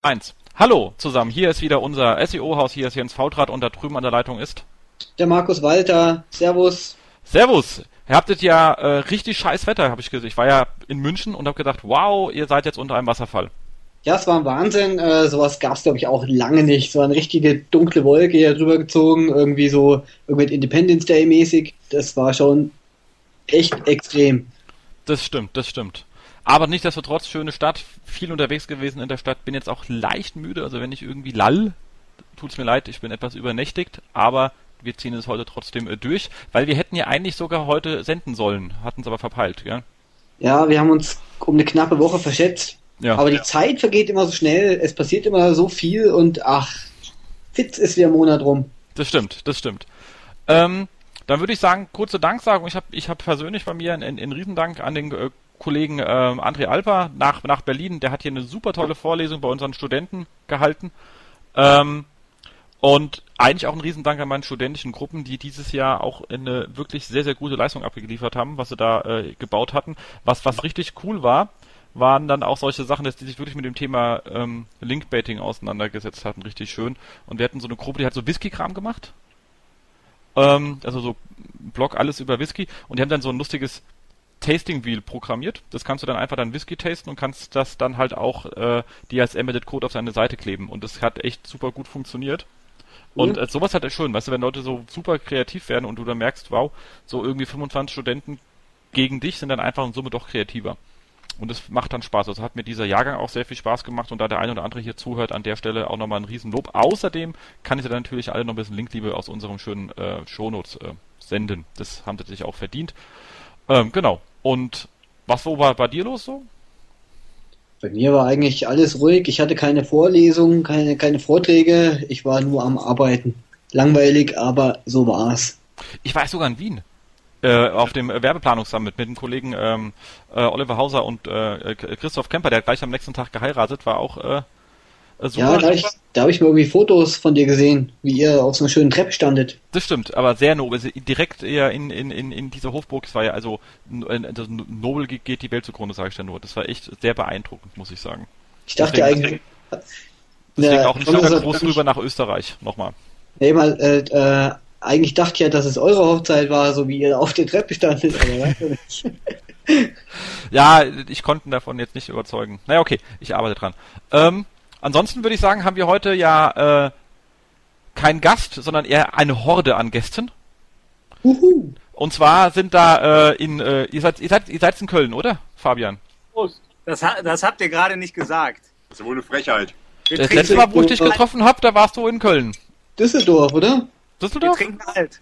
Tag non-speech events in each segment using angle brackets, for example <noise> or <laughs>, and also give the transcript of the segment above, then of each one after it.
Eins. Hallo zusammen, hier ist wieder unser SEO-Haus, hier ist Jens Fautrat und da drüben an der Leitung ist der Markus Walter. Servus. Servus. Ihr habtet ja äh, richtig scheiß Wetter, habe ich gesehen. Ich war ja in München und habe gedacht, wow, ihr seid jetzt unter einem Wasserfall. Ja, es war ein Wahnsinn. Äh, sowas gab es, glaube ich, auch lange nicht. So eine richtige dunkle Wolke hier drüber gezogen, irgendwie so irgendwie Independence Day mäßig. Das war schon echt extrem. Das stimmt, das stimmt. Aber nichtsdestotrotz, schöne Stadt, viel unterwegs gewesen in der Stadt, bin jetzt auch leicht müde, also wenn ich irgendwie lall, tut's mir leid, ich bin etwas übernächtigt, aber wir ziehen es heute trotzdem äh, durch, weil wir hätten ja eigentlich sogar heute senden sollen, hatten es aber verpeilt, gell? Ja, wir haben uns um eine knappe Woche verschätzt. Ja. Aber die ja. Zeit vergeht immer so schnell, es passiert immer so viel und ach, fitz ist wieder ein Monat rum. Das stimmt, das stimmt. Ähm, dann würde ich sagen, kurze Danksagung. Ich habe ich hab persönlich bei mir einen, einen Riesendank an den äh, Kollegen äh, André Alper nach, nach Berlin. Der hat hier eine super tolle Vorlesung bei unseren Studenten gehalten. Ähm, und eigentlich auch ein Riesendank an meine studentischen Gruppen, die dieses Jahr auch eine wirklich sehr, sehr gute Leistung abgeliefert haben, was sie da äh, gebaut hatten. Was, was richtig cool war, waren dann auch solche Sachen, dass die sich wirklich mit dem Thema ähm, Linkbaiting auseinandergesetzt hatten, richtig schön. Und wir hatten so eine Gruppe, die hat so Whisky-Kram gemacht. Ähm, also so Blog alles über Whisky. Und die haben dann so ein lustiges Tasting Wheel programmiert. Das kannst du dann einfach dann Whisky tasten und kannst das dann halt auch äh, die als Embedded Code auf seine Seite kleben. Und das hat echt super gut funktioniert. Und mhm. äh, sowas hat er schön, weißt du, wenn Leute so super kreativ werden und du dann merkst, wow, so irgendwie 25 Studenten gegen dich sind dann einfach in Summe doch kreativer. Und es macht dann Spaß. Also hat mir dieser Jahrgang auch sehr viel Spaß gemacht und da der eine oder andere hier zuhört, an der Stelle auch nochmal ein Riesenlob. Außerdem kann ich dir natürlich alle noch ein bisschen Linkliebe aus unserem schönen äh, Shownotes äh, senden. Das haben sie sich auch verdient. Ähm, genau. Und was war bei dir los so? Bei mir war eigentlich alles ruhig. Ich hatte keine Vorlesungen, keine, keine Vorträge. Ich war nur am Arbeiten. Langweilig, aber so war's. Ich war sogar in Wien. Äh, auf dem Werbeplanungssummit mit dem Kollegen ähm, äh, Oliver Hauser und äh, Christoph Kemper, der gleich am nächsten Tag geheiratet, war auch äh, also ja, da habe ich, da hab ich mal irgendwie Fotos von dir gesehen, wie ihr auf so einer schönen Treppe standet. Das stimmt, aber sehr nobel. Direkt eher in, in, in, in dieser Hofburg, es war ja also das nobel geht die Welt zugrunde, sage ich dann nur. Das war echt sehr beeindruckend, muss ich sagen. Ich dachte deswegen, eigentlich. Deswegen na, auch ein starker Gruß rüber nach Österreich, nochmal. Nee, mal, äh, äh, eigentlich dachte ich ja, dass es eure Hochzeit war, so wie ihr auf der Treppe standet, aber <laughs> ja, ich konnte davon jetzt nicht überzeugen. Naja, okay, ich arbeite dran. Ähm, Ansonsten würde ich sagen, haben wir heute ja äh, keinen Gast, sondern eher eine Horde an Gästen. Uhu. Und zwar sind da äh, in äh, ihr seid ihr seid ihr seid in Köln, oder, Fabian? Das, das habt ihr gerade nicht gesagt. Das ist wohl eine Frechheit. Wir das letzte Mal, wo ich dich getroffen habe, da warst du in Köln. Düsseldorf, oder? Düsseldorf? Wir trinken alt.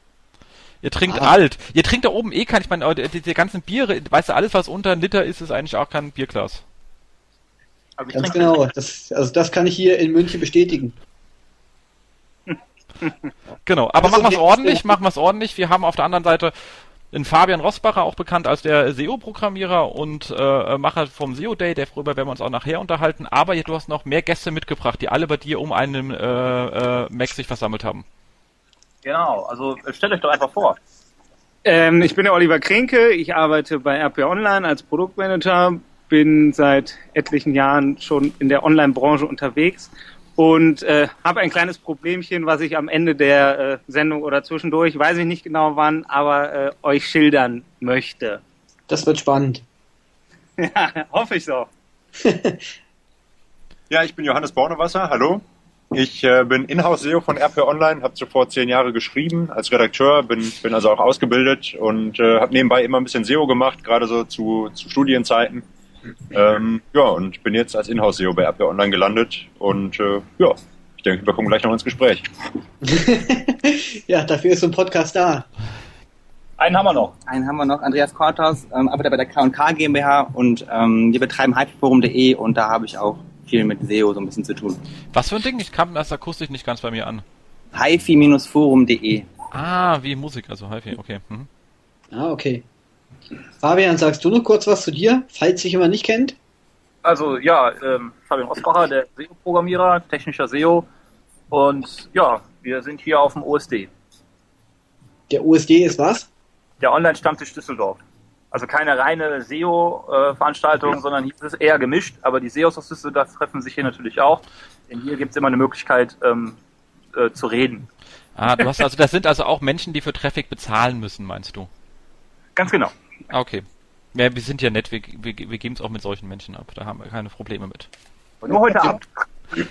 Ihr trinkt ah. alt. Ihr trinkt da oben eh kein, ich meine, die, die ganzen Biere, weißt du, alles was unter ein Liter ist, ist eigentlich auch kein Bierglas. Also Ganz genau. Das, also das kann ich hier in München bestätigen. <laughs> genau, aber machen wir es ordentlich, machen wir es ordentlich. Wir haben auf der anderen Seite den Fabian Rossbacher, auch bekannt als der SEO-Programmierer und äh, Macher vom SEO Day, darüber werden wir uns auch nachher unterhalten. Aber du hast noch mehr Gäste mitgebracht, die alle bei dir um einen äh, äh, Mac sich versammelt haben. Genau, also stellt euch doch einfach vor. Ähm, ich bin der Oliver Krenke, ich arbeite bei RP Online als Produktmanager, bin seit etlichen Jahren schon in der Online-Branche unterwegs und äh, habe ein kleines Problemchen, was ich am Ende der äh, Sendung oder zwischendurch, weiß ich nicht genau wann, aber äh, euch schildern möchte. Das wird spannend. <laughs> ja, hoffe ich so. <laughs> ja, ich bin Johannes Bornewasser, hallo. Ich äh, bin Inhouse-SEO von RP Online, habe zuvor zehn Jahre geschrieben als Redakteur, bin, bin also auch ausgebildet und äh, habe nebenbei immer ein bisschen SEO gemacht, gerade so zu, zu Studienzeiten. Ähm, ja, und bin jetzt als Inhouse-SEO bei RP Online gelandet und äh, ja, ich denke, wir kommen gleich noch ins Gespräch. <laughs> ja, dafür ist so ein Podcast da. Einen haben wir noch. Einen haben wir noch. Andreas Korthaus, ähm, arbeitet bei der K&K GmbH und ähm, wir betreiben hypeforum.de und da habe ich auch viel mit SEO so ein bisschen zu tun. Was für ein Ding? Ich kam das akustisch nicht ganz bei mir an. hifi-forum.de Ah, wie Musik, also HiFi, okay. Mhm. Ah, okay. Fabian, sagst du noch kurz was zu dir, falls sich jemand nicht kennt? Also ja, ähm, Fabian Osbacher, der SEO-Programmierer, technischer SEO. Und ja, wir sind hier auf dem OSD. Der OSD ist was? Der Online-Stammtisch Düsseldorf. Also keine reine SEO-Veranstaltung, sondern hier ist es eher gemischt. Aber die SEOs aus Düsseldorf treffen sich hier natürlich auch. Denn hier gibt es immer eine Möglichkeit ähm, äh, zu reden. Ah, du hast also, das sind also auch Menschen, die für Traffic bezahlen müssen, meinst du? Ganz genau. Ah, okay. Ja, wir sind ja nett, wir, wir, wir geben es auch mit solchen Menschen ab. Da haben wir keine Probleme mit. Und nur heute Abend.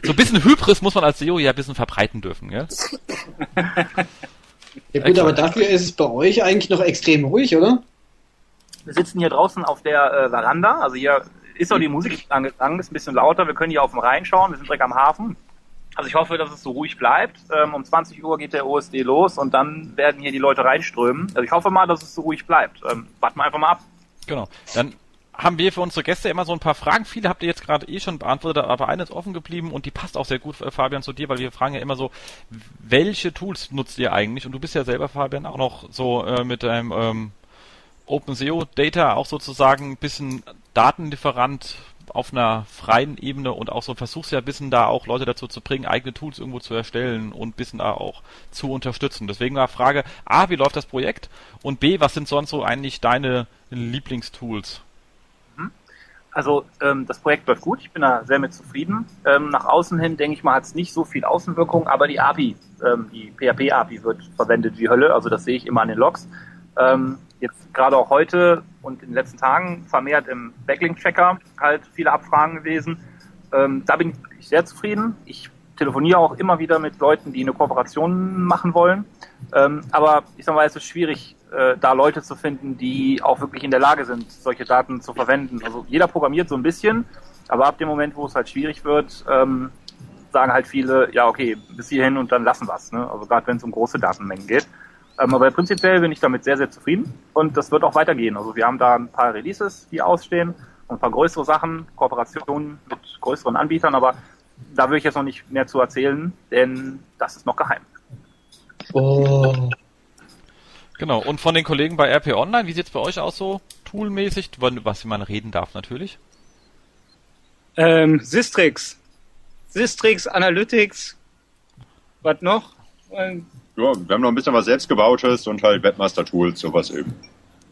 So ein bisschen Hybris muss man als SEO ja ein bisschen verbreiten dürfen, gell? <laughs> Ja gut, aber dafür ist es bei euch eigentlich noch extrem ruhig, oder? Wir sitzen hier draußen auf der äh, Veranda. Also hier ist auch die Musik angegangen, ist ein bisschen lauter. Wir können hier auf den Rhein schauen. Wir sind direkt am Hafen. Also ich hoffe, dass es so ruhig bleibt. Ähm, um 20 Uhr geht der OSD los und dann werden hier die Leute reinströmen. Also ich hoffe mal, dass es so ruhig bleibt. Ähm, warten wir einfach mal ab. Genau. Dann haben wir für unsere Gäste immer so ein paar Fragen. Viele habt ihr jetzt gerade eh schon beantwortet, aber eine ist offen geblieben und die passt auch sehr gut, äh, Fabian, zu dir, weil wir fragen ja immer so, welche Tools nutzt ihr eigentlich? Und du bist ja selber, Fabian, auch noch so äh, mit deinem ähm, OpenSEO Data auch sozusagen ein bisschen Datenlieferant auf einer freien Ebene und auch so versuchst ja ein bisschen da auch Leute dazu zu bringen, eigene Tools irgendwo zu erstellen und ein bisschen da auch zu unterstützen. Deswegen war Frage A, wie läuft das Projekt? Und B, was sind sonst so eigentlich deine Lieblingstools? Also ähm, das Projekt läuft gut, ich bin da sehr mit zufrieden. Ähm, nach außen hin, denke ich mal, hat es nicht so viel Außenwirkung, aber die API, ähm, die PHP-API wird verwendet wie Hölle, also das sehe ich immer an den Logs. Ähm, jetzt gerade auch heute und in den letzten Tagen vermehrt im Backlink-Checker halt viele Abfragen gewesen. Ähm, da bin ich sehr zufrieden. Ich telefoniere auch immer wieder mit Leuten, die eine Kooperation machen wollen. Ähm, aber ich sag mal, es ist schwierig, äh, da Leute zu finden, die auch wirklich in der Lage sind, solche Daten zu verwenden. Also jeder programmiert so ein bisschen, aber ab dem Moment, wo es halt schwierig wird, ähm, sagen halt viele, ja okay, bis hierhin und dann lassen wir es. Ne? Also gerade wenn es um große Datenmengen geht. Ähm, aber prinzipiell bin ich damit sehr, sehr zufrieden und das wird auch weitergehen. Also wir haben da ein paar Releases, die ausstehen, ein paar größere Sachen, Kooperationen mit größeren Anbietern, aber da will ich jetzt noch nicht mehr zu erzählen, denn das ist noch geheim. Oh. Genau, und von den Kollegen bei RP Online, wie sieht's bei euch aus so toolmäßig, was man reden darf natürlich? Ähm, Sistrix. Sistrix, Analytics. Was noch? Ähm, Ja, wir haben noch ein bisschen was selbstgebautes und halt Webmaster-Tools, sowas eben.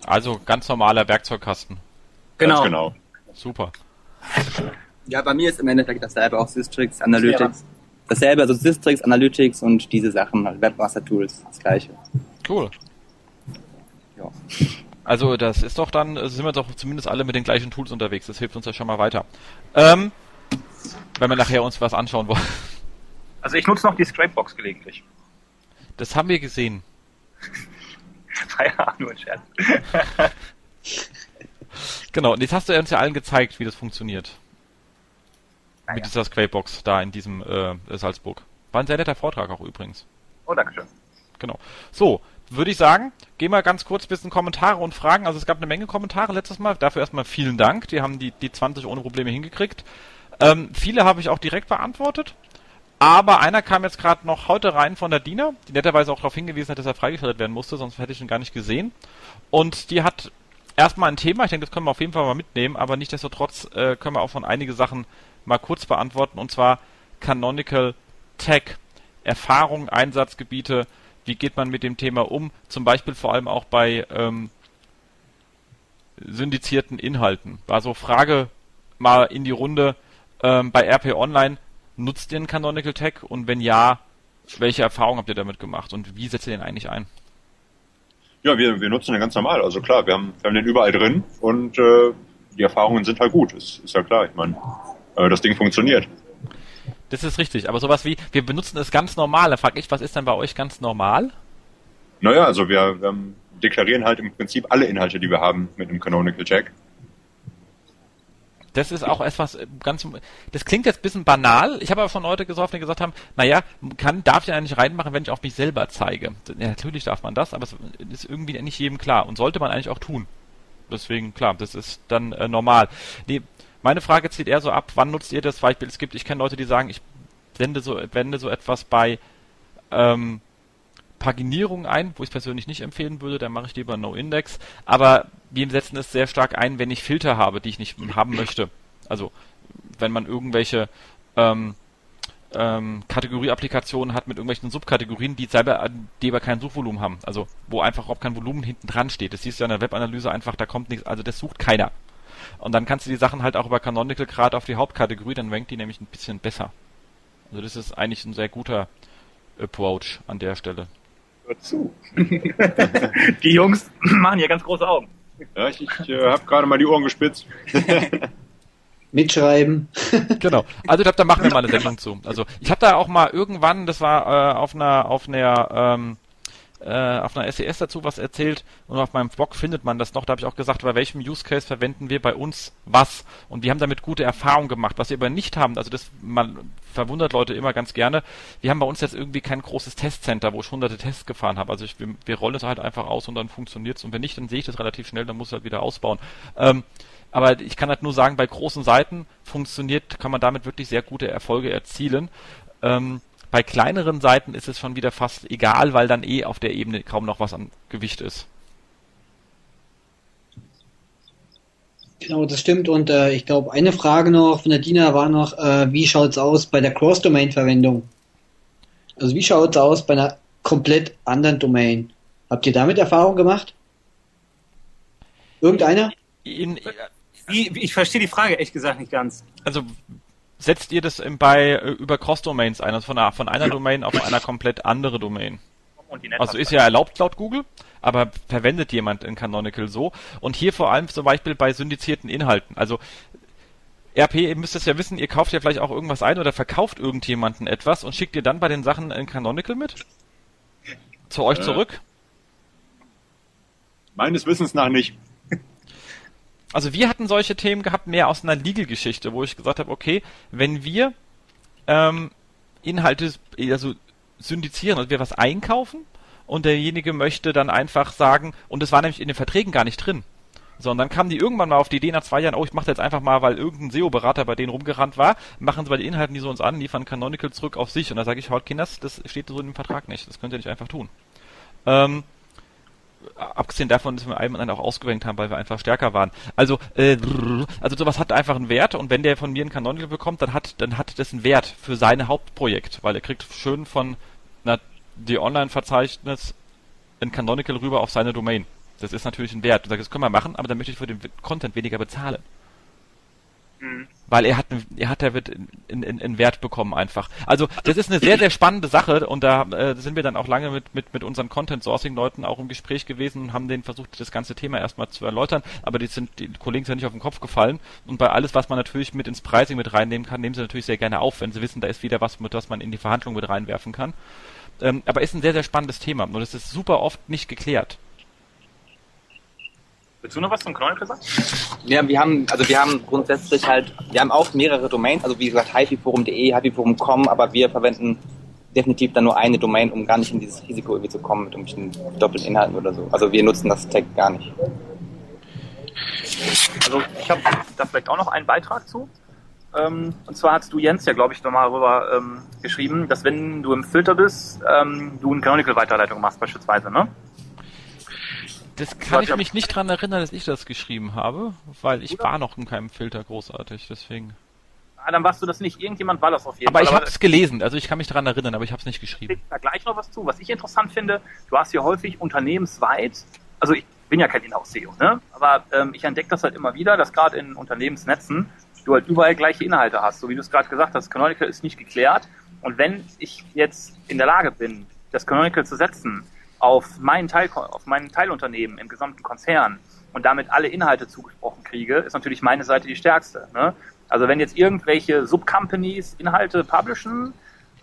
Also ganz normaler Werkzeugkasten. genau. Ganz genau. Super. Ja, bei mir ist im Endeffekt dasselbe, auch Systrix, Analytics. Dasselbe, also Systrix, Analytics und diese Sachen, halt Webmaster Tools, das gleiche. Cool. Ja. Also das ist doch dann, äh, sind wir doch zumindest alle mit den gleichen Tools unterwegs. Das hilft uns ja schon mal weiter. Ähm, wenn wir nachher uns was anschauen wollen. Also ich nutze noch die Scrapebox gelegentlich. Das haben wir gesehen. War ja nur ein Scherz. <laughs> Genau, und jetzt hast du uns ja allen gezeigt, wie das funktioniert. Naja. Mit dieser Scrapebox da in diesem äh, Salzburg. War ein sehr netter Vortrag auch übrigens. Oh, Dankeschön. Genau. So, würde ich sagen, gehen wir ganz kurz ein bisschen Kommentare und Fragen. Also es gab eine Menge Kommentare letztes Mal. Dafür erstmal vielen Dank. Die haben die, die 20 ohne Probleme hingekriegt. Ähm, viele habe ich auch direkt beantwortet. Aber einer kam jetzt gerade noch heute rein von der Dina, die netterweise auch darauf hingewiesen hat, dass er freigeschaltet werden musste, sonst hätte ich ihn gar nicht gesehen. Und die hat erstmal ein Thema, ich denke, das können wir auf jeden Fall mal mitnehmen, aber nichtsdestotrotz äh, können wir auch von einige Sachen mal kurz beantworten, und zwar Canonical Tech. Erfahrung, Einsatzgebiete, wie geht man mit dem Thema um, zum Beispiel vor allem auch bei ähm, syndizierten Inhalten. Also Frage mal in die Runde, ähm, bei RP Online, nutzt ihr einen Canonical Tag und wenn ja, welche Erfahrungen habt ihr damit gemacht und wie setzt ihr den eigentlich ein? Ja, wir, wir nutzen den ganz normal. Also klar, wir haben, wir haben den überall drin und äh, die Erfahrungen sind halt gut. Ist, ist ja klar. Ich meine, äh, das Ding funktioniert. Das ist richtig, aber sowas wie, wir benutzen es ganz normal, da frage ich, was ist denn bei euch ganz normal? Naja, also wir, wir ähm, deklarieren halt im Prinzip alle Inhalte, die wir haben mit einem Canonical Tag. Das ist auch etwas äh, ganz, das klingt jetzt ein bisschen banal. Ich habe aber von Leuten getroffen, die gesagt haben, naja, kann, darf ich ja nicht reinmachen, wenn ich auf mich selber zeige. Ja, natürlich darf man das, aber es ist irgendwie nicht jedem klar und sollte man eigentlich auch tun. Deswegen, klar, das ist dann äh, normal. Nee, meine Frage zieht eher so ab, wann nutzt ihr das Beispiel? Es gibt, ich kenne Leute, die sagen, ich wende so, wende so etwas bei ähm, Paginierung ein, wo ich persönlich nicht empfehlen würde, dann mache ich lieber No-Index. Aber wir setzen es sehr stark ein, wenn ich Filter habe, die ich nicht haben möchte. Also wenn man irgendwelche ähm, ähm, Kategorieapplikationen hat mit irgendwelchen Subkategorien, die selber, die aber kein Suchvolumen haben. Also wo einfach überhaupt kein Volumen hinten dran steht. Das siehst du ja in der Webanalyse einfach, da kommt nichts, also das sucht keiner. Und dann kannst du die Sachen halt auch über Canonical gerade auf die Hauptkategorie, dann rankt die nämlich ein bisschen besser. Also das ist eigentlich ein sehr guter Approach an der Stelle. Hör zu. <laughs> die Jungs machen hier ganz große Augen. Ja, ich, ich äh, habe gerade mal die Ohren gespitzt. <laughs> Mitschreiben. <laughs> genau. Also ich glaube, da machen wir mal eine Sendung zu. Also ich habe da auch mal irgendwann, das war äh, auf einer auf einer ähm, äh, auf einer SES dazu was erzählt und auf meinem Blog findet man das noch. Da habe ich auch gesagt, bei welchem Use Case verwenden wir bei uns was und wir haben damit gute Erfahrungen gemacht. Was wir aber nicht haben, also das man verwundert Leute immer ganz gerne. Wir haben bei uns jetzt irgendwie kein großes Testcenter, wo ich hunderte Tests gefahren habe. Also ich, wir, wir rollen es halt einfach aus und dann funktioniert's und wenn nicht, dann sehe ich das relativ schnell, dann muss ich halt wieder ausbauen. Ähm, aber ich kann halt nur sagen, bei großen Seiten funktioniert, kann man damit wirklich sehr gute Erfolge erzielen. Ähm, bei kleineren Seiten ist es schon wieder fast egal, weil dann eh auf der Ebene kaum noch was an Gewicht ist. Genau, das stimmt. Und äh, ich glaube, eine Frage noch von der Dina war noch, äh, wie schaut's aus bei der Cross-Domain-Verwendung? Also wie schaut's aus bei einer komplett anderen Domain? Habt ihr damit Erfahrung gemacht? Irgendeiner? In, wie, ich verstehe die Frage ehrlich gesagt nicht ganz. Also setzt ihr das bei äh, über Cross-Domains ein, also von einer, von einer Domain auf eine komplett andere Domain? Also ist ja erlaubt laut Google, aber verwendet jemand in Canonical so? Und hier vor allem zum Beispiel bei syndizierten Inhalten. Also RP, ihr müsst es ja wissen, ihr kauft ja vielleicht auch irgendwas ein oder verkauft irgendjemanden etwas und schickt ihr dann bei den Sachen in Canonical mit? Zu euch äh, zurück? Meines Wissens nach nicht. Also wir hatten solche Themen gehabt, mehr aus einer Legal-Geschichte, wo ich gesagt habe, okay, wenn wir ähm, Inhalte also syndizieren, also wir was einkaufen und derjenige möchte dann einfach sagen, und das war nämlich in den Verträgen gar nicht drin, sondern dann kamen die irgendwann mal auf die Idee nach zwei Jahren, oh, ich mache jetzt einfach mal, weil irgendein SEO-Berater bei denen rumgerannt war, machen sie bei den Inhalten, die so uns an, liefern Canonical zurück auf sich. Und da sage ich, halt, Kinders, das steht so in dem Vertrag nicht, das könnt ihr nicht einfach tun. Ähm, abgesehen davon, dass wir einen dann auch ausgewenkt haben, weil wir einfach stärker waren. Also, äh, also sowas hat einfach einen Wert und wenn der von mir einen Canonical bekommt, dann hat, dann hat das einen Wert für sein Hauptprojekt, weil er kriegt schön von na, die Online-Verzeichnis ein Canonical rüber auf seine Domain. Das ist natürlich ein Wert. Du sagst, das können wir machen, aber dann möchte ich für den Content weniger bezahlen. Mhm. Weil er hat, er hat, er wird einen Wert bekommen einfach. Also das ist eine sehr, sehr spannende Sache und da äh, sind wir dann auch lange mit, mit, mit unseren Content-Sourcing-Leuten auch im Gespräch gewesen und haben denen versucht, das ganze Thema erstmal zu erläutern, aber die sind, die Kollegen sind nicht auf den Kopf gefallen und bei alles, was man natürlich mit ins Pricing mit reinnehmen kann, nehmen sie natürlich sehr gerne auf, wenn sie wissen, da ist wieder was, mit was man in die Verhandlung mit reinwerfen kann. Ähm, aber ist ein sehr, sehr spannendes Thema und es ist super oft nicht geklärt. Willst du noch was zum Chronicle sagen? Ja, wir haben, also wir haben grundsätzlich halt, wir haben auch mehrere Domains, also wie gesagt, hififorum.de, hififorum.com, aber wir verwenden definitiv dann nur eine Domain, um gar nicht in dieses Risiko irgendwie zu kommen mit irgendwelchen doppelten Inhalten oder so. Also wir nutzen das Tag gar nicht. Also ich habe da vielleicht auch noch einen Beitrag zu. Ähm, und zwar hast du Jens ja, glaube ich, nochmal darüber ähm, geschrieben, dass wenn du im Filter bist, ähm, du eine Canonical-Weiterleitung machst beispielsweise, ne? Das kann ich mich nicht dran erinnern, dass ich das geschrieben habe, weil ich war noch in keinem Filter großartig, deswegen. Ah, dann warst du das nicht. Irgendjemand war das auf jeden aber Fall. Ich aber ich habe es gelesen, also ich kann mich daran erinnern, aber ich habe es nicht geschrieben. Da gleich noch was zu. Was ich interessant finde, du hast hier häufig unternehmensweit, also ich bin ja kein Inhouse-SEO, ne? aber ähm, ich entdecke das halt immer wieder, dass gerade in Unternehmensnetzen du halt überall gleiche Inhalte hast. So wie du es gerade gesagt hast, Canonical ist nicht geklärt. Und wenn ich jetzt in der Lage bin, das Canonical zu setzen, auf meinen Teil, auf meinen Teilunternehmen im gesamten Konzern und damit alle Inhalte zugesprochen kriege, ist natürlich meine Seite die stärkste. Ne? Also wenn jetzt irgendwelche Subcompanies Inhalte publishen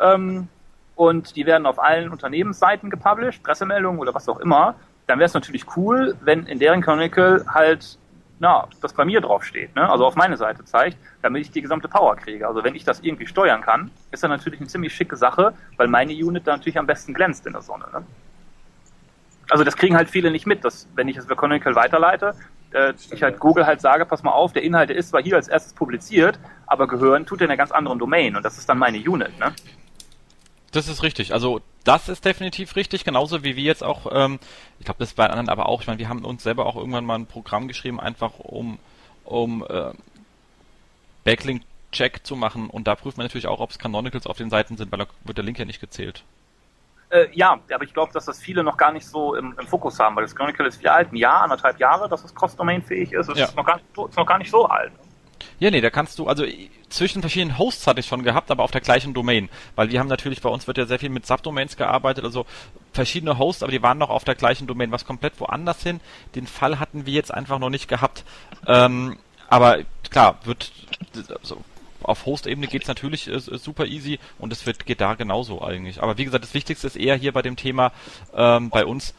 ähm, und die werden auf allen Unternehmensseiten gepublished, Pressemeldungen oder was auch immer, dann wäre es natürlich cool, wenn in deren Chronicle halt na, das bei mir draufsteht, ne? also auf meine Seite zeigt, damit ich die gesamte Power kriege. Also wenn ich das irgendwie steuern kann, ist das natürlich eine ziemlich schicke Sache, weil meine Unit da natürlich am besten glänzt in der Sonne. Ne? Also das kriegen halt viele nicht mit, dass wenn ich es für Canonical weiterleite, äh, ich halt Google halt sage, pass mal auf, der Inhalt ist zwar hier als erstes publiziert, aber gehören tut er in einer ganz anderen Domain und das ist dann meine Unit, ne? Das ist richtig. Also das ist definitiv richtig, genauso wie wir jetzt auch, ähm, ich glaube, das bei anderen aber auch, ich meine, wir haben uns selber auch irgendwann mal ein Programm geschrieben, einfach um, um äh, Backlink Check zu machen und da prüft man natürlich auch, ob es Canonicals auf den Seiten sind, weil da wird der Link ja nicht gezählt. Äh, ja, aber ich glaube, dass das viele noch gar nicht so im, im, Fokus haben, weil das Chronicle ist wie alt? Ein Jahr, anderthalb Jahre, dass es cross-domain-fähig ist. Es ja. ist, noch gar nicht so, ist noch gar nicht so alt. Ja, nee, da kannst du, also zwischen verschiedenen Hosts hatte ich schon gehabt, aber auf der gleichen Domain. Weil wir haben natürlich, bei uns wird ja sehr viel mit Subdomains gearbeitet, also verschiedene Hosts, aber die waren noch auf der gleichen Domain, was komplett woanders hin. Den Fall hatten wir jetzt einfach noch nicht gehabt. Ähm, aber klar, wird, also auf Host-Ebene geht's natürlich äh, super easy und es geht da genauso eigentlich. Aber wie gesagt, das Wichtigste ist eher hier bei dem Thema ähm, bei uns,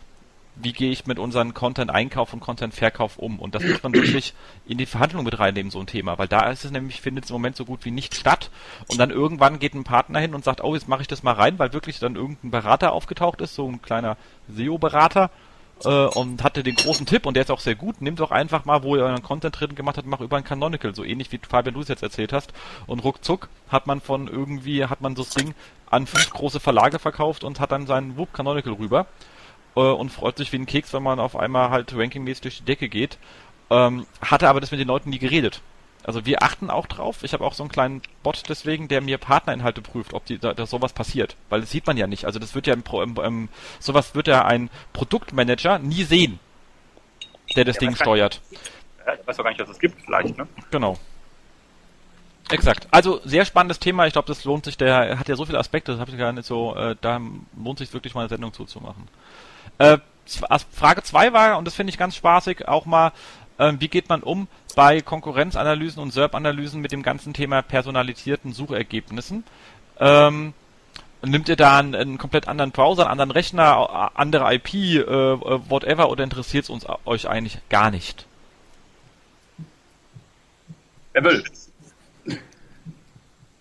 wie gehe ich mit unseren Content-Einkauf und Content-Verkauf um? Und das muss man wirklich in die Verhandlung mit reinnehmen, so ein Thema. Weil da ist es nämlich, findet es im Moment so gut wie nicht statt. Und dann irgendwann geht ein Partner hin und sagt, oh, jetzt mache ich das mal rein, weil wirklich dann irgendein Berater aufgetaucht ist, so ein kleiner SEO-Berater, äh, und hatte den großen Tipp, und der ist auch sehr gut, nimmt doch einfach mal, wo ihr euren Content drin gemacht habt, mach über ein Canonical, so ähnlich wie Fabian du es jetzt erzählt hast. Und ruckzuck hat man von irgendwie, hat man das Ding an fünf große Verlage verkauft und hat dann seinen Whoop Canonical rüber äh, und freut sich wie ein Keks, wenn man auf einmal halt rankingmäßig durch die Decke geht. Ähm, hatte aber das mit den Leuten nie geredet. Also wir achten auch drauf. Ich habe auch so einen kleinen Bot deswegen, der mir Partnerinhalte prüft, ob die, da, da sowas passiert. Weil das sieht man ja nicht. Also das wird ja im, im, im sowas wird ja ein Produktmanager nie sehen, der das ja, Ding steuert. Ich weiß doch gar nicht, dass es gibt, vielleicht, ne? Genau. Exakt. Also sehr spannendes Thema. Ich glaube, das lohnt sich. Der hat ja so viele Aspekte. Das habe ich gar nicht so. Äh, da lohnt sich wirklich mal eine Sendung zuzumachen. Äh, Frage 2 war und das finde ich ganz spaßig auch mal ähm, wie geht man um bei Konkurrenzanalysen und SERP-Analysen mit dem ganzen Thema personalisierten Suchergebnissen? Ähm, nimmt ihr da einen, einen, komplett anderen Browser, einen anderen Rechner, andere IP, äh, whatever, oder interessiert es uns euch eigentlich gar nicht? Wer will?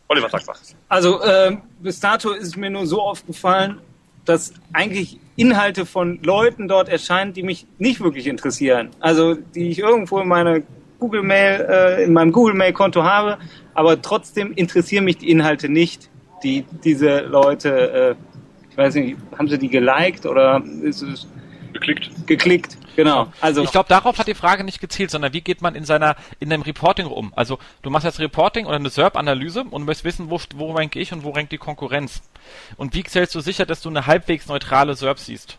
Oliver was. Also äh, bis dato ist mir nur so aufgefallen, dass eigentlich Inhalte von Leuten dort erscheinen, die mich nicht wirklich interessieren. Also die ich irgendwo in meiner Google Mail, äh, in meinem Google Mail Konto habe, aber trotzdem interessieren mich die Inhalte nicht, die diese Leute, äh, ich weiß nicht, haben sie die geliked oder ist es geklickt? Geklickt. Genau. Also ich glaube, darauf hat die Frage nicht gezielt, sondern wie geht man in seiner in dem Reporting um? Also du machst jetzt Reporting oder eine SERP-Analyse und möchtest wissen, wo, wo rank ich und wo rankt die Konkurrenz. Und wie stellst du sicher, dass du eine halbwegs neutrale SERP siehst?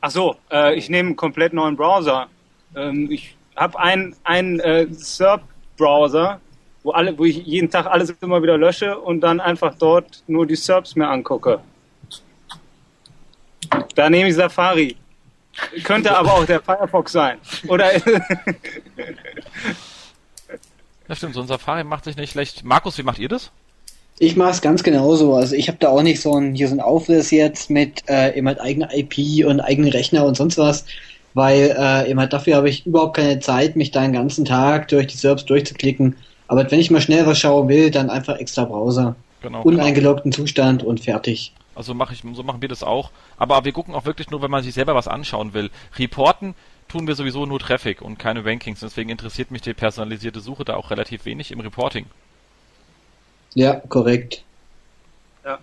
Ach so, äh, ich nehme einen komplett neuen Browser. Ähm, ich habe einen, einen äh, SERP-Browser, wo alle, wo ich jeden Tag alles immer wieder lösche und dann einfach dort nur die SERPs mir angucke. Da nehme ich Safari. Könnte aber auch der Firefox sein. Oder. <laughs> ja, stimmt, so ein Safari macht sich nicht schlecht. Markus, wie macht ihr das? Ich mache es ganz genauso. Also ich habe da auch nicht so ein hier so ein Aufriss jetzt mit äh, eben halt eigener IP und eigenen Rechner und sonst was, weil äh, eben halt dafür habe ich überhaupt keine Zeit, mich da den ganzen Tag durch die Serbs durchzuklicken. Aber wenn ich mal schnell was schauen will, dann einfach extra Browser. Genau, Uneingeloggten genau. Zustand und fertig. Also mache ich, so machen wir das auch. Aber wir gucken auch wirklich nur, wenn man sich selber was anschauen will. Reporten tun wir sowieso nur Traffic und keine Rankings. Deswegen interessiert mich die personalisierte Suche da auch relativ wenig im Reporting. Ja, korrekt. Ja.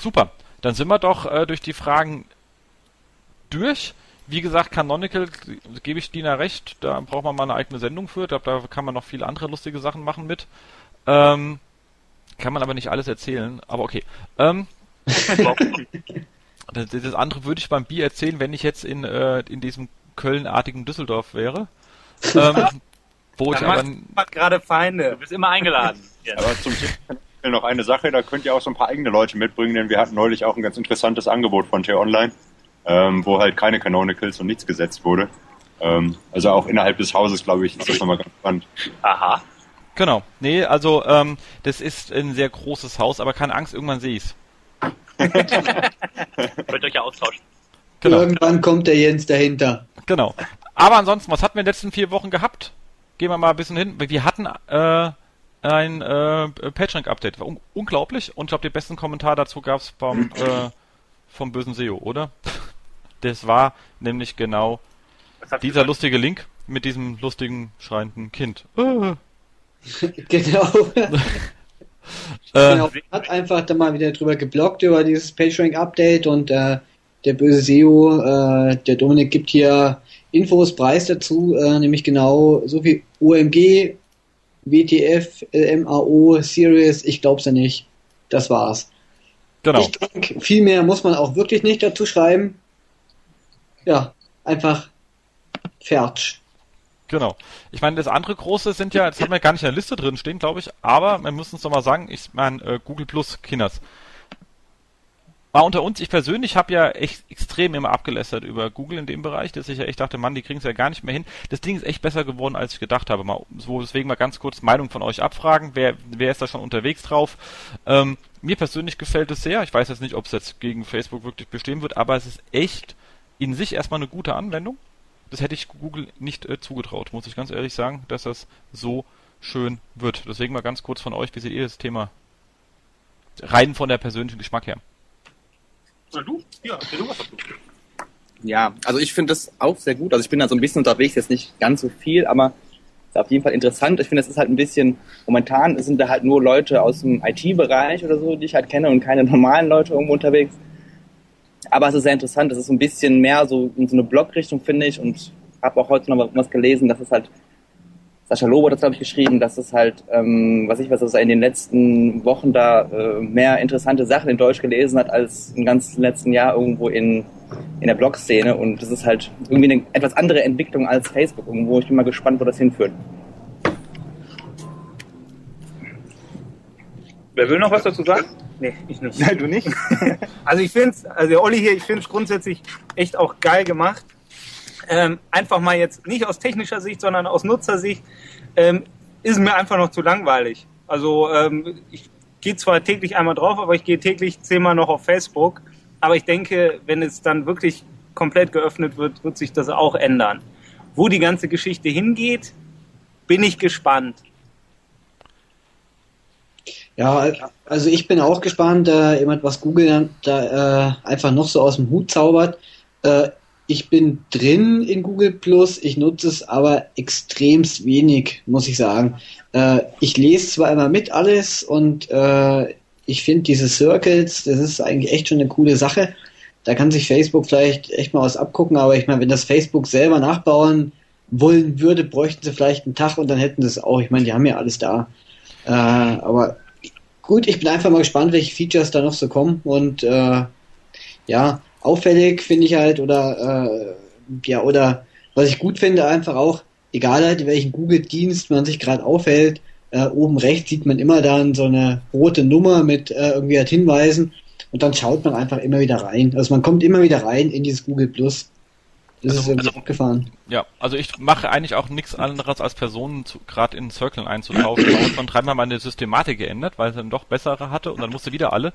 Super. Dann sind wir doch äh, durch die Fragen durch. Wie gesagt, Canonical, gebe ich Dina recht, da braucht man mal eine eigene Sendung für. Ich glaube, da kann man noch viele andere lustige Sachen machen mit. Ähm, kann man aber nicht alles erzählen, aber okay. Ähm, das, das, andere würde ich beim Bier erzählen, wenn ich jetzt in, äh, in diesem Köln-artigen Düsseldorf wäre. ähm, <laughs> wo ich aber gerade Feinde. Du bist immer eingeladen. <laughs> aber zum Thema noch eine Sache, da könnt ihr auch so ein paar eigene Leute mitbringen, denn wir hatten neulich auch ein ganz interessantes Angebot von T-Online, ähm, wo halt keine Canonicals und nichts gesetzt wurde. Ähm, also auch innerhalb des Hauses, glaube ich, ist das nochmal ganz spannend. Aha. Genau. Nee, also ähm, das ist ein sehr großes Haus, aber keine Angst, irgendwann sehe ich's. Könnt euch ja austauschen. Genau. Irgendwann kommt der Jens dahinter. Genau. Aber ansonsten, was hatten wir in den letzten vier Wochen gehabt? Gehen wir mal ein bisschen hin. Wir hatten äh, ein äh, PageRank-Update. War un unglaublich. Und ich glaube, den besten Kommentar dazu gab es vom, äh, vom bösen SEO, oder? <laughs> Das war nämlich genau dieser lustige Link mit diesem lustigen, schreienden Kind. <laughs> <laughs> genau. Äh, genau, hat einfach da mal wieder drüber geblockt über dieses PageRank-Update und äh, der böse SEO, äh, der Dominik gibt hier Infos, Preis dazu, äh, nämlich genau so viel OMG WTF, LMAO, Series, ich glaub's ja nicht. Das war's. Genau. Ich denke, viel mehr muss man auch wirklich nicht dazu schreiben. Ja, einfach fertig. Genau. Ich meine, das andere große sind ja, das haben wir gar nicht in der Liste drin stehen, glaube ich, aber wir müssen es doch mal sagen, ich meine, äh, Google Plus Kinders. War unter uns, ich persönlich habe ja echt extrem immer abgelästert über Google in dem Bereich, dass ich ja echt dachte, Mann, die kriegen es ja gar nicht mehr hin. Das Ding ist echt besser geworden, als ich gedacht habe. Mal, so deswegen mal ganz kurz Meinung von euch abfragen. Wer, wer ist da schon unterwegs drauf? Ähm, mir persönlich gefällt es sehr. Ich weiß jetzt nicht, ob es jetzt gegen Facebook wirklich bestehen wird, aber es ist echt in sich erstmal eine gute Anwendung das hätte ich Google nicht äh, zugetraut, muss ich ganz ehrlich sagen, dass das so schön wird. Deswegen mal ganz kurz von euch, wie seht ihr das Thema rein von der persönlichen Geschmack her? Na du? Ja, du was dazu. Ja, also ich finde das auch sehr gut. Also ich bin da so ein bisschen unterwegs, jetzt nicht ganz so viel, aber ist auf jeden Fall interessant. Ich finde, es ist halt ein bisschen, momentan sind da halt nur Leute aus dem IT-Bereich oder so, die ich halt kenne und keine normalen Leute irgendwo unterwegs. Aber es ist sehr interessant. Es ist ein bisschen mehr so in so eine Blog-Richtung, finde ich. Und habe auch heute noch was gelesen, dass es halt, Sascha Lobo hat das, glaube ich, geschrieben, dass es halt, ähm, was ich weiß, dass er in den letzten Wochen da äh, mehr interessante Sachen in Deutsch gelesen hat, als im ganzen letzten Jahr irgendwo in, in der Blog-Szene. Und das ist halt irgendwie eine etwas andere Entwicklung als Facebook irgendwo. Ich bin mal gespannt, wo das hinführt. Wer will noch was dazu sagen? Nee, ich nicht. Nein, du nicht? <laughs> also ich finde es, also der Olli hier, ich finde es grundsätzlich echt auch geil gemacht. Ähm, einfach mal jetzt nicht aus technischer Sicht, sondern aus Nutzersicht, ähm, ist mir einfach noch zu langweilig. Also ähm, ich gehe zwar täglich einmal drauf, aber ich gehe täglich zehnmal noch auf Facebook. Aber ich denke, wenn es dann wirklich komplett geöffnet wird, wird sich das auch ändern. Wo die ganze Geschichte hingeht, bin ich gespannt. Ja, also ich bin auch gespannt, äh, jemand, was Google da äh, einfach noch so aus dem Hut zaubert. Äh, ich bin drin in Google Plus, ich nutze es aber extremst wenig, muss ich sagen. Äh, ich lese zwar immer mit alles und äh, ich finde diese Circles, das ist eigentlich echt schon eine coole Sache. Da kann sich Facebook vielleicht echt mal was abgucken, aber ich meine, wenn das Facebook selber nachbauen wollen würde, bräuchten sie vielleicht einen Tag und dann hätten sie es auch. Ich meine, die haben ja alles da. Äh, aber gut, ich bin einfach mal gespannt, welche Features da noch so kommen und äh, ja, auffällig finde ich halt oder äh, ja, oder was ich gut finde, einfach auch, egal halt, welchen Google-Dienst man sich gerade aufhält, äh, oben rechts sieht man immer dann so eine rote Nummer mit äh, irgendwie halt Hinweisen und dann schaut man einfach immer wieder rein. Also man kommt immer wieder rein in dieses Google Plus. Das also, ist irgendwie also, abgefahren. Ja, also ich mache eigentlich auch nichts anderes als Personen gerade in Circlen einzutauschen. und dann dreimal meine Systematik geändert, weil es dann doch bessere hatte und dann musste wieder alle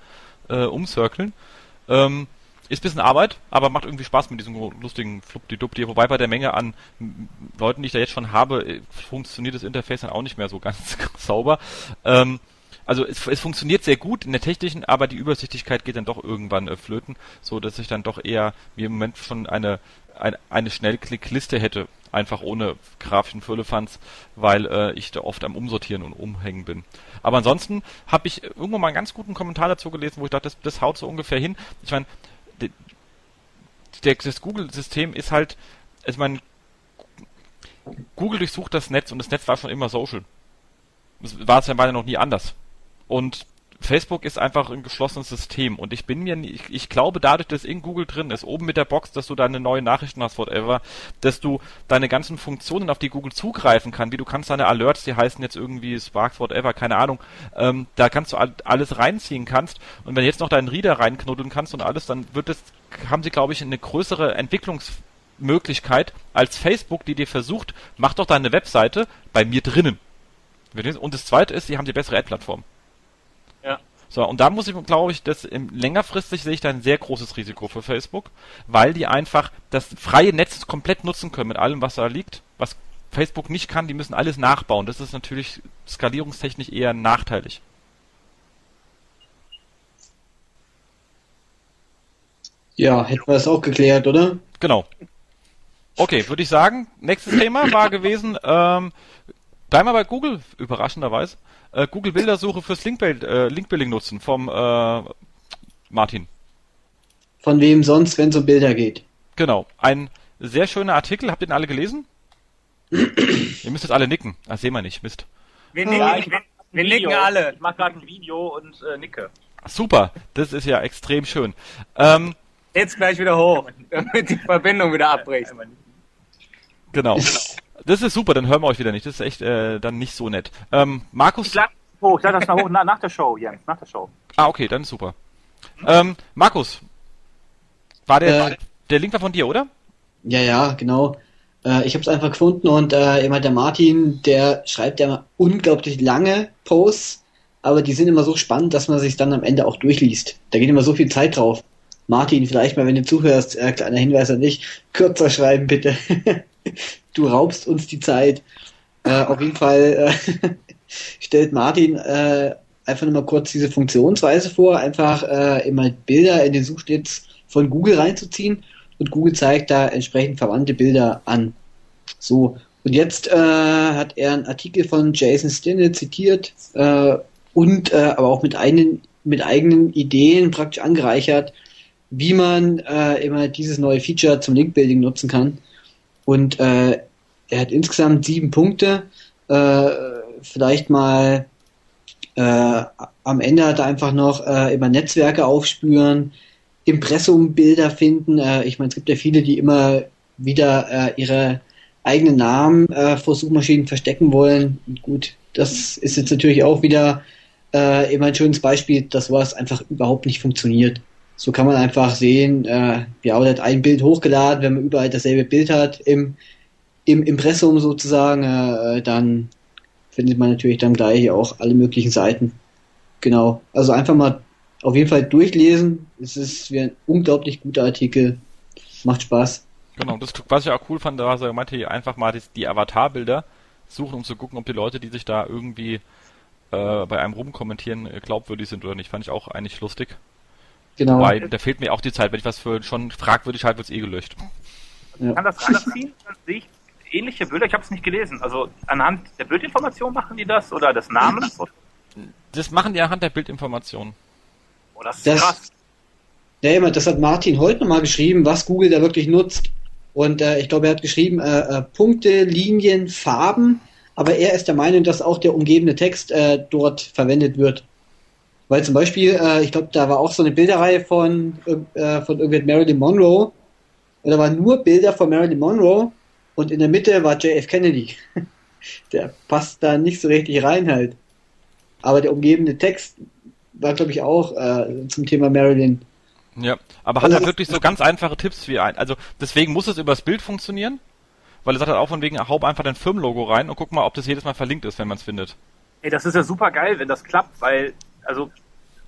äh, umcirkeln. Ähm, ist bisschen Arbeit, aber macht irgendwie Spaß mit diesem lustigen Flupdi-Dupdi. Wobei bei der Menge an Leuten, die ich da jetzt schon habe, äh, funktioniert das Interface dann auch nicht mehr so <laughs> ganz sauber. Ähm, also es, es, funktioniert sehr gut in der technischen, aber die Übersichtlichkeit geht dann doch irgendwann äh, flöten, so dass ich dann doch eher mir im Moment schon eine eine, eine Schnellklickliste hätte, einfach ohne grafischen Füllefanz, weil äh, ich da oft am Umsortieren und Umhängen bin. Aber ansonsten habe ich irgendwo mal einen ganz guten Kommentar dazu gelesen, wo ich dachte, das, das haut so ungefähr hin. Ich meine, das Google-System ist halt, ich meine, Google durchsucht das Netz und das Netz war schon immer social. Das war es ja beide noch nie anders. Und Facebook ist einfach ein geschlossenes System und ich bin mir, ich, ich glaube dadurch, dass in Google drin ist, oben mit der Box, dass du deine neuen Nachrichten hast, whatever, dass du deine ganzen Funktionen, auf die Google zugreifen kann, wie du kannst deine Alerts, die heißen jetzt irgendwie Sparks, whatever, keine Ahnung, ähm, da kannst du alles reinziehen kannst und wenn jetzt noch deinen Reader reinknuddeln kannst und alles, dann wird es, haben sie glaube ich eine größere Entwicklungsmöglichkeit als Facebook, die dir versucht, mach doch deine Webseite bei mir drinnen. Und das zweite ist, sie haben die bessere Ad-Plattform. So, und da muss ich, glaube ich, das im, längerfristig sehe ich da ein sehr großes Risiko für Facebook, weil die einfach das freie Netz komplett nutzen können mit allem, was da liegt, was Facebook nicht kann, die müssen alles nachbauen. Das ist natürlich skalierungstechnisch eher nachteilig. Ja, hätten wir das auch geklärt, oder? Genau. Okay, würde ich sagen, nächstes Thema war gewesen, ähm, bleiben wir bei Google, überraschenderweise äh, Google Bildersuche fürs Linkbuild, äh, Linkbuilding nutzen vom äh, Martin. Von wem sonst, wenn es um Bilder geht. Genau. Ein sehr schöner Artikel. Habt ihr den alle gelesen? <coughs> ihr müsst jetzt alle nicken. Ah, sehen wir nicht. Mist. Wir nicken, Ja, wir, wir nicken alle. Ich mache gerade ein Video und äh, nicke. Super, das ist ja extrem schön. Ähm, Jetzt gleich wieder hoch, <laughs> damit die Verbindung wieder abbricht. genau. <laughs> Das ist super, dann hören wir euch wieder nicht. Das ist echt äh, dann nicht so nett. Ähm, Markus. Ich lade hoch, ich lade das nach, hoch, nach, nach der Show, Jens, nach der Show. Ah, okay, dann ist super. Ähm, Markus. War der, Äh. der Link war von dir, oder? Ja, ja, genau. Äh, ich habe es einfach gefunden und äh, immer der Martin, der schreibt ja immer unglaublich lange Posts, aber die sind immer so spannend, dass man sich dann am Ende auch durchliest. Da geht immer so viel Zeit drauf. Martin, vielleicht mal, wenn du zuhörst, äh, kleiner Hinweis an dich, kürzer schreiben bitte. <laughs> du raubst uns die Zeit. Äh, auf jeden Fall äh, <laughs> stellt Martin äh, einfach nur mal kurz diese Funktionsweise vor, einfach äh, immer Bilder in den Suchschnitz von Google reinzuziehen und Google zeigt da entsprechend verwandte Bilder an. So, und jetzt äh, hat er einen Artikel von Jason Stinnett zitiert äh, und äh, aber auch mit, einen, mit eigenen Ideen praktisch angereichert, wie man äh, immer dieses neue Feature zum Link-Building nutzen kann. Und äh, er hat insgesamt sieben Punkte. Äh, vielleicht mal äh, am Ende hat er einfach noch äh, immer Netzwerke aufspüren, Impressumbilder finden. Äh, ich meine, es gibt ja viele, die immer wieder äh, ihre eigenen Namen äh, vor Suchmaschinen verstecken wollen. Und gut, das ist jetzt natürlich auch wieder äh, immer ein schönes Beispiel, dass sowas einfach überhaupt nicht funktioniert. So kann man einfach sehen, äh, ja, oder ein Bild hochgeladen, wenn man überall dasselbe Bild hat im, im Impressum sozusagen, äh, dann findet man natürlich dann gleich auch alle möglichen Seiten. Genau. Also einfach mal auf jeden Fall durchlesen. Es ist wie ein unglaublich guter Artikel. Macht Spaß. Genau, das, was ich auch cool fand, da er meinte, einfach mal die, die Avatarbilder suchen, um zu gucken, ob die Leute, die sich da irgendwie äh, bei einem rumkommentieren, äh, glaubwürdig sind oder nicht. Fand ich auch eigentlich lustig. Genau. Wobei, da fehlt mir auch die Zeit, wenn ich was für schon fragwürdig halte, wird's eh gelöscht. Kann das ranziehen? Dann sehe ich ähnliche Bilder, ich habe es nicht gelesen. Also anhand der Bildinformation machen die das oder des Namens? Das machen die anhand der Bildinformationen. Oh, das ist Das- krass. Ja, immer, das hat Martin heute nochmal geschrieben, was Google da wirklich nutzt. Und äh, ich glaube, er hat geschrieben, äh, äh, Punkte, Linien, Farben, aber er ist der Meinung, dass auch der umgebende Text äh, dort verwendet wird. Weil zum Beispiel, äh, ich glaube, da war auch so eine Bilderreihe von, äh, von irgendwie Marilyn Monroe. Und da waren nur Bilder von Marilyn Monroe und in der Mitte war JF Kennedy. <laughs> Der passt da nicht so richtig rein halt. Aber der umgebende Text war, glaube ich, auch äh, zum Thema Marilyn. Ja, aber hat er Also- wirklich so ganz einfache Tipps wie ein. Also deswegen muss es übers Bild funktionieren, weil er sagt halt auch von wegen, hau einfach dein Firmenlogo rein und guck mal, ob das jedes Mal verlinkt ist, wenn man es findet. Ey, das ist ja super geil, wenn das klappt, weil, also,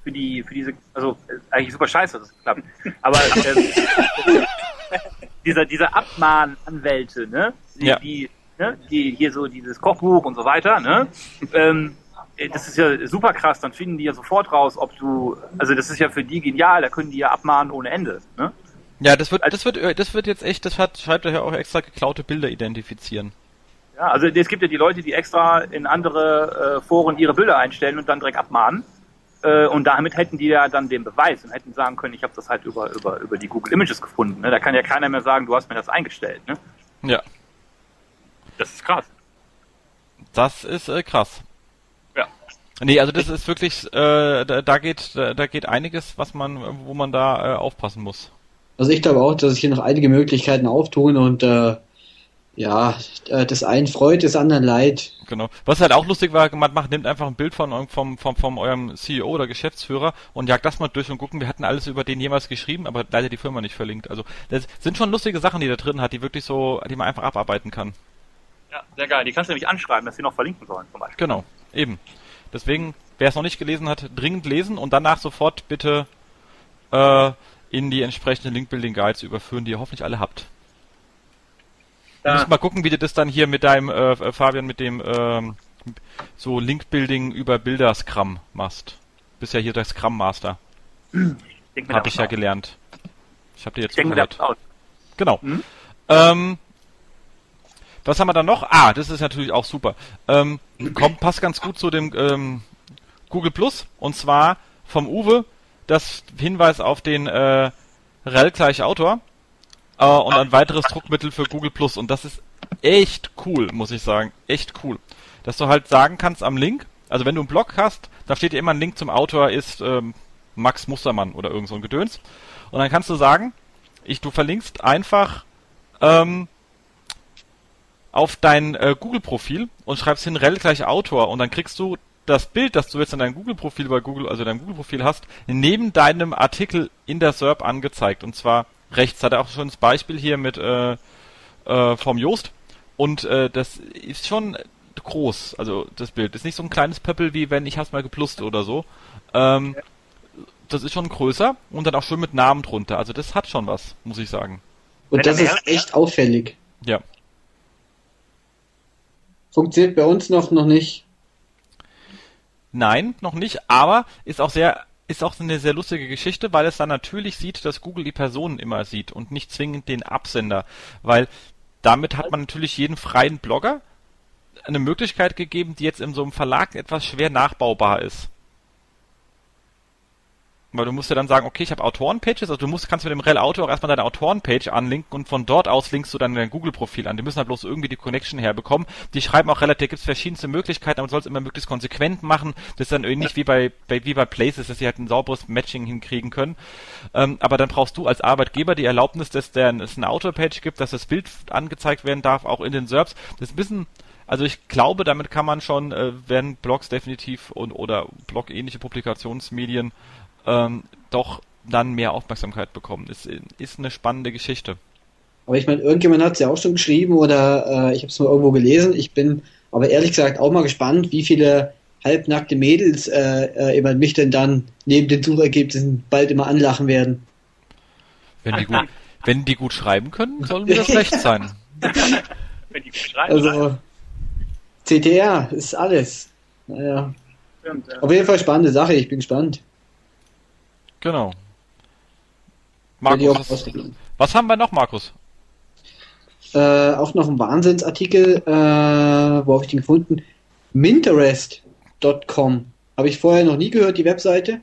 für die, für diese, also, eigentlich super scheiße, dass es klappt. Aber, äh, <laughs> dieser, diese Abmahnanwälte, ne? Die, Ja. die, ne? Die hier so dieses Kochbuch und so weiter, ne? Ähm, ey, das ist ja super krass, dann finden die ja sofort raus, ob du, also das ist ja für die genial, da können die ja abmahnen ohne Ende, ne? Ja, das wird, das wird, äh, das wird jetzt echt, das hat, schreibt er ja auch extra geklaute Bilder identifizieren. Ja, also es gibt ja die Leute, die extra in andere äh, Foren ihre Bilder einstellen und dann direkt abmahnen. Äh, und damit hätten die ja dann den Beweis und hätten sagen können, ich habe das halt über, über, über die Google Images gefunden. Ne? Da kann ja keiner mehr sagen, du hast mir das eingestellt. Ne? Ja, Das ist krass. das ist äh, krass. Ja. Nee, also das ist wirklich, äh, da, da geht, da, da geht einiges, was man, wo man da äh, aufpassen muss. Also ich glaube auch, dass sich hier noch einige Möglichkeiten auftun und äh, ja, äh, das einen freut, das anderen leid. Genau. Was halt auch lustig war, man macht, nimmt einfach ein Bild von eurem- vom, vom, vom eurem CEO oder Geschäftsführer und jagt das mal durch und gucken, wir hatten alles über den jemals geschrieben, aber leider die Firma nicht verlinkt. Also das sind schon lustige Sachen, die da drin hat, die wirklich so, die man einfach abarbeiten kann. Ja, sehr geil. Die kannst du nämlich anschreiben, dass sie noch verlinken sollen, zum Beispiel. Genau, eben. Deswegen, wer es noch nicht gelesen hat, dringend lesen und danach sofort bitte äh, in die entsprechenden Link-Building Guides überführen, die ihr hoffentlich alle habt. Du Ja. musst mal gucken, wie du das dann hier mit deinem, äh, äh, Fabian, mit dem ähm, so Link-Building über Bilder Scrum machst. Bist ja hier der Scrum Master. Denk mir Hab da ich ja aus. gelernt. Ich habe dir jetzt da zugehört. Genau. Mhm. Ähm, was haben wir da noch? Ah, das ist natürlich auch super. Ähm, kommt, passt ganz gut zu dem ähm, Google Plus und zwar vom Uwe das Hinweis auf den äh, rel gleich Autor äh, und ein weiteres Druckmittel für Google Plus und das ist echt cool, muss ich sagen. Echt cool. Dass du halt sagen kannst am Link, also wenn du einen Blog hast, da steht dir immer ein Link zum Autor ist ähm, Max Mustermann oder irgend so ein Gedöns. Und dann kannst du sagen, ich, du verlinkst einfach ähm, auf dein äh, Google-Profil und schreibst hin rel gleich Autor und dann kriegst du das Bild, das du jetzt in deinem Google-Profil bei Google, also deinem Google-Profil hast, neben deinem Artikel in der SERP angezeigt. Und zwar rechts. Hat er auch schon das Beispiel hier mit äh, äh, vom Joost. Und äh, das ist schon groß, also das Bild. Ist nicht so ein kleines Pöppel wie wenn ich hab's mal geplust oder so. Ähm, das ist schon größer und dann auch schön mit Namen drunter. Also das hat schon was, muss ich sagen. Und das ist echt auffällig. Ja. Funktioniert bei uns noch, noch nicht. Nein, noch nicht, aber ist auch sehr ist auch eine sehr lustige Geschichte, weil es dann natürlich sieht, dass Google die Personen immer sieht und nicht zwingend den Absender, weil damit hat man natürlich jeden freien Blogger eine Möglichkeit gegeben, die jetzt in so einem Verlag etwas schwer nachbaubar ist. Weil du musst ja dann sagen, okay, ich habe Autorenpages, also du musst, kannst mit dem rel Autor auch erstmal deine Autorenpage anlinken und von dort aus linkst du dann dein Google-Profil an. Die müssen halt bloß irgendwie die Connection herbekommen. Die schreiben auch relativ, gibt es verschiedenste Möglichkeiten, aber du sollst immer möglichst konsequent machen. Das ist dann irgendwie nicht wie bei, bei, wie bei Places, dass sie halt ein sauberes Matching hinkriegen können. Ähm, aber dann brauchst du als Arbeitgeber die Erlaubnis, dass der, es eine Autorpage gibt, dass das Bild angezeigt werden darf, auch in den SERPs. Das ist ein bisschen, also ich glaube, damit kann man schon, äh, werden Blogs definitiv und oder Blog-ähnliche Publikationsmedien ähm, doch dann mehr Aufmerksamkeit bekommen. Ist, ist eine spannende Geschichte. Aber ich meine, irgendjemand hat es ja auch schon geschrieben oder äh, ich habe es mal irgendwo gelesen. Ich bin aber ehrlich gesagt auch mal gespannt, wie viele halbnackte Mädels äh, äh, mich denn dann neben den Suchergebnissen bald immer anlachen werden. Wenn die gut, wenn die gut schreiben können, sollen wir das recht sein. <laughs> wenn die gut schreiben. Also CTR ist alles. Naja. Stimmt, ja. Auf jeden Fall spannende Sache, ich bin gespannt. Genau. Markus, was, was, haben wir noch, Markus? Äh, auch noch ein Wahnsinnsartikel, äh, wo habe ich den gefunden? Minterest.com. Habe ich vorher noch nie gehört, die Webseite.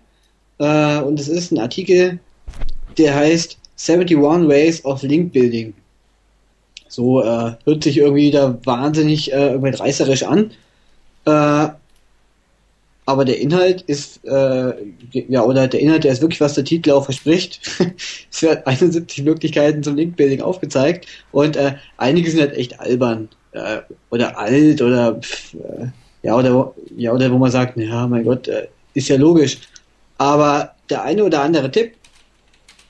Äh, und es ist ein Artikel, der heißt 71 Ways of Link Building. So äh, hört sich irgendwie da wahnsinnig äh, irgendwie reißerisch an. Aber der Inhalt ist, äh, ja, oder der Inhalt, der ist wirklich, was der Titel auch verspricht. <laughs> es werden 71 Möglichkeiten zum Linkbuilding aufgezeigt und äh, einige sind halt echt albern äh, oder alt oder pff, äh, ja, oder ja, oder wo man sagt, ja, mein Gott, äh, ist ja logisch. Aber der eine oder andere Tipp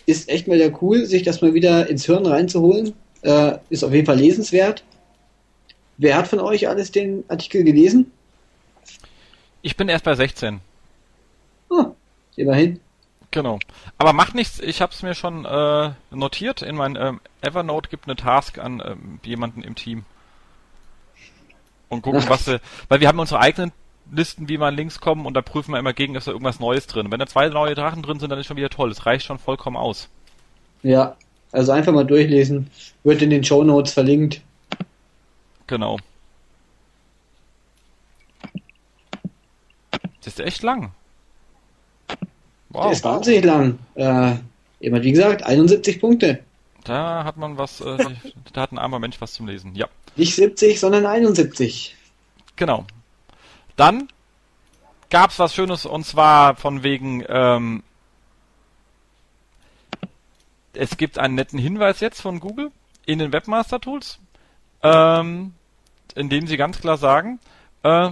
ist echt mal der cool, sich das mal wieder ins Hirn reinzuholen. Äh, ist auf jeden Fall lesenswert. Wer hat von euch alles den Artikel gelesen? Ich bin erst bei 16. Oh, immerhin. Genau. Aber macht nichts, ich habe es mir schon äh, notiert. In mein ähm, Evernote gibt eine Task an ähm, jemanden im Team. Und gucken, Ach. was sie. Weil wir haben unsere eigenen Listen, wie man links kommen und da prüfen wir immer gegen, ist da irgendwas Neues drin. wenn da zwei neue Drachen drin sind, dann ist schon wieder toll. Das reicht schon vollkommen aus. Ja, also einfach mal durchlesen. Wird in den Show Notes verlinkt. Genau. Das ist echt lang. Wow. Der ist wahnsinnig lang. Äh, wie gesagt, 71 Punkte. Da hat man was, äh, <laughs> da hat ein armer Mensch was zum Lesen, ja. Nicht 70, sondern 71. Genau. Dann gab's was Schönes und zwar von wegen, ähm, es gibt einen netten Hinweis jetzt von Google in den Webmaster Tools, ähm, in dem sie ganz klar sagen, äh,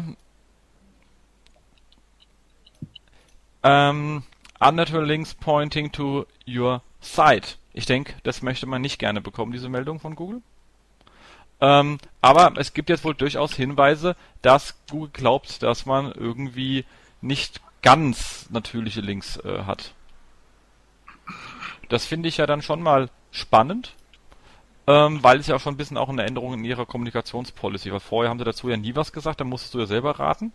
Ähm, unnatural links pointing to your site. Ich denke, das möchte man nicht gerne bekommen, diese Meldung von Google. Ähm, aber es gibt jetzt wohl durchaus Hinweise, dass Google glaubt, dass man irgendwie nicht ganz natürliche Links äh, hat. Das finde ich ja dann schon mal spannend, ähm, weil es ja auch schon ein bisschen auch eine Änderung in ihrer Kommunikationspolicy war. Vorher haben sie dazu ja nie was gesagt, da musstest du ja selber raten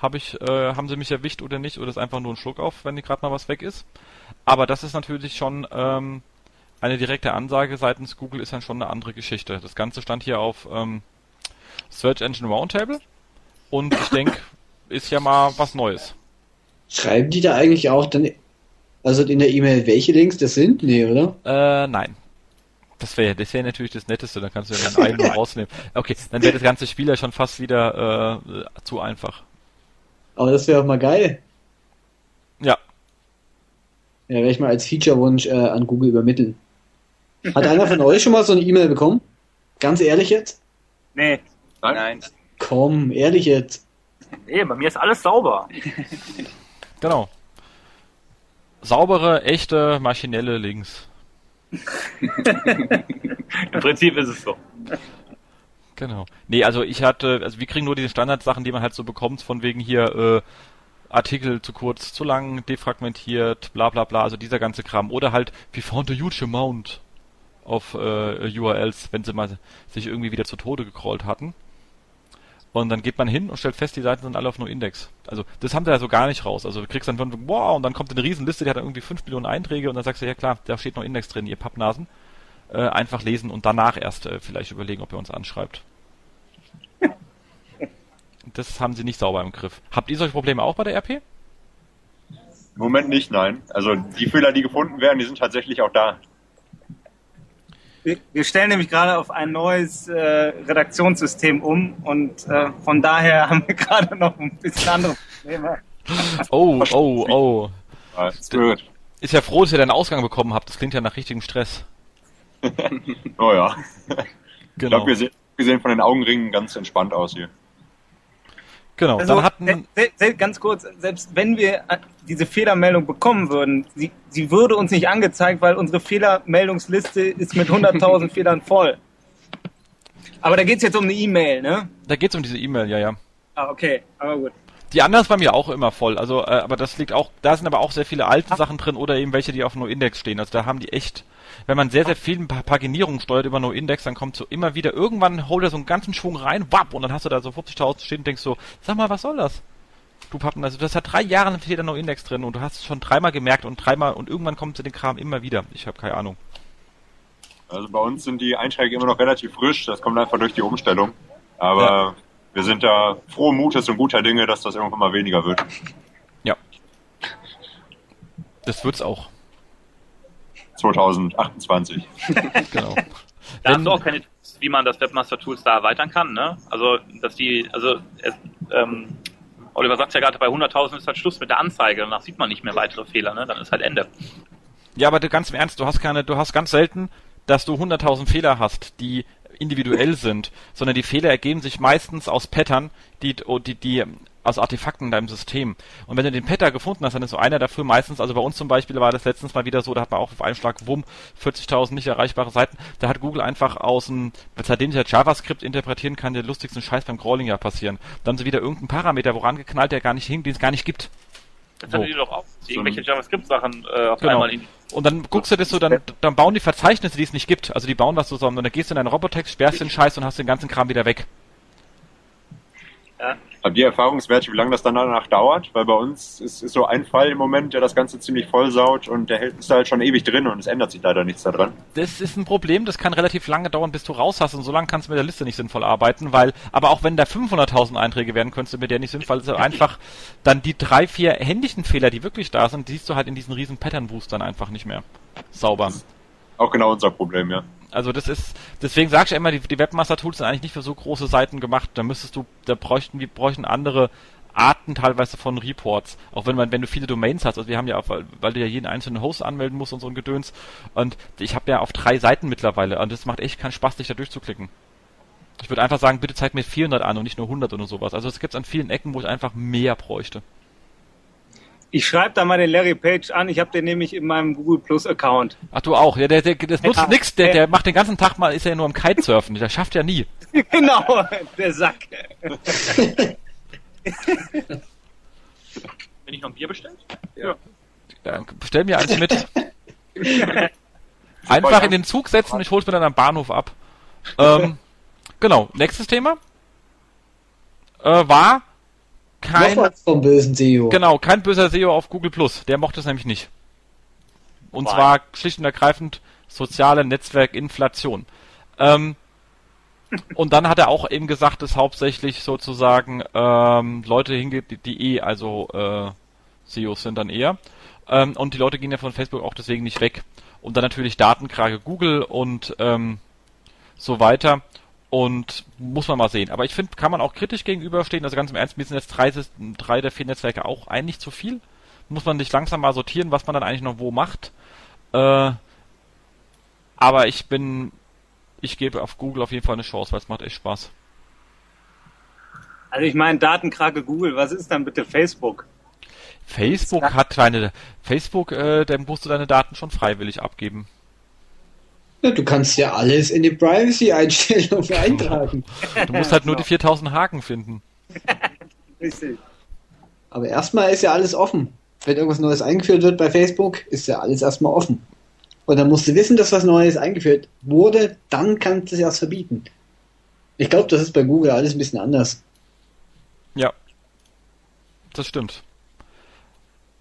habe ich, äh, haben sie mich erwischt oder nicht, oder ist einfach nur ein Schluck auf, wenn gerade mal was weg ist. Aber das ist natürlich schon ähm, eine direkte Ansage seitens Google ist dann schon eine andere Geschichte. Das Ganze stand hier auf ähm, Search Engine Roundtable und ich denke, <laughs> ist ja mal was Neues. Schreiben die da eigentlich auch dann, also in der E-Mail, welche Links das sind? Nee, oder? Äh, nein. Das wäre das wäre natürlich das Netteste, dann kannst du ja den einen <laughs> rausnehmen. Okay, dann wäre das ganze Spiel ja schon fast wieder äh, zu einfach. Aber das wäre auch mal geil. Ja. Ja, werde ich mal als Feature-Wunsch äh, an Google übermitteln. Hat einer von euch schon mal so eine E-Mail bekommen? Ganz ehrlich jetzt? Nee. Nein? Nein. Komm, ehrlich jetzt. Nee, bei mir ist alles sauber. Genau. Saubere, echte, maschinelle Links. <laughs> Im Prinzip ist es so. Genau. Nee, also ich hatte, also wir kriegen nur diese Standardsachen, die man halt so bekommt, von wegen hier äh, Artikel zu kurz, zu lang, defragmentiert, bla bla bla, also dieser ganze Kram. Oder halt, we found a huge amount of äh, URLs, wenn sie mal sich irgendwie wieder zu Tode gecrawlt hatten. Und dann geht man hin und stellt fest, die Seiten sind alle auf NoIndex. Also das haben sie ja so gar nicht raus. Also du kriegst dann von, wow, und dann kommt eine Riesenliste, die hat dann irgendwie 5 Millionen Einträge und dann sagst du, ja klar, da steht NoIndex drin, ihr Pappnasen. Äh, einfach lesen und danach erst äh, vielleicht überlegen, ob ihr uns anschreibt. Das haben sie nicht sauber im Griff. Habt ihr solche Probleme auch bei der RP? Im Moment nicht, nein. Also die Fehler, die gefunden werden, die sind tatsächlich auch da. Wir, wir stellen nämlich gerade auf ein neues äh, Redaktionssystem um und äh, von daher <laughs> haben wir gerade noch ein bisschen andere Probleme. Oh, oh, oh. Ist ja froh, dass ihr deinen Ausgang bekommen habt. Das klingt ja nach richtigem Stress. <laughs> Oh ja. Ich Genau. glaube, wir sehen, wir sehen von den Augenringen ganz entspannt aus hier. Genau. Also, dann hatten, ganz kurz, selbst wenn wir äh, diese Fehlermeldung bekommen würden, sie, sie würde uns nicht angezeigt, weil unsere Fehlermeldungsliste ist mit 100.000 <laughs> Fehlern voll. Aber da geht's jetzt um eine E-Mail, ne? da geht's um diese E-Mail, ja, ja. Ah, okay, aber gut. Die anderen ist bei mir auch immer voll. Also, äh, aber das liegt auch, da sind aber auch sehr viele alte Sachen drin oder eben welche, die auf NoIndex stehen. Also da haben die echt, wenn man sehr, sehr viel Pa- Paginierung steuert über NoIndex, dann kommt so immer wieder, irgendwann holt er so einen ganzen Schwung rein, wapp, und dann hast du da so 50.000 stehen und denkst so, sag mal, was soll das? Du Pappen, also das hat drei Jahre steht da NoIndex drin und du hast es schon dreimal gemerkt und dreimal und irgendwann kommt zu den Kram immer wieder. Ich habe keine Ahnung. Also bei uns sind die Einträge immer noch relativ frisch. Das kommt einfach durch die Umstellung. Aber Ja. Wir sind da frohen Mutes und guter Dinge, dass das irgendwann mal weniger wird. Ja. Das wird's auch. 2028. <laughs> Genau. Da hast du auch keine Tipps, wie man das Webmaster Tools da erweitern kann, ne? Also, dass die, also, es, ähm, Oliver sagt ja gerade, bei 100.000 ist halt Schluss mit der Anzeige, danach sieht man nicht mehr weitere Fehler, ne? Dann ist halt Ende. Ja, aber du, ganz im Ernst, du hast keine, du hast ganz selten, dass du 100.000 Fehler hast, die individuell sind, sondern die Fehler ergeben sich meistens aus Pattern, die, oh, die, die aus Artefakten in deinem System. Und wenn du den Pattern gefunden hast, dann ist so einer dafür meistens, also bei uns zum Beispiel war das letztens mal wieder so, da hat man auch auf einen Schlag, wumm, 40.000 nicht erreichbare Seiten, da hat Google einfach aus dem, seitdem ich ja JavaScript interpretieren kann, der lustigsten Scheiß beim Crawling ja passieren. Dann haben sie wieder irgendeinen Parameter woran geknallt, der gar nicht hing, den es gar nicht gibt. Das So. hatten die doch auch, irgendwelche JavaScript-Sachen äh, auf Genau. einmal in Und dann guckst du das so, dann, dann bauen die Verzeichnisse, die es nicht gibt. Also die bauen was zusammen. Und dann gehst du in deinen Robotext, sperrst den Scheiß und hast den ganzen Kram wieder weg. Habt ihr Erfahrungswerte, wie lange das dann danach dauert? Weil bei uns ist, ist so ein Fall im Moment, der das Ganze ziemlich vollsaut und der hält ist da halt schon ewig drin und es ändert sich leider nichts daran. Das ist ein Problem, das kann relativ lange dauern, bis du raus hast. Und so lange kannst du mit der Liste nicht sinnvoll arbeiten, weil, aber auch wenn da 500.000 Einträge werden, könntest du mit der nicht sinnvoll, also einfach dann die drei, vier händischen Fehler, die wirklich da sind, die siehst du halt in diesen riesen Pattern-Boostern einfach nicht mehr. Sauber. Auch genau unser Problem, ja. Also das ist, deswegen sag ich ja immer, die, die Webmaster-Tools sind eigentlich nicht für so große Seiten gemacht. Da müsstest du, da bräuchten wir bräuchten andere Arten teilweise von Reports. Auch wenn man, wenn du viele Domains hast, also wir haben ja auch, weil, du ja jeden einzelnen Host anmelden musst und so ein Gedöns. Und ich habe ja auf drei Seiten mittlerweile und das macht echt keinen Spaß, dich da durchzuklicken. Ich würde einfach sagen, bitte zeig mir 400 an und nicht nur 100 oder sowas. Also es gibt an vielen Ecken, wo ich einfach mehr bräuchte. Ich schreibe da mal den Larry Page an, ich habe den nämlich in meinem Google Plus Account. Ach du auch, ja, der, der, das nutzt Ja, nix, der, der macht den ganzen Tag mal, ist ja nur am Kitesurfen, der schafft ja nie. <laughs> genau, der Sack. <laughs> Wenn ich noch ein Bier bestellt? Ja, bestell mir eins mit. <laughs> Einfach in den Zug setzen und ich hol's mir dann am Bahnhof ab. Ähm, genau, nächstes Thema. Äh, war kein, vom bösen SEO. genau, kein böser SEO auf Google Plus. Der mochte es nämlich nicht. Und Why? zwar schlicht und ergreifend soziale Netzwerkinflation. Ähm, und dann hat er auch eben gesagt, dass hauptsächlich sozusagen ähm, Leute hingeht, die, die eh also äh, SEOs sind dann eher. Ähm, und die Leute gehen ja von Facebook auch deswegen nicht weg. und dann natürlich Datenkrage Google und ähm, so weiter. Und muss man mal sehen. Aber ich finde, kann man auch kritisch gegenüberstehen. Also ganz im Ernst, mir sind jetzt drei, drei der vier Netzwerke auch eigentlich zu viel. Muss man sich langsam mal sortieren, was man dann eigentlich noch wo macht. Äh, aber ich bin, ich gebe auf Google auf jeden Fall eine Chance, weil es macht echt Spaß. Also ich meine, Datenkrake Google, was ist dann bitte Facebook? Facebook hat deine, Facebook, äh, dann musst du deine Daten schon freiwillig abgeben. Ja, du kannst ja alles in die Privacy-Einstellungen eintragen. Du musst halt nur die 4000 Haken finden. <laughs> Richtig. Aber erstmal ist ja alles offen. Wenn irgendwas Neues eingeführt wird bei Facebook, ist ja alles erstmal offen. Und dann musst du wissen, dass was Neues eingeführt wurde, dann kannst du es erst verbieten. Ich glaube, das ist bei Google alles ein bisschen anders. Ja. Das stimmt.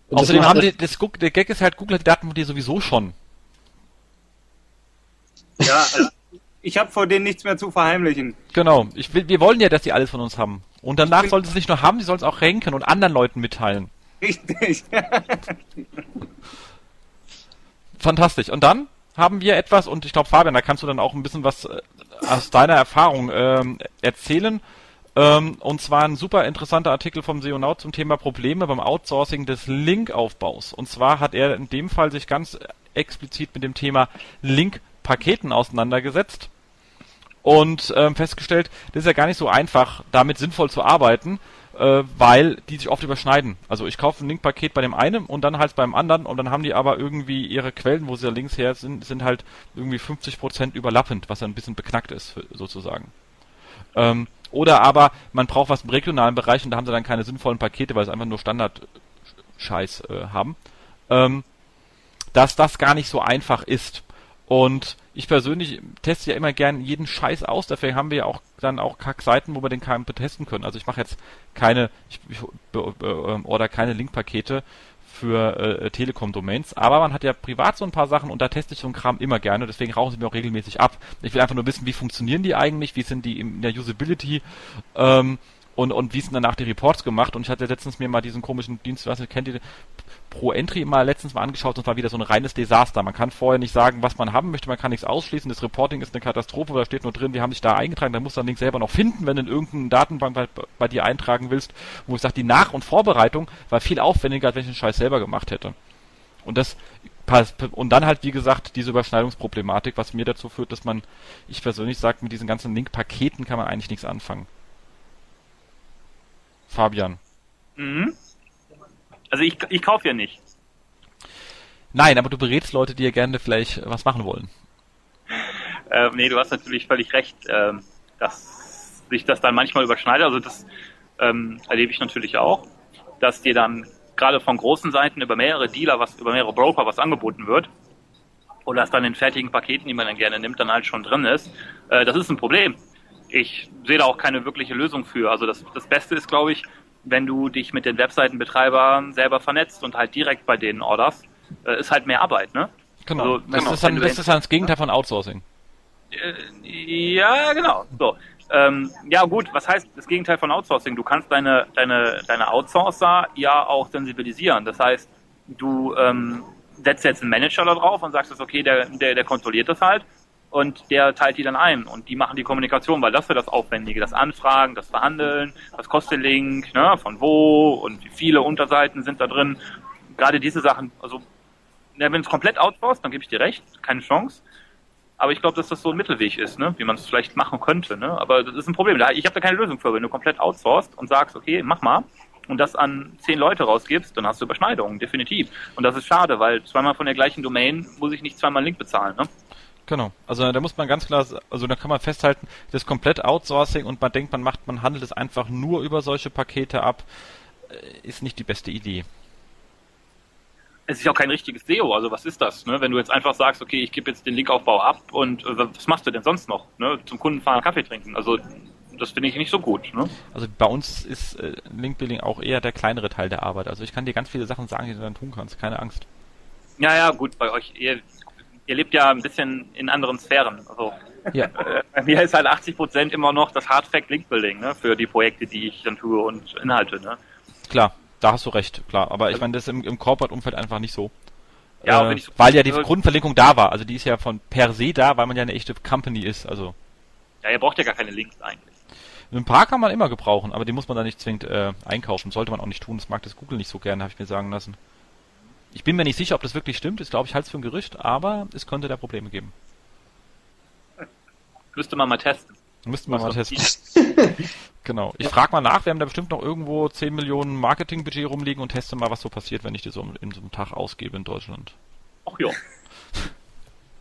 Und Außerdem haben die, das, der Gag ist halt, Google hat die Daten von dir sowieso schon. Ja, also ich habe vor denen nichts mehr zu verheimlichen. Genau. Ich, wir wollen ja, dass die alles von uns haben. Und danach sollten sie es nicht nur haben, sie sollen es auch renken und anderen Leuten mitteilen. Richtig. <laughs> Fantastisch. Und dann haben wir etwas, und ich glaube, Fabian, da kannst du dann auch ein bisschen was äh, aus deiner Erfahrung ähm, erzählen. Ähm, und zwar ein super interessanter Artikel vom Seonaut zum Thema Probleme beim Outsourcing des Linkaufbaus. Und zwar hat er in dem Fall sich ganz explizit mit dem Thema Link Paketen auseinandergesetzt und ähm, festgestellt, das ist ja gar nicht so einfach, damit sinnvoll zu arbeiten, äh, weil die sich oft überschneiden. Also ich kaufe ein Link-Paket bei dem einen und dann halt beim anderen und dann haben die aber irgendwie ihre Quellen, wo sie da links her sind, sind halt irgendwie 50% überlappend, was ein bisschen beknackt ist, sozusagen. Ähm, oder aber man braucht was im regionalen Bereich und da haben sie dann keine sinnvollen Pakete, weil sie einfach nur Standard-Scheiß äh, haben. Ähm, dass das gar nicht so einfach ist. Und ich persönlich teste ja immer gern jeden Scheiß aus, dafür haben wir ja auch dann auch Kack-Seiten, wo wir den KMP testen können. Also ich mache jetzt keine, ich, ich äh, oder keine Linkpakete für äh, Telekom-Domains, aber man hat ja privat so ein paar Sachen und da teste ich so einen Kram immer gerne, deswegen rauchen sie mir auch regelmäßig ab. Ich will einfach nur wissen, wie funktionieren die eigentlich, wie sind die in der Usability? Ähm, und, und wie sind danach die Reports gemacht? Und ich hatte letztens mir mal diesen komischen Dienst, was kennt ihr, Pro Entry mal letztens mal angeschaut und war wieder so ein reines Desaster. Man kann vorher nicht sagen, was man haben möchte, man kann nichts ausschließen. Das Reporting ist eine Katastrophe, da steht nur drin, wir haben sich da eingetragen, dann musst du dann Link selber noch finden, wenn du in irgendeine Datenbank bei, bei dir eintragen willst, wo ich sage, die Nach- und Vorbereitung war viel aufwendiger, als wenn ich den Scheiß selber gemacht hätte. Und das und dann halt, wie gesagt, diese Überschneidungsproblematik, was mir dazu führt, dass man, ich persönlich sage, mit diesen ganzen Link-Paketen kann man eigentlich nichts anfangen. Fabian. Mhm. Also ich, ich kaufe ja nicht. Nein, aber du berätst Leute, die ja gerne vielleicht was machen wollen. Äh, nee, du hast natürlich völlig recht, äh, dass sich das dann manchmal überschneidet. Also das ähm, erlebe ich natürlich auch, dass dir dann gerade von großen Seiten über mehrere Dealer, was über mehrere Broker was angeboten wird oder dass dann in fertigen Paketen, die man dann gerne nimmt, dann halt schon drin ist. Äh, das ist ein Problem. Ich sehe da auch keine wirkliche Lösung für. Also das, das Beste ist, glaube ich, wenn du dich mit den Webseitenbetreibern selber vernetzt und halt direkt bei denen orderst, äh, ist halt mehr Arbeit, ne? Genau. Also, das, genau, ist dann, das ist dann das Gegenteil von Outsourcing. Äh, ja, genau. So. Ähm, ja gut, was heißt das Gegenteil von Outsourcing? Du kannst deine, deine, deine Outsourcer ja auch sensibilisieren. Das heißt, du ähm, setzt jetzt einen Manager da drauf und sagst, okay, der, der, der kontrolliert das halt und der teilt die dann ein und die machen die Kommunikation, weil das für das Aufwendige, das Anfragen, das Verhandeln, was kostet Link, ne, von wo und wie viele Unterseiten sind da drin. Gerade diese Sachen, also ja, wenn es komplett outsourced, dann gebe ich dir recht, keine Chance. Aber ich glaube, dass das so ein Mittelweg ist, ne? wie man es vielleicht machen könnte. Ne? Aber das ist ein Problem. Ich habe da keine Lösung für. Wenn du komplett outsourcest und sagst, okay, mach mal, und das an zehn Leute rausgibst, dann hast du Überschneidungen, definitiv. Und das ist schade, weil zweimal von der gleichen Domain muss ich nicht zweimal Link bezahlen. Ne? Genau. Also da muss man ganz klar, also da kann man festhalten, das komplett Outsourcing und man denkt, man macht, man handelt es einfach nur über solche Pakete ab, äh, ist nicht die beste Idee. Es ist auch kein richtiges SEO, also was ist das? Ne? Wenn du jetzt einfach sagst, okay, ich gebe jetzt den Linkaufbau ab und äh, was machst du denn sonst noch? Ne? Zum Kunden fahren, Kaffee trinken. Also das finde ich nicht so gut. Ne? Also bei uns ist äh, Linkbuilding auch eher der kleinere Teil der Arbeit. Also ich kann dir ganz viele Sachen sagen, die du dann tun kannst, keine Angst. Ja, ja, gut, bei euch, ihr ihr lebt ja ein bisschen in anderen Sphären. Also ja. äh, <laughs> bei mir ist halt 80 Prozent immer noch das Hardfact Link Building ne, für die Projekte, die ich dann tue und Inhalte. Ne? Klar, da hast du recht, klar. Aber ich meine, das ist im, im Corporate-Umfeld einfach nicht so. Ja, äh, so- weil ja die Grundverlinkung da war. Also die ist ja von per se da, weil man ja eine echte Company ist. Also Ja, ihr braucht ja gar keine Links eigentlich. ein paar kann man immer gebrauchen, aber die muss man dann nicht zwingend äh, einkaufen. Sollte man auch nicht tun. Das mag das Google nicht so gerne, habe ich mir sagen lassen. Ich bin mir nicht sicher, ob das wirklich stimmt. Ist glaube ich halt für ein Gerücht, aber es könnte da Probleme geben. Müsste man mal testen. Müssten wir mal testen. <laughs> genau. Ich frage mal nach, wir haben da bestimmt noch irgendwo 10 Millionen Marketingbudget rumliegen und teste mal, was so passiert, wenn ich die so in so einem Tag ausgebe in Deutschland. Ach ja.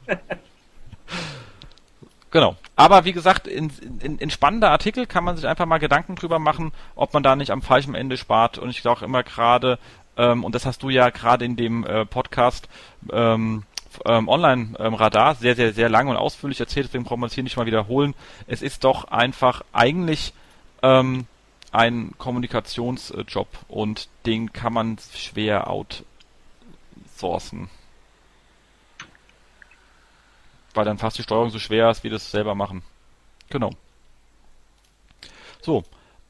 <laughs> Genau. Aber wie gesagt, in, in, in spannender Artikel kann man sich einfach mal Gedanken drüber machen, ob man da nicht am falschen Ende spart. Und ich sage immer gerade, ähm, und das hast du ja gerade in dem äh, Podcast ähm, ähm, Online-Radar sehr, sehr, sehr lang und ausführlich erzählt, deswegen brauchen wir es hier nicht mal wiederholen. Es ist doch einfach eigentlich ähm, ein Kommunikationsjob und den kann man schwer outsourcen. Weil dann fast die Steuerung so schwer ist, wie das selber machen. Genau. So.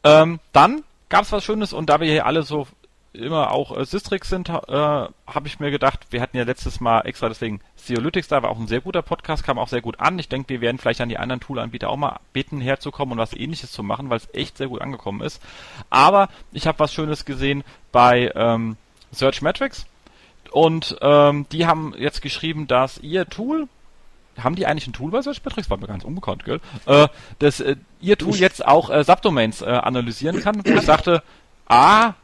Ähm, dann gab es was Schönes und da wir hier alle so immer auch äh, Systrix sind, äh, habe ich mir gedacht, wir hatten ja letztes Mal extra deswegen Theolytics, da war auch ein sehr guter Podcast, kam auch sehr gut an. Ich denke, wir werden vielleicht an die anderen Toolanbieter auch mal bitten, herzukommen und was ähnliches zu machen, weil es echt sehr gut angekommen ist. Aber ich habe was Schönes gesehen bei ähm, Search Metrics und ähm, die haben jetzt geschrieben, dass ihr Tool haben die eigentlich ein Tool bei Search Metrics? War mir ganz unbekannt, gell? Äh, dass äh, ihr Tool jetzt auch äh, Subdomains äh, analysieren kann, wo ich <clears throat> sagte, ah,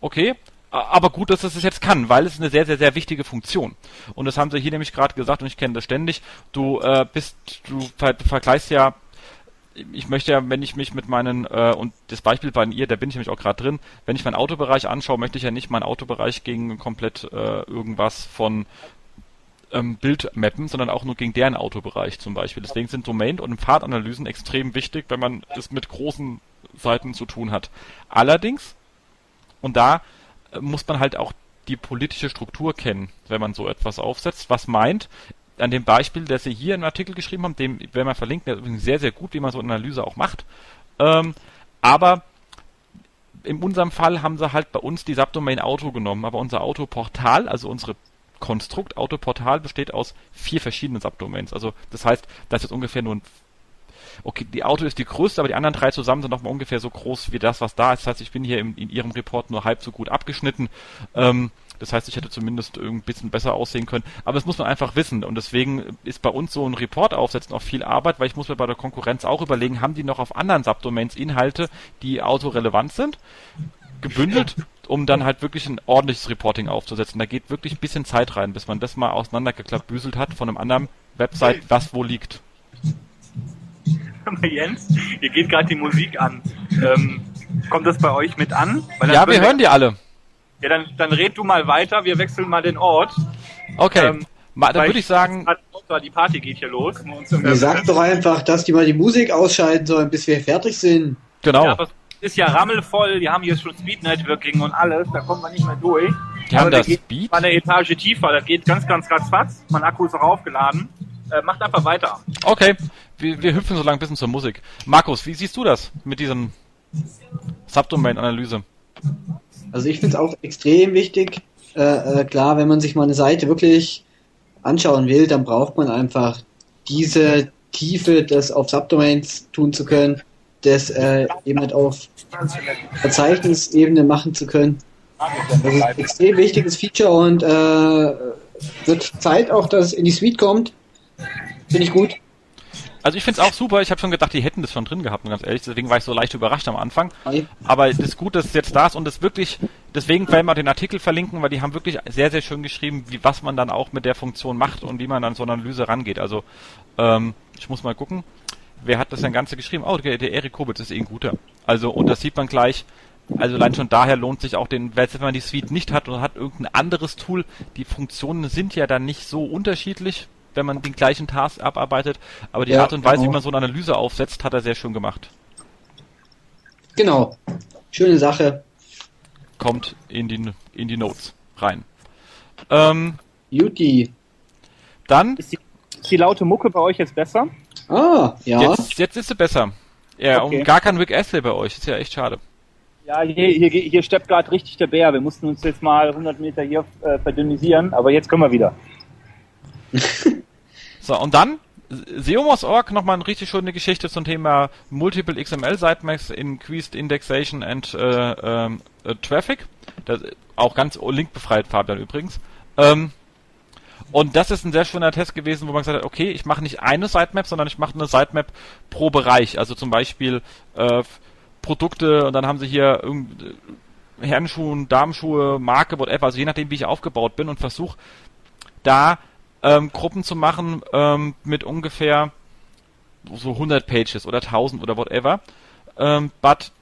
okay, aber gut, dass es das jetzt kann, weil es ist eine sehr, sehr, sehr wichtige Funktion. Und das haben sie hier nämlich gerade gesagt und ich kenne das ständig. Du äh, bist, du ver vergleichst ja ich möchte ja, wenn ich mich mit meinen, äh, und das Beispiel bei ihr, da bin ich nämlich auch gerade drin, wenn ich meinen Autobereich anschaue, möchte ich ja nicht meinen Autobereich gegen komplett äh, irgendwas von ähm, Bild mappen, sondern auch nur gegen deren Autobereich zum Beispiel. Deswegen sind Domain- und Pfadanalysen extrem wichtig, wenn man es mit großen Seiten zu tun hat. Allerdings, und da äh, muss man halt auch die politische Struktur kennen, wenn man so etwas aufsetzt, was meint, an dem Beispiel, das Sie hier im Artikel geschrieben haben, dem werden wir verlinken, der ist übrigens sehr, sehr gut, wie man so eine Analyse auch macht. Ähm, aber in unserem Fall haben sie halt bei uns die Subdomain Auto genommen, aber unser Autoportal, also unsere Konstrukt Autoportal besteht aus vier verschiedenen Subdomains. Also das heißt, das ist ungefähr nur ein Okay, die Auto ist die größte, aber die anderen drei zusammen sind nochmal ungefähr so groß wie das, was da ist. Das heißt, ich bin hier im, in Ihrem Report nur halb so gut abgeschnitten. Ähm, das heißt, ich hätte zumindest ein bisschen besser aussehen können. Aber das muss man einfach wissen. Und deswegen ist bei uns so ein Report aufsetzen auch viel Arbeit, weil ich muss mir bei der Konkurrenz auch überlegen, haben die noch auf anderen Subdomains Inhalte, die autorelevant sind, gebündelt, um dann halt wirklich ein ordentliches Reporting aufzusetzen. Da geht wirklich ein bisschen Zeit rein, bis man das mal auseinandergeklappt hat von einem anderen Website, was wo liegt. Jens, hier geht gerade die Musik an. Ähm, kommt das bei euch mit an? Ja, wir hören die alle. Ja, dann, dann red du mal weiter, wir wechseln mal den Ort. Okay. Ähm, Ma, dann würde ich sagen, Die Party geht hier los. Ihr sagt doch einfach, dass die mal die Musik ausschalten sollen, bis wir fertig sind. genau. Ja, ist ja rammelvoll, die haben hier schon Speed Networking und alles, da kommen wir nicht mehr durch. Die haben der das Speed? Mal eine Etage tiefer, das geht ganz, ganz ratzfatz. Mein Akku ist auch aufgeladen. Äh, macht einfach weiter. Okay, wir, wir hüpfen so lange ein bisschen zur Musik. Markus, wie siehst du das mit diesem Subdomain-Analyse? Also ich finde es auch extrem wichtig. Äh, äh, klar, wenn man sich mal eine Seite wirklich anschauen will, dann braucht man einfach diese Tiefe, das auf Subdomains tun zu können, das äh, eben halt auf Verzeichnisebene machen zu können. Das ist ein extrem wichtiges Feature und äh, wird Zeit auch, dass es in die Suite kommt. Finde ich gut. Also ich finde es auch super, ich habe schon gedacht, die hätten das schon drin gehabt, ganz ehrlich, deswegen war ich so leicht überrascht am Anfang. Aber es ist gut, dass es jetzt da ist und es wirklich, deswegen werden wir den Artikel verlinken, weil die haben wirklich sehr, sehr schön geschrieben, wie was man dann auch mit der Funktion macht und wie man an so eine Analyse rangeht. Also ähm, ich muss mal gucken, wer hat das denn Ganze geschrieben? Oh, der, der Erik Kobitz ist eh ein guter. Also und das sieht man gleich, also allein schon daher lohnt sich auch den, wenn man die Suite nicht hat und hat irgendein anderes Tool, die Funktionen sind ja dann nicht so unterschiedlich, wenn man den gleichen Task abarbeitet, aber die Ja, Art und Weise, genau. wie man so eine Analyse aufsetzt, hat er sehr schön gemacht. Genau. Schöne Sache. Kommt in die, in die Notes rein. Ähm, Beauty. dann, Ist die, ist die laute Mucke bei euch jetzt besser? Ah, ja. jetzt, jetzt ist sie besser. Ja, Okay. und gar kein Rick Astley bei euch, ist ja echt schade. Ja, hier, hier, hier steppt gerade richtig der Bär. Wir mussten uns jetzt mal 100 Meter hier äh, verdünnisieren, aber jetzt können wir wieder. <laughs> So, und dann Seomos.org nochmal eine richtig schöne Geschichte zum Thema Multiple XML Sitemaps, Increased Indexation and äh, ähm, äh, Traffic. Das, auch ganz linkbefreit Fabian übrigens. Ähm, und das ist ein sehr schöner Test gewesen, wo man gesagt hat, okay, ich mache nicht eine Sitemap, sondern ich mache eine Sitemap pro Bereich. Also zum Beispiel äh, Produkte und dann haben sie hier Herrenschuhen, Damenschuhe, Marke, whatever, also je nachdem, wie ich aufgebaut bin und versuche da ähm, Gruppen zu machen ähm, mit ungefähr so 100 Pages oder 1000 oder whatever, ähm, but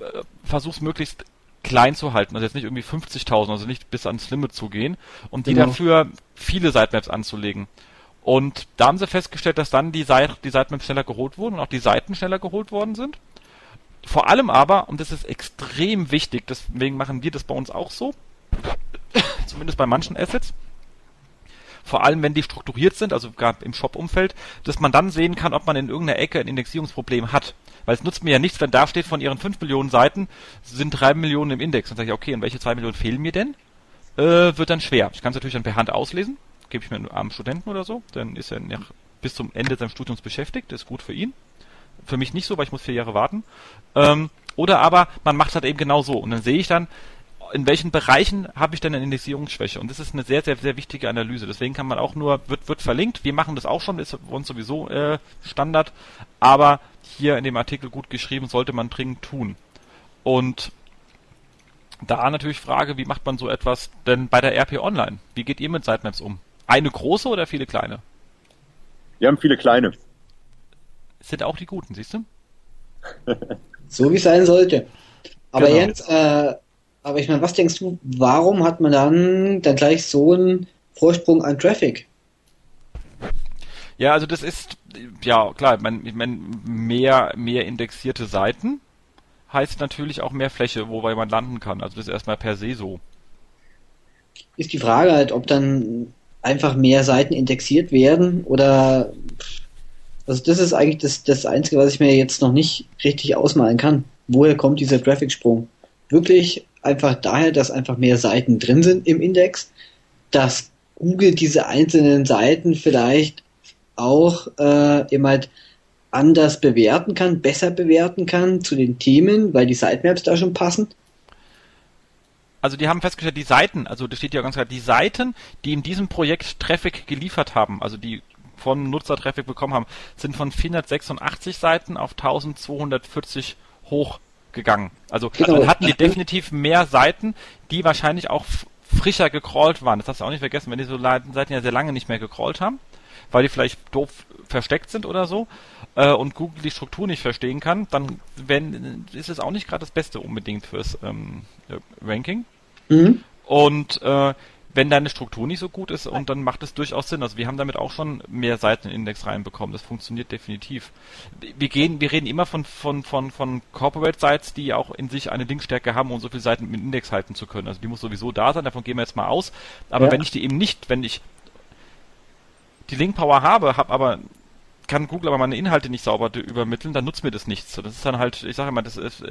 äh, versuch's möglichst klein zu halten, also jetzt nicht irgendwie 50.000, also nicht bis ans Limit zu gehen und die genau. dafür viele Sitemaps anzulegen. Und da haben sie festgestellt, dass dann die, Seite, die Sitemaps schneller geholt wurden und auch die Seiten schneller geholt worden sind. Vor allem aber, und das ist extrem wichtig, deswegen machen wir das bei uns auch so, <laughs> zumindest bei manchen Assets, vor allem wenn die strukturiert sind, also im Shop-Umfeld, dass man dann sehen kann, ob man in irgendeiner Ecke ein Indexierungsproblem hat. Weil es nutzt mir ja nichts, wenn da steht, von ihren 5 Millionen Seiten sind 3 Millionen im Index. Dann sage ich, okay, und welche 2 Millionen fehlen mir denn? Äh, wird dann schwer. Ich kann es natürlich dann per Hand auslesen, gebe ich mir einem Studenten oder so, dann ist er nach, bis zum Ende seines Studiums beschäftigt, das ist gut für ihn. Für mich nicht so, weil ich muss vier Jahre warten. Ähm, oder aber man macht es halt eben genau so. Und dann sehe ich dann, in welchen Bereichen habe ich denn eine Indexierungsschwäche? Und das ist eine sehr, sehr, sehr wichtige Analyse. Deswegen kann man auch nur, wird, wird verlinkt. Wir machen das auch schon, ist uns sowieso äh, Standard. Aber hier in dem Artikel gut geschrieben, sollte man dringend tun. Und da natürlich Frage, wie macht man so etwas denn bei der RP Online? Wie geht ihr mit Sitemaps um? Eine große oder viele kleine? Wir haben viele kleine. sind auch die guten, siehst du? <laughs> so wie es sein sollte. Aber genau. Jens, äh, aber ich meine, was denkst du, warum hat man dann, dann gleich so einen Vorsprung an Traffic? Ja, also das ist, ja klar, man, ich meine, mehr, mehr indexierte Seiten heißt natürlich auch mehr Fläche, wobei man landen kann. Also das ist erstmal per se so. Ist die Frage halt, ob dann einfach mehr Seiten indexiert werden oder also das ist eigentlich das, das Einzige, was ich mir jetzt noch nicht richtig ausmalen kann. Woher kommt dieser Traffic-Sprung? Wirklich einfach daher, dass einfach mehr Seiten drin sind im Index, dass Google diese einzelnen Seiten vielleicht auch äh, eben halt anders bewerten kann, besser bewerten kann zu den Themen, weil die Sitemaps da schon passen. Also die haben festgestellt, die Seiten, also das steht ja ganz klar, die Seiten, die in diesem Projekt Traffic geliefert haben, also die von Nutzertraffic bekommen haben, sind von 486 Seiten auf 1240 hoch gegangen. Also genau. dann hatten die definitiv mehr Seiten, die wahrscheinlich auch frischer gecrawlt waren. Das hast du auch nicht vergessen, wenn die so Seiten ja sehr lange nicht mehr gecrawlt haben, weil die vielleicht doof versteckt sind oder so äh, und Google die Struktur nicht verstehen kann, dann wenn, ist es auch nicht gerade das Beste unbedingt fürs ähm, Ranking. Mhm. Und äh, wenn deine Struktur nicht so gut ist und dann macht es durchaus Sinn. Also wir haben damit auch schon mehr Seiten in den Index reinbekommen. Das funktioniert definitiv. Wir gehen, wir reden immer von, von, von, von Corporate Sites, die auch in sich eine Linkstärke haben, um so viele Seiten mit Index halten zu können. Also die muss sowieso da sein, davon gehen wir jetzt mal aus. Aber ja. wenn ich die eben nicht, wenn ich die Link Power habe, habe aber kann Google aber meine Inhalte nicht sauber übermitteln, dann nutzt mir das nichts. Das ist dann halt, ich sage immer, das ist,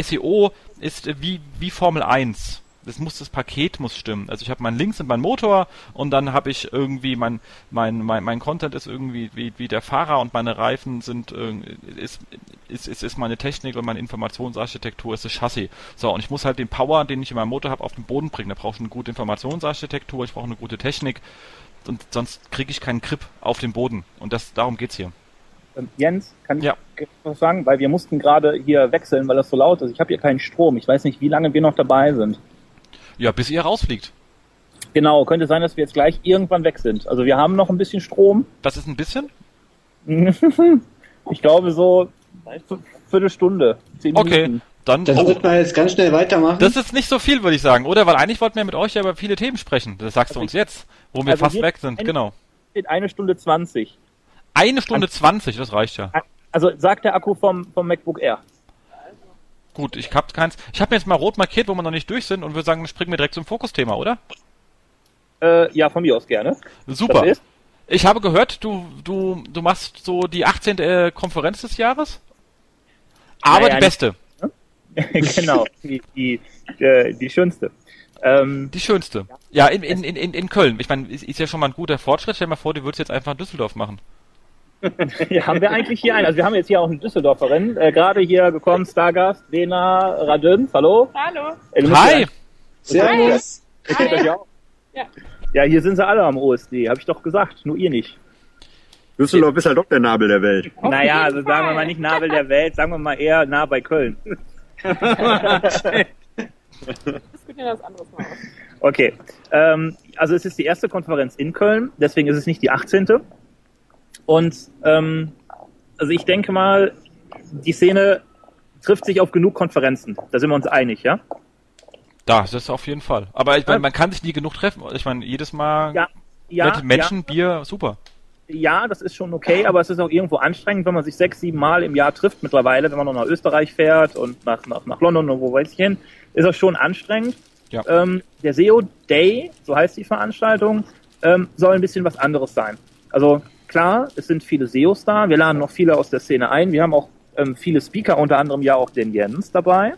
SEO ist wie, wie Formel 1 das muss das Paket muss stimmen. Also ich habe meinen Links und meinen Motor und dann habe ich irgendwie mein mein mein mein Content ist irgendwie wie wie der Fahrer und meine Reifen sind ist ist ist, ist meine Technik und meine Informationsarchitektur ist das Chassis. So und ich muss halt den Power, den ich in meinem Motor habe, auf den Boden bringen. Da brauche ich eine gute Informationsarchitektur, ich brauche eine gute Technik und sonst kriege ich keinen Grip auf den Boden und das darum geht's hier. Ähm, Jens, kann ich ja. was sagen? Weil wir mussten gerade hier wechseln, weil das so laut ist. Ich habe hier keinen Strom. Ich weiß nicht, wie lange wir noch dabei sind. Ja, bis ihr rausfliegt. Genau, könnte sein, dass wir jetzt gleich irgendwann weg sind. Also wir haben noch ein bisschen Strom. Das ist ein bisschen? <laughs> ich glaube so Viertelstunde. Zehn okay. Minuten. Dann, dann wird man jetzt ganz schnell weitermachen. Das ist nicht so viel, würde ich sagen, oder? Weil eigentlich wollten wir mit euch ja über viele Themen sprechen. Das sagst also du uns jetzt, wo wir also fast weg sind. Eine, genau. Eine Stunde zwanzig. Eine Stunde zwanzig, das reicht ja. Also sagt der Akku vom, vom MacBook Air. Gut, ich hab keins. Ich habe mir jetzt mal rot markiert, wo wir noch nicht durch sind und würde sagen, springen wir direkt zum Fokusthema, oder? Äh, ja, von mir aus gerne. Super. Ich habe gehört, du, du, du machst so die 18. Äh, Konferenz des Jahres. Aber naja, die beste. <laughs> genau, die, die, äh, die schönste. Ähm, die schönste. Ja, in, in, in, in Köln. Ich meine, ist, ist ja schon mal ein guter Fortschritt. Stell dir mal vor, du würdest jetzt einfach in Düsseldorf machen. Ja, haben wir eigentlich hier einen. Also wir haben jetzt hier auch eine Düsseldorferin. Äh, Gerade hier gekommen, Stargast, Lena Radön. Hallo. Hallo. Äh, Hi. Servus. Hi. Ja. ja. ja, hier sind sie alle am OSD, habe ich doch gesagt, nur ihr nicht. Düsseldorf ist halt doch der Nabel der Welt. Naja, also sagen wir mal nicht Nabel der Welt, sagen wir mal eher nah bei Köln. Diskutieren das anderes mal aus. Okay, ähm, also es ist die erste Konferenz in Köln, deswegen ist es nicht die 18. Und ähm, also ich denke mal, die Szene trifft sich auf genug Konferenzen. Da sind wir uns einig, ja? Das ist auf jeden Fall. Aber ich meine, man kann sich nie genug treffen. Ich meine, jedes Mal ja, ja, mit Menschen, ja. Bier, super. Ja, das ist schon okay, aber es ist auch irgendwo anstrengend, wenn man sich sechs, sieben Mal im Jahr trifft mittlerweile, wenn man noch nach Österreich fährt und nach, nach, nach London und wo weiß ich hin, ist das schon anstrengend. Ja. Ähm, der SEO Day, so heißt die Veranstaltung, ähm, soll ein bisschen was anderes sein. Also klar, es sind viele SEOs da, wir laden noch viele aus der Szene ein, wir haben auch ähm, viele Speaker, unter anderem ja auch den Jens dabei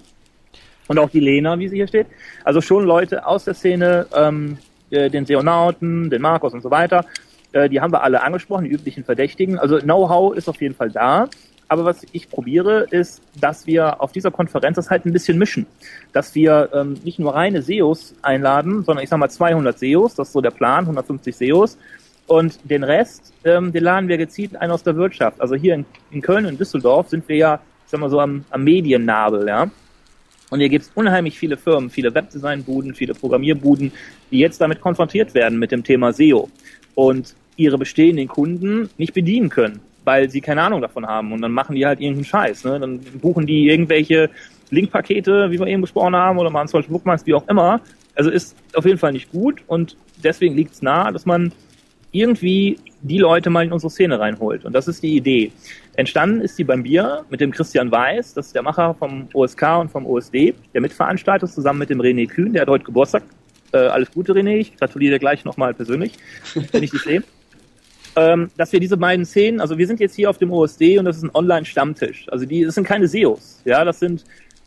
und auch die Lena, wie sie hier steht. Also schon Leute aus der Szene, ähm, äh, den Seonauten, den Markus und so weiter. Äh, die haben wir alle angesprochen, die üblichen Verdächtigen. Also Know-how ist auf jeden Fall da. Aber was ich probiere, ist, dass wir auf dieser Konferenz das halt ein bisschen mischen. Dass wir ähm, nicht nur reine SEOs einladen, sondern ich sag mal 200 SEOs, das ist so der Plan, 150 SEOs. Und den Rest, ähm, den laden wir gezielt ein aus der Wirtschaft. Also hier in, in Köln und Düsseldorf sind wir ja, ich sag mal so, am, am Mediennabel, ja. Und hier gibt es unheimlich viele Firmen, viele Webdesignbuden, viele Programmierbuden, die jetzt damit konfrontiert werden mit dem Thema SEO und ihre bestehenden Kunden nicht bedienen können, weil sie keine Ahnung davon haben. Und dann machen die halt irgendeinen Scheiß. Ne? Dann buchen die irgendwelche Linkpakete, wie wir eben besprochen haben, oder machen Social Bookmarks, wie auch immer. Also ist auf jeden Fall nicht gut und deswegen liegt es nahe, dass man irgendwie die Leute mal in unsere Szene reinholt. Und das ist die Idee. Entstanden ist die beim Bier mit dem Christian Weiß, das ist der Macher vom OSK und vom OSD, der Mitveranstalter zusammen mit dem René Kühn, der hat heute Geburtstag. Äh, alles Gute, René, ich gratuliere gleich nochmal persönlich, wenn ich dich sehe. <laughs> Ähm, dass wir diese beiden Szenen, also wir sind jetzt hier auf dem OSD und das ist ein Online-Stammtisch. Also die, das sind keine SEOs, ja, das sind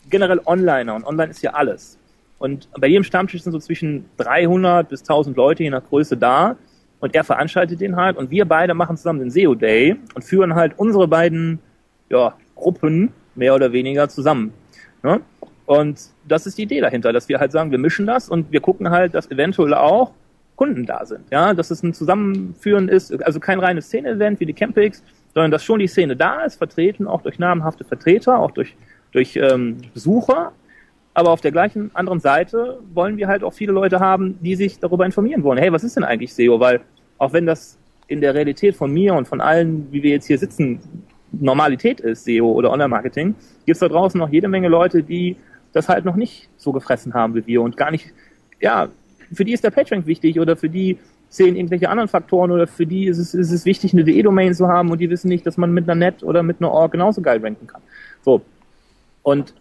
generell Onliner und online ist ja alles. Und bei jedem Stammtisch sind so zwischen 300 bis 1000 Leute je nach Größe da und er veranstaltet den halt und wir beide machen zusammen den SEO Day und führen halt unsere beiden ja, Gruppen mehr oder weniger zusammen. Ne? Und das ist die Idee dahinter, dass wir halt sagen, wir mischen das und wir gucken halt, dass eventuell auch Kunden da sind. Ja, dass es ein Zusammenführen ist, also kein reines Szene-Event wie die Campix, sondern dass schon die Szene da ist, vertreten auch durch namhafte Vertreter, auch durch, durch ähm, Besucher. Aber auf der gleichen anderen Seite wollen wir halt auch viele Leute haben, die sich darüber informieren wollen. Hey, was ist denn eigentlich SEO? Weil auch wenn das in der Realität von mir und von allen, wie wir jetzt hier sitzen, Normalität ist, SEO oder Online-Marketing, gibt es da draußen noch jede Menge Leute, die das halt noch nicht so gefressen haben wie wir und gar nicht, ja, für die ist der PageRank wichtig oder für die zählen irgendwelche anderen Faktoren oder für die ist es, ist es wichtig, eine DE-Domain zu haben und die wissen nicht, dass man mit einer Net oder mit einer Org genauso geil ranken kann. So. Und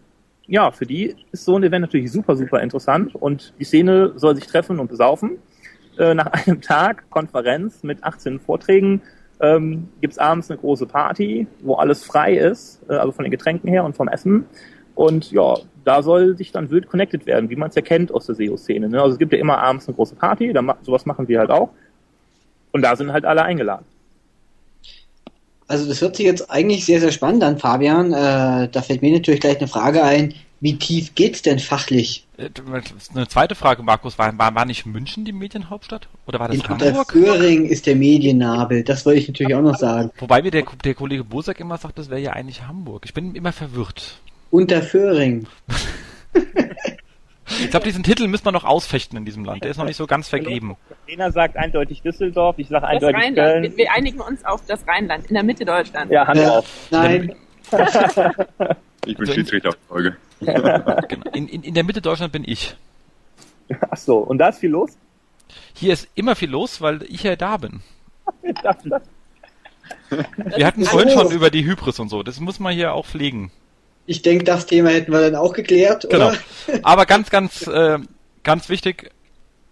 ja, für die ist so ein Event natürlich super, super interessant und die Szene soll sich treffen und besaufen. Äh, nach <laughs> einem Tag Konferenz mit 18 Vorträgen ähm, gibt abends eine große Party, wo alles frei ist, äh, also von den Getränken her und vom Essen. Und ja, da soll sich dann wild connected werden, wie man es ja kennt aus der SEO-Szene. Ne? Also es gibt ja immer abends eine große Party, da, sowas machen wir halt auch. Und da sind halt alle eingeladen. Also das hört sich jetzt eigentlich sehr, sehr spannend an, Fabian. Äh, da fällt mir natürlich gleich eine Frage ein. Wie tief geht's denn fachlich? Äh, eine zweite Frage, Markus. War, war, war nicht München die Medienhauptstadt? Oder war das In Hamburg? Föhring ist der Mediennabel. Das wollte ich natürlich auch noch sagen. Wobei mir der, der Kollege Bosak immer sagt, das wäre ja eigentlich Hamburg. Ich bin immer verwirrt. Unterföhring. <laughs> ich glaube, diesen Titel müssen wir noch ausfechten in diesem Land. Der ist noch nicht so ganz vergeben. Lena sagt eindeutig Düsseldorf, ich sage eindeutig Rheinland. Köln. Wir, wir, einigen uns auf das Rheinland, in der Mitte Deutschlands. Ja, Hand ja, auf. Nein. ich bin Schiedsrichter auf Folge. <laughs> genau. in, in, in der Mitte Deutschland bin ich. Ach so, und da ist viel los? Hier ist immer viel los, weil ich ja da bin. <laughs> Wir hatten vorhin schon über die Hybris und so. Das muss man hier auch pflegen. Ich denke, das Thema hätten wir dann auch geklärt, genau. <laughs> Aber ganz, ganz, äh, ganz wichtig,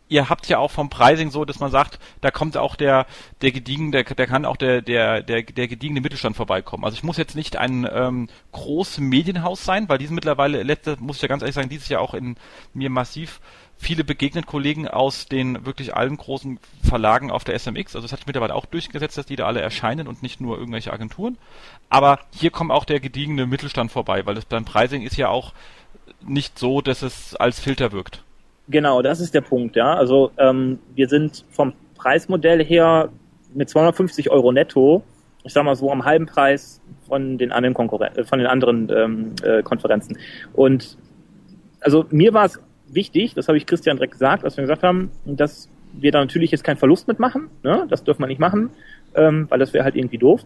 ihr habt ja auch vom Pricing so, dass man sagt, da kommt auch der, der gediegen, der, der kann auch der, der, der, der gediegene Mittelstand vorbeikommen. Also ich muss jetzt nicht ein ähm, großes Medienhaus sein, weil diesen mittlerweile, letzte, muss ich ja ganz ehrlich sagen, dieses Jahr auch in mir massiv viele begegnet Kollegen aus den wirklich allen großen Verlagen auf der SMX. Also es hat sich mittlerweile auch durchgesetzt, dass die da alle erscheinen und nicht nur irgendwelche Agenturen. Aber hier kommt auch der gediegene Mittelstand vorbei, weil das beim Pricing ist ja auch nicht so, dass es als Filter wirkt. Genau, das ist der Punkt, ja. Also ähm, wir sind vom Preismodell her mit 250 Euro netto, ich sag mal so am halben Preis von den anderen Konkurren äh, von den anderen ähm, äh, Konferenzen. Und also mir war es wichtig, das habe ich Christian direkt gesagt, als wir gesagt haben, dass wir da natürlich jetzt keinen Verlust mitmachen, ne? das dürfen wir nicht machen, ähm, weil das wäre halt irgendwie doof.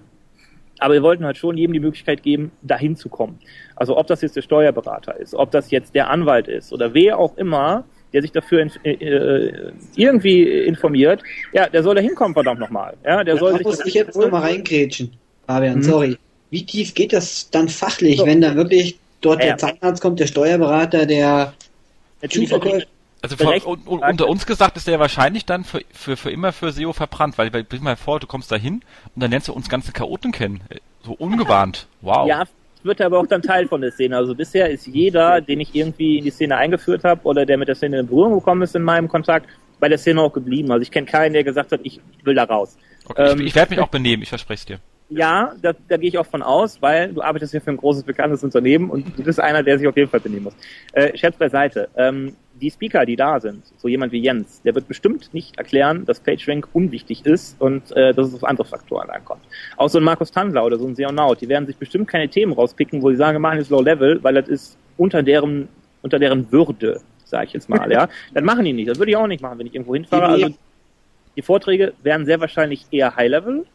Aber wir wollten halt schon jedem die Möglichkeit geben, dahin zu kommen. Also ob das jetzt der Steuerberater ist, ob das jetzt der Anwalt ist oder wer auch immer, der sich dafür in, äh, äh, irgendwie informiert, ja, der soll da hinkommen, verdammt nochmal. Ja, der da soll muss sich ich jetzt nochmal reingrätschen, Fabian, Mhm. sorry. Wie tief geht das dann fachlich, So. wenn da wirklich dort Ja, ja. der Zahnarzt kommt, der Steuerberater, der natürlich, Schuhverkäufer? Also von, un, un, unter uns gesagt ist der ja wahrscheinlich dann für, für, für immer für SEO verbrannt, weil, dir mal vor, du kommst da hin und dann lernst du uns ganze Chaoten kennen. So ungewarnt. <laughs> Wow. Ja, wird aber auch dann Teil von der Szene. Also bisher ist jeder, den ich irgendwie in die Szene eingeführt habe oder der mit der Szene in Berührung gekommen ist in meinem Kontakt, bei der Szene auch geblieben. Also ich kenne keinen, der gesagt hat, ich will da raus. okay, ähm, ich ich werde mich <laughs> auch benehmen, ich verspreche es dir. Ja, da, da gehe ich auch von aus, weil du arbeitest ja für ein großes, bekanntes Unternehmen und du bist einer, der sich auf jeden Fall benehmen muss. Äh, Scherz beiseite. Ähm, die Speaker, die da sind, so jemand wie Jens, der wird bestimmt nicht erklären, dass PageRank unwichtig ist und äh, dass es auf andere Faktoren ankommt. Auch so ein Markus Tandler oder so ein Seonaut, die werden sich bestimmt keine Themen rauspicken, wo sie sagen, wir machen jetzt Low Level, weil das ist unter deren, unter deren Würde, sage ich jetzt mal, ja. <laughs> Das machen die nicht. Das würde ich auch nicht machen, wenn ich irgendwo hinfahre. Also die Vorträge wären sehr wahrscheinlich eher High-Level,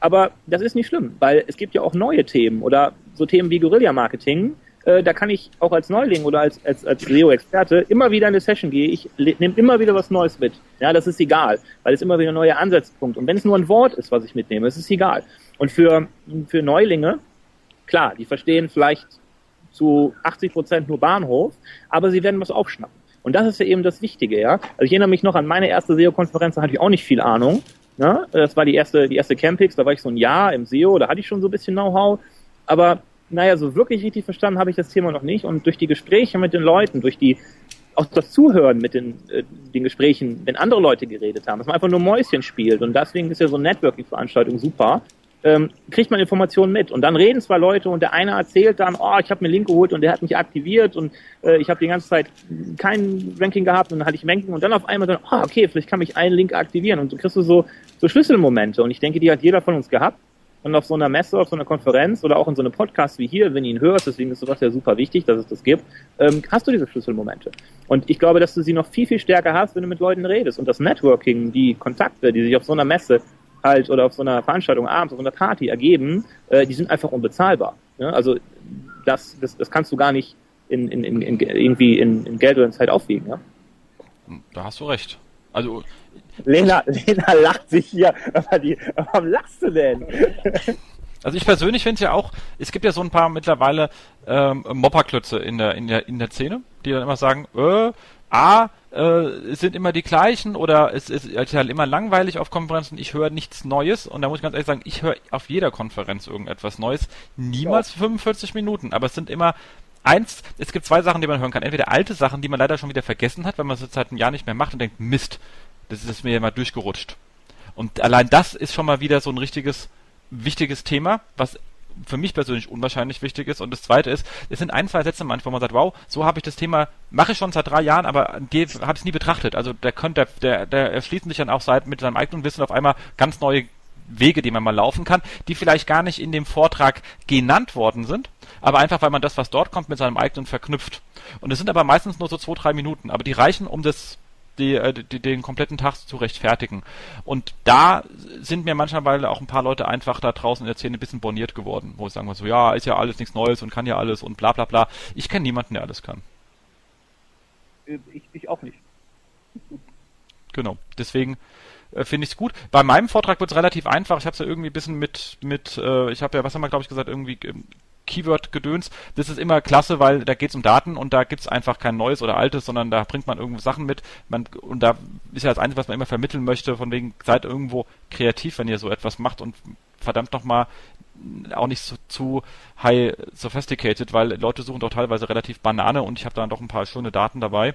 aber das ist nicht schlimm, weil es gibt ja auch neue Themen oder so Themen wie Guerilla-Marketing. Äh, da kann ich auch als Neuling oder als, als, als SEO-Experte immer wieder in eine Session gehen. Ich nehme immer wieder was Neues mit. Ja, das ist egal, weil es immer wieder neue Ansatzpunkte. Und wenn es nur ein Wort ist, was ich mitnehme, ist es egal. Und für, für Neulinge, klar, die verstehen vielleicht zu 80 Prozent nur Bahnhof, aber sie werden was aufschnappen. Und das ist ja eben das Wichtige, ja. Also ich erinnere mich noch an meine erste SEO-Konferenz, da hatte ich auch nicht viel Ahnung. Ne? Das war die erste, die erste Campix, da war ich so ein Jahr im SEO, da hatte ich schon so ein bisschen Know-how. Aber naja, so wirklich richtig verstanden habe ich das Thema noch nicht. Und durch die Gespräche mit den Leuten, durch die auch das Zuhören mit den, äh, den Gesprächen, wenn andere Leute geredet haben, dass man einfach nur Mäuschen spielt. Und deswegen ist ja so eine Networking-Veranstaltung super. Ähm, kriegt man Informationen mit und dann reden zwei Leute und der eine erzählt dann, oh, ich habe mir einen Link geholt und der hat mich aktiviert und äh, ich habe die ganze Zeit kein Ranking gehabt und dann hatte ich Ranking und dann auf einmal dann, oh, okay, vielleicht kann mich ein Link aktivieren und so kriegst du so, so Schlüsselmomente und ich denke, die hat jeder von uns gehabt und auf so einer Messe, auf so einer Konferenz oder auch in so einem Podcast wie hier, wenn du ihn hörst, deswegen ist sowas ja super wichtig, dass es das gibt, ähm, hast du diese Schlüsselmomente. Und ich glaube, dass du sie noch viel, viel stärker hast, wenn du mit Leuten redest. Und das Networking, die Kontakte, die sich auf so einer Messe halt oder auf so einer Veranstaltung abends, auf so einer Party ergeben, äh, die sind einfach unbezahlbar. Ja? Also das, das, das kannst du gar nicht in, in, in, in, irgendwie in, in Geld oder in Zeit aufwiegen. Ja? Da hast du recht. Also Lena, Lena lacht sich hier. Die, warum lachst du denn? Also ich persönlich finde ja auch, es gibt ja so ein paar mittlerweile ähm, Mopperklötze in der, in der, in der Szene, die dann immer sagen, äh, A, äh, es sind immer die gleichen oder es ist halt immer langweilig auf Konferenzen, ich höre nichts Neues und da muss ich ganz ehrlich sagen, ich höre auf jeder Konferenz irgendetwas Neues, niemals 45 Minuten, aber es sind immer eins, es gibt zwei Sachen, die man hören kann. Entweder alte Sachen, die man leider schon wieder vergessen hat, wenn man es jetzt seit einem Jahr nicht mehr macht und denkt, Mist, das ist mir ja mal durchgerutscht. Und allein das ist schon mal wieder so ein richtiges, wichtiges Thema, was für mich persönlich unwahrscheinlich wichtig ist. Und das zweite ist, es sind ein, zwei Sätze manchmal, wo man sagt, wow, so habe ich das Thema, mache ich schon seit drei Jahren, aber habe es nie betrachtet. Also der könnte, der, der erschließen sich dann auch seit mit seinem eigenen Wissen auf einmal ganz neue Wege, die man mal laufen kann, die vielleicht gar nicht in dem Vortrag genannt worden sind, aber einfach, weil man das, was dort kommt, mit seinem eigenen verknüpft. Und es sind aber meistens nur so zwei, drei Minuten, aber die reichen, um das die, äh, die, den kompletten Tag zu rechtfertigen. Und da sind mir manchmal auch ein paar Leute einfach da draußen in der Szene ein bisschen borniert geworden, wo ich sagen so, ja, ist ja alles nichts Neues und kann ja alles und bla bla bla. Ich kenne niemanden, der alles kann. Ich, ich auch nicht. Genau. Deswegen äh, finde ich es gut. Bei meinem Vortrag wird es relativ einfach. Ich habe es ja irgendwie ein bisschen mit, mit äh, ich habe ja, was haben wir, glaube ich, gesagt, irgendwie ähm, Keyword-Gedöns. Das ist immer klasse, weil da geht's um Daten und da gibt's einfach kein neues oder altes, sondern da bringt man irgendwo Sachen mit. Man, und da ist ja das Einzige, was man immer vermitteln möchte, von wegen, seid irgendwo kreativ, wenn ihr so etwas macht und verdammt nochmal auch nicht so, zu high sophisticated, weil Leute suchen doch teilweise relativ Banane und ich habe da doch ein paar schöne Daten dabei.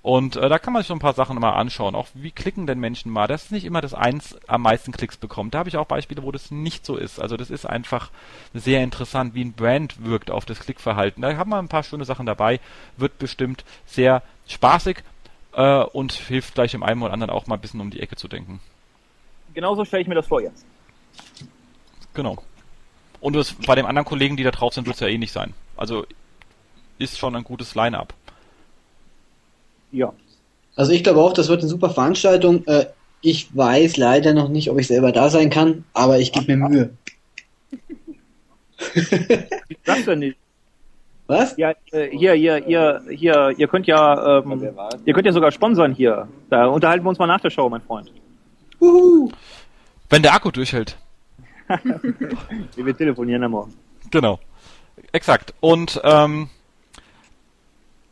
Und äh, da kann man sich so ein paar Sachen mal anschauen. Auch wie klicken denn Menschen mal? Das ist nicht immer das eins am meisten Klicks bekommt. Da habe ich auch Beispiele, wo das nicht so ist. Also das ist einfach sehr interessant, wie ein Brand wirkt auf das Klickverhalten. Da haben wir ein paar schöne Sachen dabei. Wird bestimmt sehr spaßig äh, und hilft gleich dem einen oder anderen auch mal ein bisschen um die Ecke zu denken. Genauso stelle ich mir das vor jetzt. Genau. Und das, bei den anderen Kollegen, die da drauf sind, wird es ja eh nicht sein. Also ist schon ein gutes Line-up. Ja. Also ich glaube auch, das wird eine super Veranstaltung. Äh, ich weiß leider noch nicht, ob ich selber da sein kann, aber ich gebe mir Mühe. <laughs> Das denn nicht? Was? Ja, äh, hier, hier, hier, hier, ihr könnt ja, ähm, ihr könnt ja sogar sponsern hier. Da unterhalten wir uns mal nach der Show, mein Freund. Uhu. Wenn der Akku durchhält. <laughs> Wir telefonieren am Morgen. Genau. Exakt. Und ähm,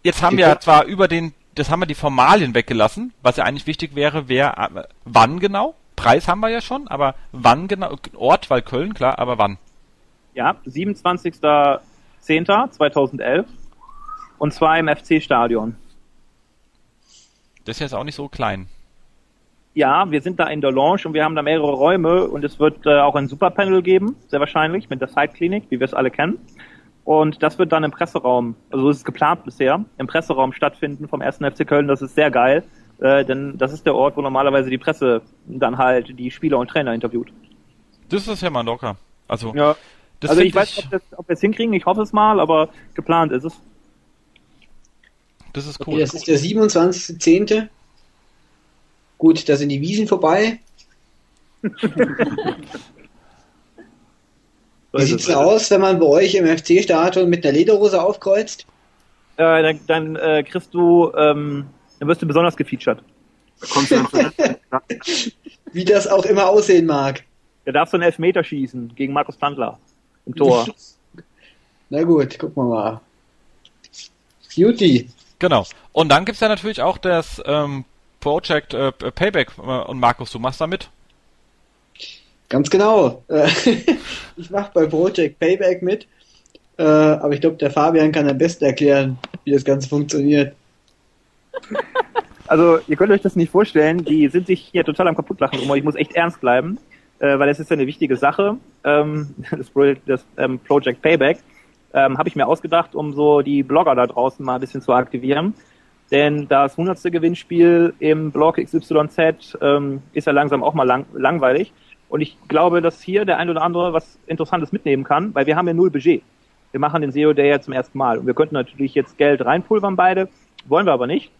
jetzt haben wir zwar über den, das haben wir die Formalien weggelassen, was ja eigentlich wichtig wäre, wer, äh, wann genau? Preis haben wir ja schon, aber wann genau? Ort, weil Köln, klar, aber wann? Ja, 27.10.2011 und zwar im FC-Stadion. Das ist jetzt auch nicht so klein. Ja, wir sind da in der Lounge und wir haben da mehrere Räume und es wird äh, auch ein Superpanel geben, sehr wahrscheinlich, mit der Side-Klinik, wie wir es alle kennen. Und das wird dann im Presseraum, also es ist geplant bisher, im Presseraum stattfinden vom 1. FC Köln. Das ist sehr geil, äh, denn das ist der Ort, wo normalerweise die Presse dann halt die Spieler und Trainer interviewt. Das ist ja mal locker. Also, Ja. das also ich weiß, das, ob wir es hinkriegen, ich hoffe es mal, aber geplant ist es. das ist Okay, cool. das ist der 27.10. Gut, da sind die Wiesen vorbei. <laughs> So Wie ist sieht's es. aus, wenn man bei euch im FC-Stadion mit einer Lederhose aufkreuzt? Äh, dann dann äh, kriegst du, ähm, dann wirst du besonders gefeatured. Da <laughs> Wie das auch immer aussehen mag. Da darfst du einen Elfmeter schießen gegen Markus Tandler im Tor. <laughs> Na gut, gucken wir mal. Beauty. Genau. Und dann gibt's ja natürlich auch das ähm, Project äh, Payback äh, und Markus, du machst da mit. Ganz genau. Äh, <laughs> ich mache bei Project Payback mit. Äh, aber ich glaube, der Fabian kann am besten erklären, wie das Ganze funktioniert. Also, ihr könnt euch das nicht vorstellen, die sind sich hier total am kaputtlachen aber ich muss echt ernst bleiben, äh, weil es ist ja eine wichtige Sache. Ähm, <laughs> das Project, das, ähm, Project Payback ähm, habe ich mir ausgedacht, um so die Blogger da draußen mal ein bisschen zu aktivieren. Denn das 100. Gewinnspiel im Blog XYZ ist ja langsam auch mal lang, langweilig. Und ich glaube, dass hier der ein oder andere was Interessantes mitnehmen kann, weil wir haben ja null Budget. Wir machen den SEO Day ja zum ersten Mal. Und wir könnten natürlich jetzt Geld reinpulvern beide, wollen wir aber nicht.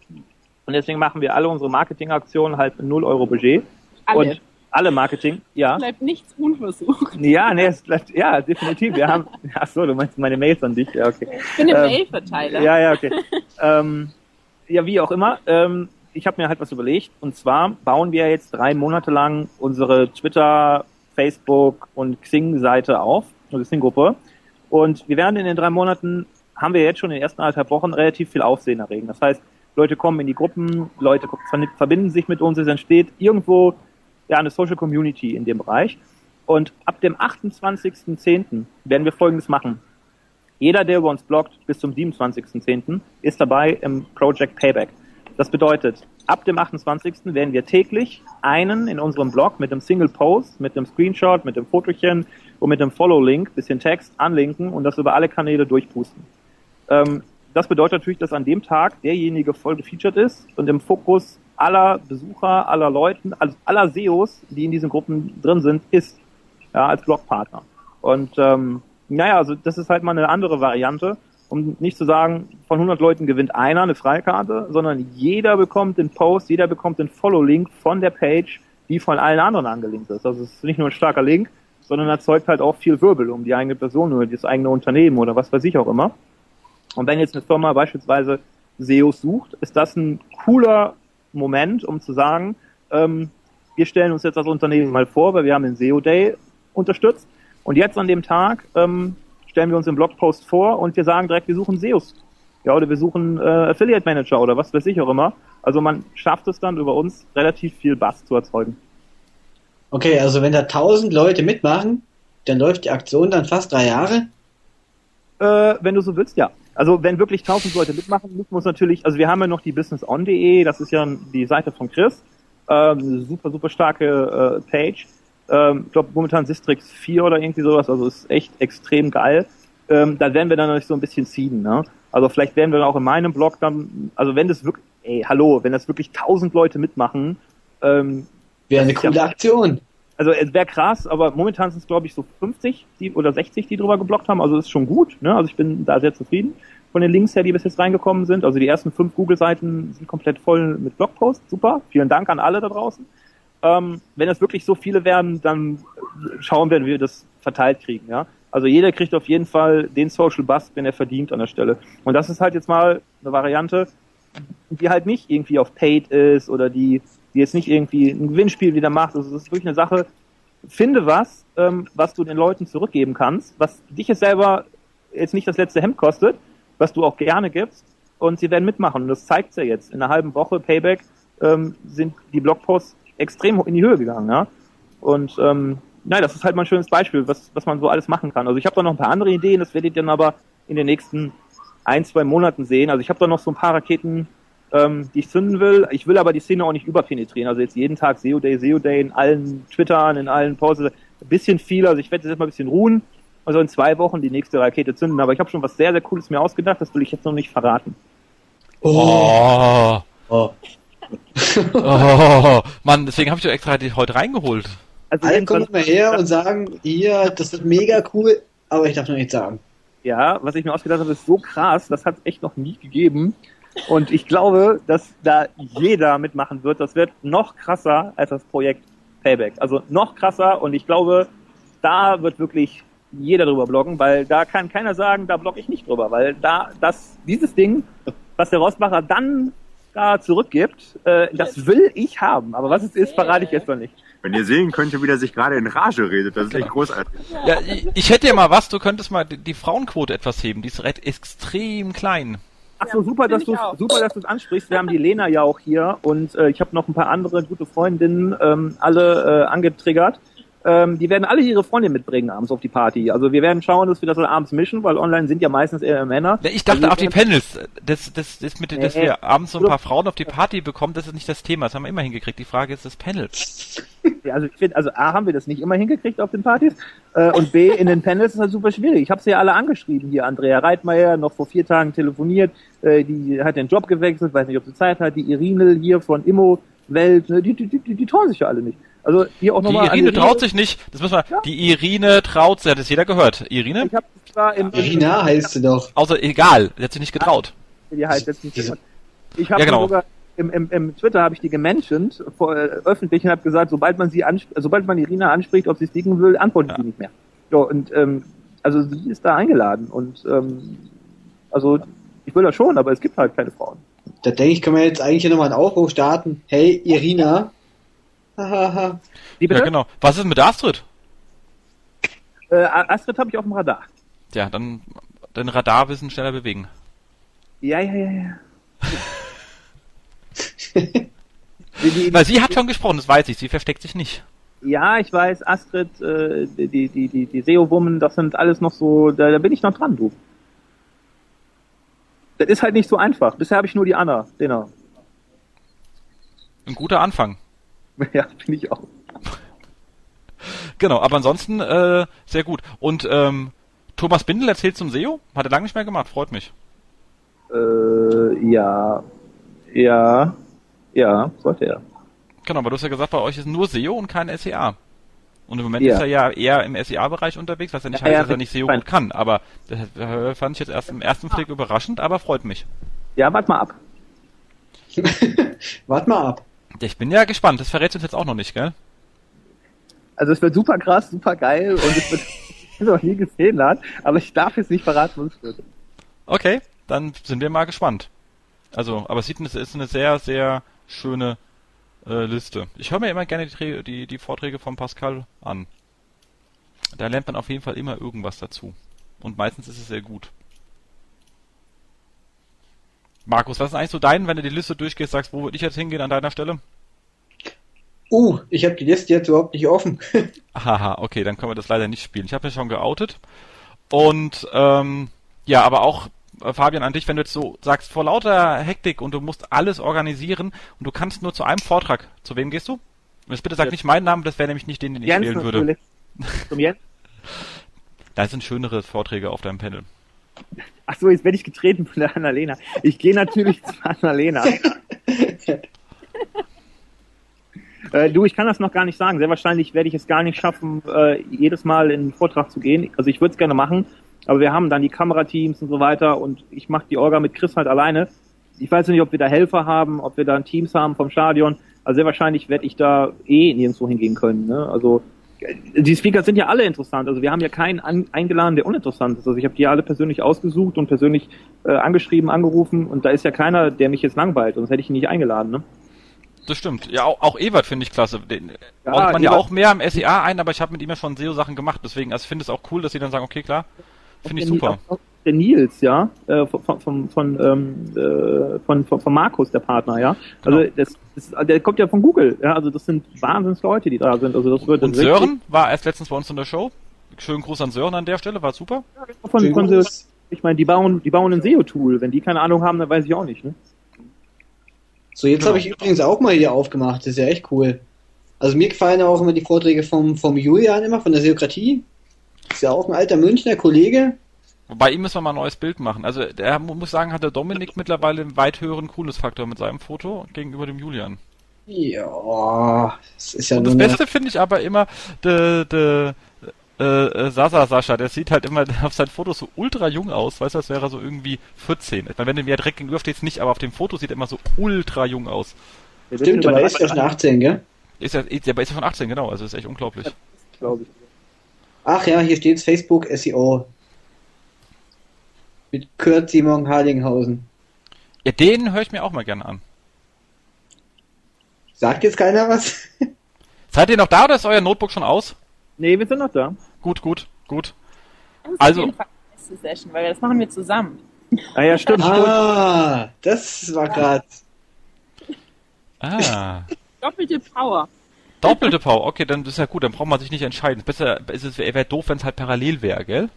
Und deswegen machen wir alle unsere Marketingaktionen halt 0 Euro Budget. Alle. Und alle Marketing, ja. Bleibt nichts unversucht. Ja, nee, es bleibt, ja, definitiv. Wir haben, <laughs> ach so, du meinst meine Mails an dich, ja, okay. Ich bin im Ähm, Mailverteiler. Ja, ja, okay. <laughs> ähm, ja, wie auch immer. Ähm, ich habe mir halt was überlegt. Und zwar bauen wir jetzt drei Monate lang unsere Twitter, Facebook und Xing-Seite auf, unsere Xing-Gruppe. Und wir werden in den drei Monaten, haben wir jetzt schon in den ersten anderthalb Wochen relativ viel Aufsehen erregen. Das heißt, Leute kommen in die Gruppen, Leute ver- verbinden sich mit uns, es entsteht irgendwo ja eine Social Community in dem Bereich. Und ab dem 28.10. werden wir Folgendes machen. Jeder, der über uns bloggt, bis zum 27.10. ist dabei im Project Payback. Das bedeutet, ab dem 28. werden wir täglich einen in unserem Blog mit einem Single Post, mit einem Screenshot, mit einem Fotochen und mit einem Follow-Link, bisschen Text anlinken und das über alle Kanäle durchpusten. Ähm, das bedeutet natürlich, dass an dem Tag derjenige voll gefeatured ist und im Fokus aller Besucher, aller Leuten, also aller SEOs, die in diesen Gruppen drin sind, ist. Ja, als Blogpartner. Und ähm, naja, also das ist halt mal eine andere Variante, um nicht zu sagen, von 100 Leuten gewinnt einer eine Freikarte, sondern jeder bekommt den Post, jeder bekommt den Follow-Link von der Page, die von allen anderen angelinkt ist. Also es ist nicht nur ein starker Link, sondern erzeugt halt auch viel Wirbel um die eigene Person oder das eigene Unternehmen oder was weiß ich auch immer. Und wenn jetzt eine Firma beispielsweise SEOs sucht, ist das ein cooler Moment, um zu sagen, ähm, wir stellen uns jetzt als Unternehmen mal vor, weil wir haben den SEO Day unterstützt. Und jetzt an dem Tag ähm, stellen wir uns im Blogpost vor und wir sagen direkt, wir suchen SEOs. Ja, oder wir suchen äh, Affiliate Manager oder was weiß ich auch immer. Also man schafft es dann über uns relativ viel Bass zu erzeugen. Okay, also wenn da 1000 Leute mitmachen, dann läuft die Aktion dann fast drei Jahre? Äh, wenn du so willst, ja. Also wenn wirklich 1000 Leute mitmachen, müssen wir uns natürlich, also wir haben ja noch die businesson.de, das ist ja die Seite von Chris, ähm, super, super starke äh, Page. Ähm, ich glaube momentan Sistrix 4 oder irgendwie sowas, also ist echt extrem geil. Ähm, da werden wir dann noch so ein bisschen ziehen, ne? Also vielleicht werden wir dann auch in meinem Blog dann, also wenn das wirklich, ey, hallo, wenn das wirklich 1000 Leute mitmachen, ähm, Wäre eine ist ja- coole Aktion. also es wäre krass, aber momentan sind es glaube ich so 50 die, oder 60, die drüber geblockt haben. Also das ist schon gut. Ne? Also ich bin da sehr zufrieden von den Links her, die bis jetzt reingekommen sind. Also die ersten fünf Google-Seiten sind komplett voll mit Blogposts. Super. Vielen Dank an alle da draußen. Ähm, wenn es wirklich so viele werden, dann schauen wir, wie wir das verteilt kriegen. Ja? Also jeder kriegt auf jeden Fall den Social Bust, den er verdient an der Stelle. Und das ist halt jetzt mal eine Variante, die halt nicht irgendwie auf Paid ist oder die, die jetzt nicht irgendwie ein Gewinnspiel wieder macht. Also das ist wirklich eine Sache, finde was, ähm, was du den Leuten zurückgeben kannst, was dich jetzt selber jetzt nicht das letzte Hemd kostet, was du auch gerne gibst und sie werden mitmachen. Und das zeigt ja jetzt. In einer halben Woche Payback ähm, sind die Blogposts extrem in die Höhe gegangen. Ja? Und ähm, nein, das ist halt mal ein schönes Beispiel, was, was man so alles machen kann. Also ich habe da noch ein paar andere Ideen, das werdet ihr dann aber in den nächsten ein, zwei Monaten sehen. Also ich habe da noch so ein paar Raketen, ähm, die ich zünden will. Ich will aber die Szene auch nicht überpenetrieren. Also jetzt jeden Tag SEO Day, SEO Day in allen Twittern, in allen Posts. Ein bisschen viel, also ich werde jetzt mal ein bisschen ruhen. Also in zwei Wochen die nächste Rakete zünden. Aber ich habe schon was sehr, sehr Cooles mir ausgedacht, das will ich jetzt noch nicht verraten. Oh, Oh. <laughs> oh, Mann, deswegen habe ich doch extra die heute reingeholt. Also Alle kommen mal her und sagen, hier, das ist mega cool, aber ich darf noch nichts sagen. Ja, was ich mir ausgedacht habe, ist so krass, das hat es echt noch nie gegeben. Und ich glaube, dass da jeder mitmachen wird. Das wird noch krasser als das Projekt Payback. Also noch krasser und ich glaube, da wird wirklich jeder drüber bloggen, weil da kann keiner sagen, da blogge ich nicht drüber, weil da das dieses Ding, was der Rossbacher dann da zurückgibt, äh, das will ich haben. Aber was es ist, verrate ich jetzt noch nicht. Wenn ihr sehen könntet, wie der sich gerade in Rage redet, das ist echt großartig. Ja, ich, hätte ja mal was, du könntest mal die, Frauenquote etwas heben, die ist recht extrem klein. Ach so, super, dass du super, dass du es ansprichst. Wir haben die Lena ja auch hier und äh, ich habe noch ein paar andere gute Freundinnen ähm, alle äh, angetriggert. Ähm, die werden alle ihre Freundin mitbringen abends auf die Party. Also wir werden schauen, dass wir das abends mischen, weil online sind ja meistens eher Männer. Ich dachte Also auf die Panels, das, das, das mit, dass Nee. wir abends so ein paar Frauen auf die Party bekommen, das ist nicht das Thema, das haben wir immer hingekriegt. Die Frage ist das Panel. Ja, Also ich finde, also A haben wir das nicht immer hingekriegt auf den Partys äh, und B in den Panels ist halt super schwierig. Ich habe sie ja alle angeschrieben hier. Andrea Reitmeier noch vor vier Tagen telefoniert, äh, die hat den Job gewechselt, weiß nicht, ob sie Zeit hat. Die Irinel hier von Immo Welt, ne, die, die, die, die trauen sich ja alle nicht. Also hier auch Die nochmal. Irine traut sich nicht, das müssen wir, Ja. die Irine traut sich, hat das jeder gehört. Irine? Ich habe zwar im, im Irina heißt sie doch. Außer egal, sie hat sich nicht getraut. die heißt jetzt nicht. Diese- Ich habe Ja, genau. sogar im, im, im Twitter habe ich die gementioned vor, äh, öffentlich und habe gesagt, sobald man sie sobald man Irina anspricht, ob sie sticken will, antwortet Ja. sie nicht mehr. Ja, und ähm, also sie ist da eingeladen und ähm, also ich will das schon, aber es gibt halt keine Frauen. Da denke ich, können wir jetzt eigentlich hier nochmal einen Aufruf starten. Hey, Irina. Hahaha. Wie bitte? Ja, genau. Was ist mit Astrid? äh, Astrid habe ich auf dem Radar. Ja, dann den Radarwissen schneller bewegen. Ja, ja, ja, ja. <laughs> Weil sie hat schon gesprochen, das weiß ich, sie versteckt sich nicht. ja, ich weiß, Astrid, äh, die, die, die, die, SEO-Woman, das sind alles noch so, da, da bin ich noch dran, du. Das ist halt nicht so einfach. Bisher habe ich nur die Anna, genau. Ein guter Anfang. <laughs> Ja, finde ich auch. Genau, aber ansonsten äh, sehr gut. Und ähm, Thomas Bindel erzählt zum SEO? Hat er lange nicht mehr gemacht, freut mich. Äh, ja, ja, ja, sollte er. Genau, aber du hast ja gesagt, bei euch ist nur SEO und kein SEA. Und im Moment Ja. ist er ja eher im SEA-Bereich unterwegs, was ja nicht Ja, heißt, ja, dass er nicht SEO gut kann. Aber das äh, fand ich jetzt erst im ersten Blick überraschend, aber freut mich. Ja, warte mal ab. <laughs> Wart mal ab. Ich bin ja gespannt, das verrätst du uns jetzt auch noch nicht, gell? Also es wird super krass, super geil und es wird <laughs> noch nie gesehen hat, aber ich darf jetzt nicht verraten, was es wird. Okay, dann sind wir mal gespannt. Also, aber es sieht, es ist eine sehr, sehr schöne äh, Liste. Ich höre mir immer gerne die, die, die Vorträge von Pascal an. Da lernt man auf jeden Fall immer irgendwas dazu. Und meistens ist es sehr gut. Markus, was ist eigentlich so dein, wenn du die Liste durchgehst, sagst, wo würde ich jetzt hingehen an deiner Stelle? Uh, ich habe die Liste jetzt überhaupt nicht offen. <laughs> Haha, okay, dann können wir das leider nicht spielen. Ich habe ja schon geoutet. Und ähm, ja, aber auch äh, Fabian an dich, wenn du jetzt so sagst, vor lauter Hektik und du musst alles organisieren und du kannst nur zu einem Vortrag. Zu wem gehst du? Und jetzt bitte sag Ja. nicht meinen Namen, das wäre nämlich nicht den, den ich Jens wählen würde. Zum Jens. <laughs> Da sind schönere Vorträge auf deinem Panel. Ach so, jetzt werde ich getreten von der Annalena. Ich gehe natürlich zu Annalena. <laughs> äh, du, ich kann das noch gar nicht sagen. Sehr wahrscheinlich werde ich es gar nicht schaffen, äh, jedes Mal in einen Vortrag zu gehen. Also ich würde es gerne machen, aber wir haben dann die Kamerateams und so weiter und ich mache die Orga mit Chris halt alleine. Ich weiß nicht, ob wir da Helfer haben, ob wir da Teams haben vom Stadion. Also sehr wahrscheinlich werde ich da eh nirgendwo hingehen können. Ne? Also die Speaker sind ja alle interessant. Also wir haben ja keinen an, eingeladen, der uninteressant ist. Also ich habe die ja alle persönlich ausgesucht und persönlich äh, angeschrieben, angerufen und da ist ja keiner, der mich jetzt langweilt, sonst hätte ich ihn nicht eingeladen. Ne? Das stimmt. Ja, auch, auch Ewert finde ich klasse. Den Ja, baut man ja Ewert- auch mehr im SEA ein, aber ich habe mit ihm ja schon SEO-Sachen gemacht. Deswegen, also ich finde es auch cool, dass sie dann sagen, okay, klar, finde ich super. auch Der Nils, ja, äh, von, von, von, ähm, äh, von, von, von Markus, der Partner, ja. Also Genau. das, das, der kommt ja von Google, ja. Also das sind Wahnsinns Leute, die da sind. Also das wird Und Sören war erst letztens bei uns in der Show. Schönen Gruß an Sören an der Stelle, war super. von, Schönen von, ich meine, die bauen, die bauen ein SEO-Tool. Wenn die keine Ahnung haben, dann weiß ich auch nicht. Ne? So, jetzt Genau. habe ich übrigens auch mal hier aufgemacht. Das ist ja echt cool. Also mir gefallen auch immer die Vorträge vom, vom Julian immer, von der Seokratie. Ist ja auch ein alter Münchner Kollege. Bei ihm müssen wir mal ein neues Bild machen. Also der mu- muss sagen, hat der Dominik mittlerweile einen weit höheren Coolness-Faktor mit seinem Foto gegenüber dem Julian. Ja, das ist ja Und nur das Beste finde ich aber immer, der, der äh, äh, Sasa Sascha, der sieht halt immer <laughs> auf seinen Fotos so ultra jung aus, weißt du, als wäre er so irgendwie 14. Ich meine, wenn du mir direkt gegenüber stehst, nicht, aber auf dem Foto sieht er immer so ultra jung aus. Stimmt, aber er ist ja schon 18, gell? Ist er, ist, aber ist er schon 18, genau, also ist echt unglaublich. glaube ich. Ach ja, hier steht's Facebook SEO. Mit Kurt Simon Harlinghausen. Ja, den höre ich mir auch mal gerne an. Sagt jetzt keiner was? <laughs> Seid ihr noch da oder ist euer Notebook schon aus? Nee, wir sind noch da. Gut, gut, gut. Also- Session, weil das machen wir zusammen. Ah ja, stimmt, stimmt. Ah, das war grad. Ah. <laughs> Doppelte Power. Doppelte Power, okay, dann ist ja gut, dann braucht man sich nicht entscheiden. Besser ist es wäre doof, wenn es halt parallel wäre, gell?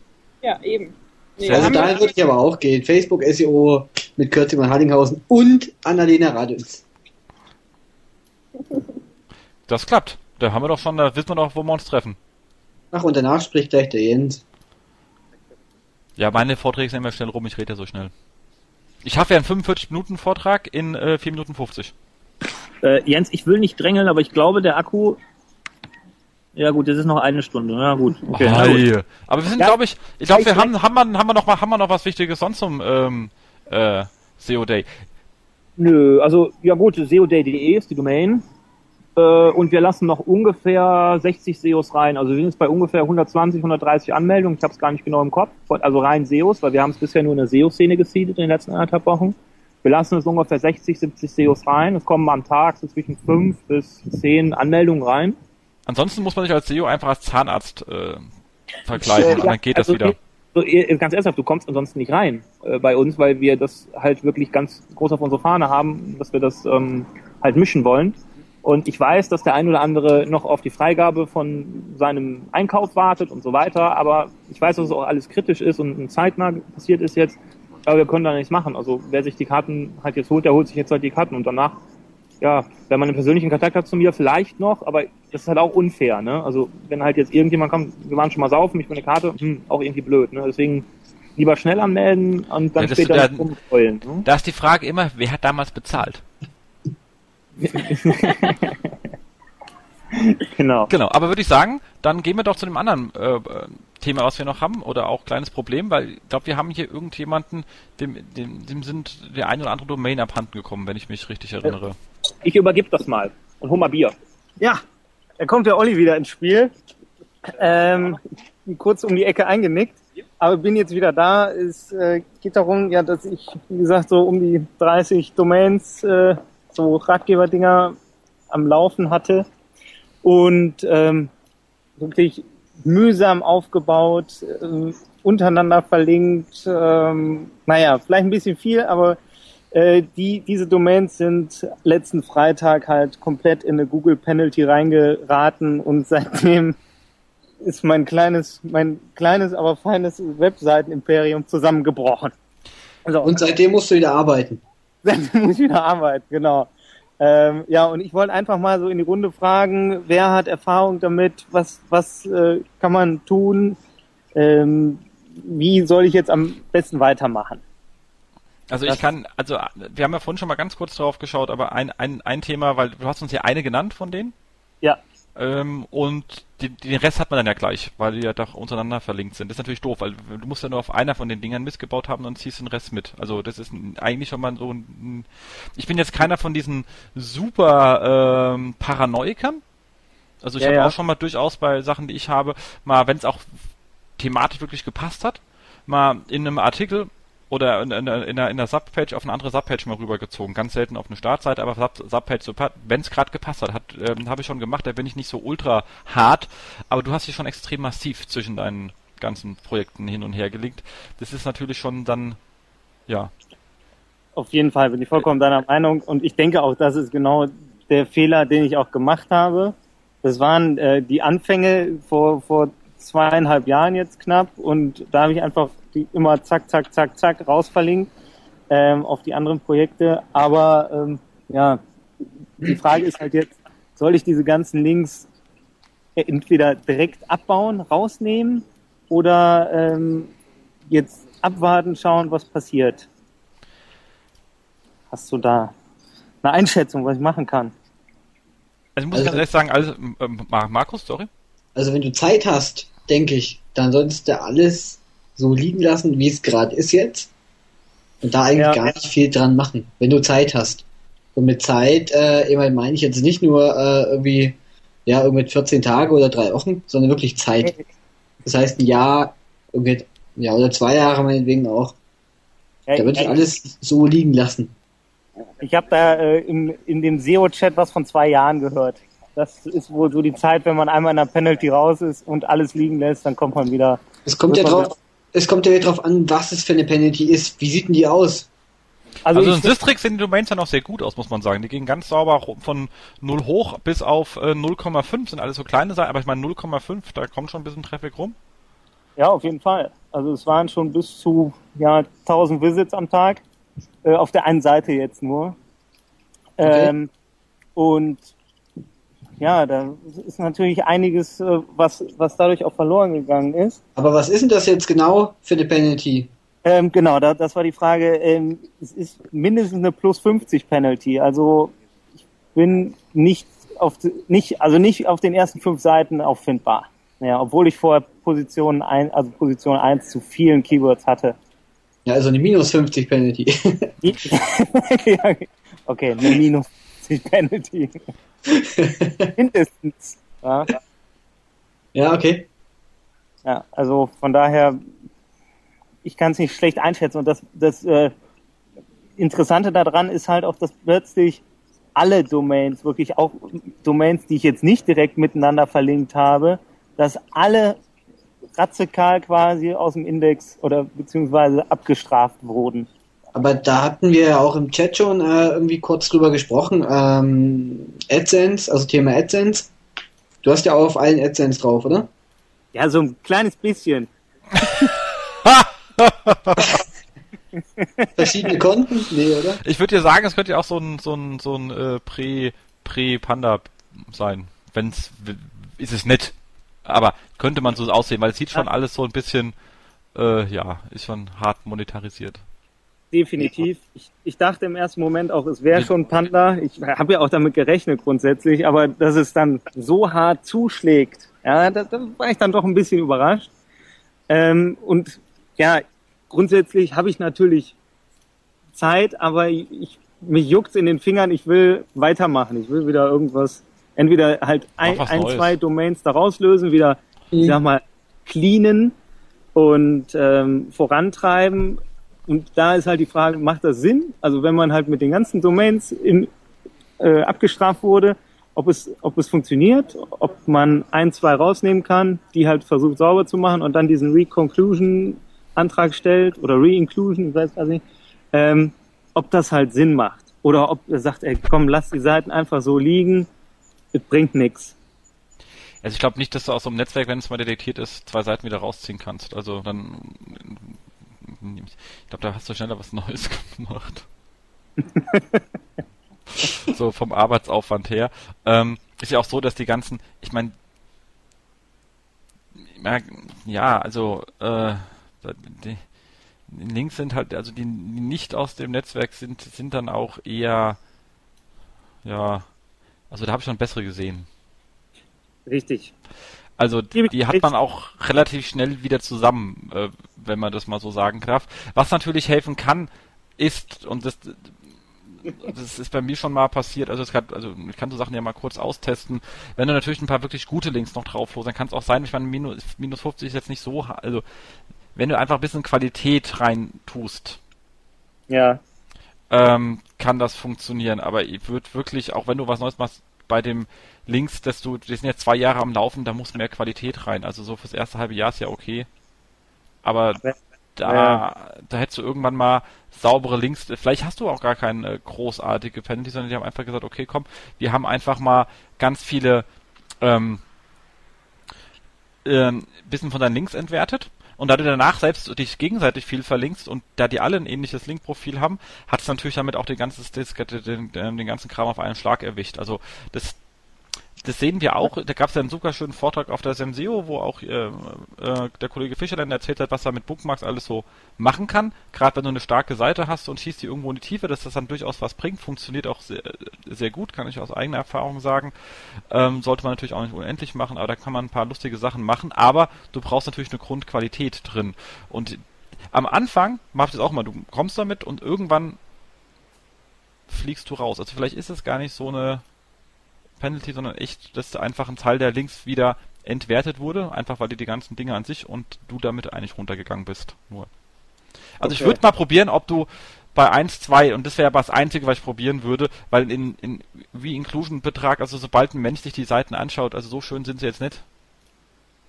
Ja, eben. Nee, Also wir- würde ich aber auch gehen. Facebook SEO mit Kurt Simon Harlinghausen und Annalena Radüns. Das klappt. Da haben wir doch schon, da wissen wir doch, wo wir uns treffen. Ach, und danach spricht gleich der Jens. Ja, meine Vorträge sind immer schnell rum, ich rede ja so schnell. Ich schaffe ja einen 45-Minuten-Vortrag in äh, 4 Minuten 50. Äh, Jens, ich will nicht drängeln, aber ich glaube, der Akku. Ja gut, das ist noch eine Stunde. Na gut. Okay, na gut. Hi. Aber wir sind, Ja. glaube ich, ich glaube, wir haben, haben, wir, haben wir noch mal, haben wir noch was Wichtiges sonst zum ähm, äh, SEO Day. Nö, also ja gut, seoday.de ist die Domain. Äh, und wir lassen noch ungefähr 60 SEOs rein. Also wir sind jetzt bei ungefähr 120, 130 Anmeldungen. Ich habe es gar nicht genau im Kopf. Also rein SEOs, weil wir haben es bisher nur in der SEO-Szene gesiedet in den letzten anderthalb Wochen. Wir lassen es ungefähr 60, 70 SEOs rein. Es kommen am Tag so zwischen 5 bis 10 Anmeldungen rein. Ansonsten muss man sich als SEO einfach als Zahnarzt äh, verkleiden und dann geht das also wieder. So, ihr- ganz ernsthaft, du kommst ansonsten nicht rein äh, bei uns, weil wir das halt wirklich ganz groß auf unsere Fahne haben, dass wir das ähm, halt mischen wollen. Und ich weiß, dass der ein oder andere noch auf die Freigabe von seinem Einkauf wartet und so weiter, aber ich weiß, dass es auch alles kritisch ist und zeitnah passiert ist jetzt, aber wir können da nichts machen. Also wer sich die Karten halt jetzt holt, der holt sich jetzt halt die Karten und danach, ja, wenn man einen persönlichen Kontakt hat zu mir, vielleicht noch, aber das ist halt auch unfair, ne? Also wenn halt jetzt irgendjemand kommt, wir waren schon mal saufen, ich bin eine Karte, hm, auch irgendwie blöd, ne? Deswegen lieber schnell anmelden und dann Ja, später nicht rumheulen. Ne? Da ist die Frage immer, wer hat damals bezahlt? <laughs> <laughs> Genau. Genau, aber würde ich sagen, dann gehen wir doch zu dem anderen äh, äh, Thema, was wir noch haben, oder auch kleines Problem, weil ich glaube, wir haben hier irgendjemanden, dem, dem, dem sind der ein oder andere Domain abhanden gekommen, wenn ich mich richtig erinnere. Ich übergib das mal und hol mal Bier. Ja, da kommt der Olli wieder ins Spiel. Ähm, kurz um die Ecke eingenickt, aber bin jetzt wieder da. Es äh, geht darum, ja, dass ich, wie gesagt, so um die 30 Domains, äh, so Ratgeberdinger am Laufen hatte und ähm, wirklich mühsam aufgebaut, äh, untereinander verlinkt. Ähm, naja, vielleicht ein bisschen viel, aber äh, die, diese Domains sind letzten Freitag halt komplett in eine Google Penalty reingeraten und <laughs> seitdem ist mein kleines, mein kleines, aber feines Webseitenimperium zusammengebrochen. Also, und seitdem musst du wieder arbeiten. <laughs> Seitdem muss ich wieder arbeiten, genau. Ähm, ja, und ich wollte einfach mal so in die Runde fragen, wer hat Erfahrung damit, was, was äh, kann man tun, ähm, wie soll ich jetzt am besten weitermachen? Also ich kann, also wir haben ja vorhin schon mal ganz kurz drauf geschaut, aber ein, ein, ein Thema, weil du hast uns ja eine genannt von denen. Ja. Ähm, und die, den Rest hat man dann ja gleich, weil die ja doch untereinander verlinkt sind. Das ist natürlich doof, weil du musst ja nur auf einer von den Dingern missgebaut haben und ziehst den Rest mit. Also das ist eigentlich schon mal so ein. Ich bin jetzt keiner von diesen super ähm, Paranoikern. Also ich ja, habe ja. auch schon mal durchaus bei Sachen, die ich habe, mal, wenn es auch thematisch wirklich gepasst hat, mal in einem Artikel oder in, in, in, der, in der Subpage auf eine andere Subpage mal rübergezogen. Ganz selten auf eine Startseite, aber Sub, Subpage, wenn es gerade gepasst hat, hat ähm, habe ich schon gemacht, da bin ich nicht so ultra hart, aber du hast dich schon extrem massiv zwischen deinen ganzen Projekten hin und her gelegt. Das ist natürlich schon dann, ja. Auf jeden Fall bin ich vollkommen deiner Meinung und ich denke auch, das ist genau der Fehler, den ich auch gemacht habe. Das waren äh, die Anfänge vor, vor zweieinhalb Jahren jetzt knapp und da habe ich einfach die immer zack, zack, zack, zack raus verlinkt ähm, auf die anderen Projekte. Aber ähm, ja, die Frage ist halt jetzt, soll ich diese ganzen Links entweder direkt abbauen, rausnehmen oder ähm, jetzt abwarten, schauen, was passiert? Hast du da eine Einschätzung, was ich machen kann? Also ich muss also, ganz ehrlich sagen, also, äh, Markus, sorry. Also wenn du Zeit hast, denke ich, dann solltest du alles so liegen lassen, wie es gerade ist jetzt. Und da eigentlich ja. gar nicht viel dran machen, wenn du Zeit hast. Und mit Zeit, äh, meine ich jetzt nicht nur äh, irgendwie, ja, irgendwie 14 Tage oder drei Wochen, sondern wirklich Zeit. Das heißt ein Jahr, irgendwie, ja, oder zwei Jahre meinetwegen auch. Da würde ich alles so liegen lassen. Ich habe da äh, in, in dem SEO-Chat was von zwei Jahren gehört. Das ist wohl so die Zeit, wenn man einmal in der Penalty raus ist und alles liegen lässt, dann kommt man wieder. Es kommt ja drauf, es kommt ja darauf an, was es für eine Penalty ist. Wie sieht denn die aus? Also, also in Sistrix sehen die Domains ja noch sehr gut aus, muss man sagen. Die gehen ganz sauber von 0 hoch bis auf äh, 0,5, sind alles so kleine Seiten, aber ich meine 0,5, da kommt schon ein bisschen Traffic rum. Ja, auf jeden Fall. Also es waren schon bis zu ja, 1000 Visits am Tag, äh, auf der einen Seite jetzt nur. Okay. Ähm, und ja, da ist natürlich einiges, äh, was, was dadurch auch verloren gegangen ist. Aber was ist denn das jetzt genau für eine Penalty? Ähm, genau, da, das war die Frage. Ähm, es ist mindestens eine plus 50 Penalty. Also ich bin nicht auf nicht also nicht auf den ersten fünf Seiten auffindbar. Ja, obwohl ich vorher Position ein, also Position 1 zu vielen Keywords hatte. Ja, also eine minus 50 Penalty. <laughs> okay, eine minus 50 Penalty. Mindestens. Ja. ja, okay. Ja, also von daher, ich kann es nicht schlecht einschätzen. Und das, das äh, Interessante daran ist halt auch, dass plötzlich alle Domains, wirklich auch Domains, die ich jetzt nicht direkt miteinander verlinkt habe, dass alle radikal quasi aus dem Index oder beziehungsweise abgestraft wurden. Aber da hatten wir ja auch im Chat schon äh, irgendwie kurz drüber gesprochen. Ähm, AdSense, also Thema AdSense. Du hast ja auch auf allen AdSense drauf, oder? Ja, so ein kleines bisschen. <laughs> Verschiedene Konten? Nee, oder? Ich würde dir sagen, es könnte ja auch so ein, so ein, so ein äh, Prä-Panda sein. Wenn's, ist es nett. Aber könnte man so aussehen, weil es sieht schon alles so ein bisschen, äh, ja, ist schon hart monetarisiert definitiv. Ich, ich dachte im ersten Moment auch, es wäre schon Panda. Ich habe ja auch damit gerechnet grundsätzlich, aber dass es dann so hart zuschlägt, ja, da, da war ich dann doch ein bisschen überrascht. Ähm, und ja, grundsätzlich habe ich natürlich Zeit, aber ich, mich juckt's in den Fingern, ich will weitermachen. Ich will wieder irgendwas, entweder halt ein, ein zwei Domains daraus lösen, wieder, mhm. ich sag mal, cleanen und ähm, vorantreiben und da ist halt die Frage, macht das Sinn? Also wenn man halt mit den ganzen Domains in, äh, abgestraft wurde, ob es, ob es funktioniert, ob man ein, zwei rausnehmen kann, die halt versucht sauber zu machen und dann diesen Reconclusion-Antrag stellt oder Re-Inclusion, ich weiß gar nicht, ähm, ob das halt Sinn macht. Oder ob er sagt, ey, komm, lass die Seiten einfach so liegen, es bringt nichts. Also ich glaube nicht, dass du aus so einem Netzwerk, wenn es mal detektiert ist, zwei Seiten wieder rausziehen kannst. Also dann, ich glaube, da hast du schneller was Neues <laughs> gemacht. <laughs> so vom Arbeitsaufwand her. Ähm, ist ja auch so, dass die ganzen, ich meine, ja, also äh, die Links sind halt, also die nicht aus dem Netzwerk sind, sind dann auch eher, ja, also da habe ich schon bessere gesehen. Richtig. Also die hat man auch relativ schnell wieder zusammen, äh, wenn man das mal so sagen darf. Was natürlich helfen kann, ist, und das, das ist bei mir schon mal passiert, also, es kann, also ich kann so Sachen ja mal kurz austesten. Wenn du natürlich ein paar wirklich gute Links noch drauf holst, dann kann es auch sein, ich meine, minus, minus 50 ist jetzt nicht so, also wenn du einfach ein bisschen Qualität rein tust, ja. ähm, kann das funktionieren. Aber ich würde wirklich, auch wenn du was Neues machst, bei dem Links, dass du, die sind jetzt zwei Jahre am Laufen, da muss mehr Qualität rein. Also so fürs erste halbe Jahr ist ja okay. Aber da, ja. da hättest du irgendwann mal saubere Links. Vielleicht hast du auch gar keine großartige Penalty, sondern die haben einfach gesagt, okay, komm, wir haben einfach mal ganz viele ähm, äh, bisschen von deinen Links entwertet und da du danach selbst dich gegenseitig viel verlinkst und da die alle ein ähnliches Linkprofil haben, hat es natürlich damit auch den ganzen, den, den ganzen Kram auf einen Schlag erwischt. Also das, das sehen wir auch. Da gab es ja einen super schönen Vortrag auf der Semseo, wo auch äh, äh, der Kollege Fischer dann erzählt hat, was er mit Bookmarks alles so machen kann. Gerade wenn du eine starke Seite hast und schießt die irgendwo in die Tiefe, dass das dann durchaus was bringt. Funktioniert auch sehr, sehr gut, kann ich aus eigener Erfahrung sagen. Ähm, sollte man natürlich auch nicht unendlich machen, aber da kann man ein paar lustige Sachen machen. Aber du brauchst natürlich eine Grundqualität drin. Und am Anfang macht es auch mal, du kommst damit und irgendwann fliegst du raus. Also vielleicht ist es gar nicht so eine Penalty, sondern echt, dass einfach ein Teil der Links wieder entwertet wurde, einfach weil die die ganzen Dinge an sich und du damit eigentlich runtergegangen bist. Nur. Also okay. ich würde mal probieren, ob du bei 1, 2, und das wäre das Einzige, was ich probieren würde, weil in, in Re-Inclusion-Betrag, also sobald ein Mensch sich die Seiten anschaut, also so schön sind sie jetzt nicht.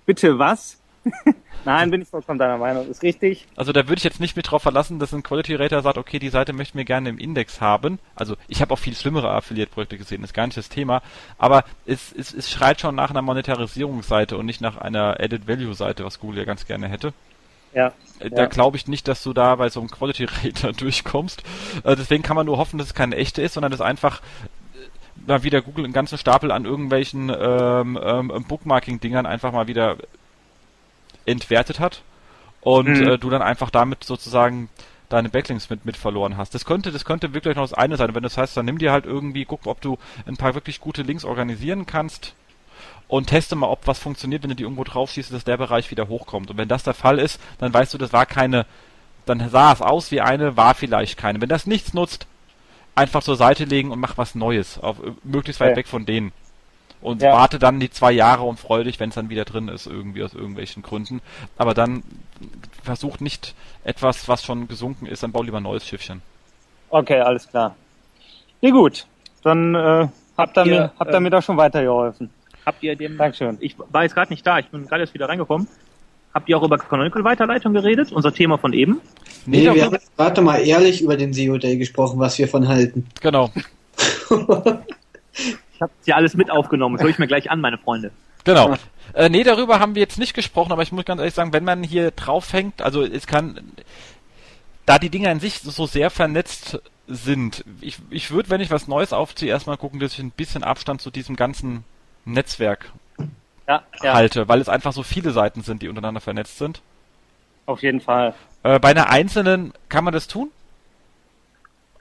Bitte was? <laughs> Nein, bin ich vollkommen deiner Meinung. Ist richtig. Also da würde ich jetzt nicht mit drauf verlassen, dass ein Quality Rater sagt, okay, die Seite möchten wir gerne im Index haben. Also ich habe auch viel schlimmere Affiliate-Projekte gesehen, ist gar nicht das Thema. Aber es, es, es schreit schon nach einer Monetarisierungsseite und nicht nach einer Added Value-Seite, was Google ja ganz gerne hätte. Ja. Äh, da ja. glaube ich nicht, dass du da bei so einem Quality Rater <laughs> durchkommst. Äh, deswegen kann man nur hoffen, dass es keine echte ist, sondern dass einfach äh, mal wieder Google einen ganzen Stapel an irgendwelchen ähm, ähm, Bookmarking-Dingern einfach mal wieder entwertet hat und mhm. äh, du dann einfach damit sozusagen deine Backlinks mit, mit verloren hast. Das könnte, das könnte wirklich noch das eine sein. Wenn das heißt, dann nimm dir halt irgendwie, guck, ob du ein paar wirklich gute Links organisieren kannst und teste mal, ob was funktioniert, wenn du die irgendwo drauf schießt, dass der Bereich wieder hochkommt. Und wenn das der Fall ist, dann weißt du, das war keine, dann sah es aus wie eine, war vielleicht keine. Wenn das nichts nutzt, einfach zur Seite legen und mach was Neues, auf, möglichst weit ja. weg von denen und ja. warte dann die zwei Jahre und freue dich, wenn es dann wieder drin ist, irgendwie aus irgendwelchen Gründen. Aber dann versucht nicht etwas, was schon gesunken ist, dann bau lieber ein neues Schiffchen. Okay, alles klar. Ja gut, dann äh, habt ihr mir, habt ihr äh, mir da schon weitergeholfen. Habt ihr dem... Dankeschön. Ich war jetzt gerade nicht da, ich bin gerade jetzt wieder reingekommen. Habt ihr auch über Canonical-Weiterleitung geredet, unser Thema von eben? Nee, nee wir haben gerade mal ehrlich über den SEO Day gesprochen, was wir von halten. Genau. <laughs> habe ja alles mit aufgenommen. Das höre ich mir gleich an, meine Freunde. Genau. Äh, nee, darüber haben wir jetzt nicht gesprochen, aber ich muss ganz ehrlich sagen, wenn man hier draufhängt, also es kann, da die Dinge an sich so sehr vernetzt sind, ich, ich würde, wenn ich was Neues aufziehe, erstmal gucken, dass ich ein bisschen Abstand zu diesem ganzen Netzwerk ja, ja. halte, weil es einfach so viele Seiten sind, die untereinander vernetzt sind. Auf jeden Fall. Äh, bei einer einzelnen kann man das tun?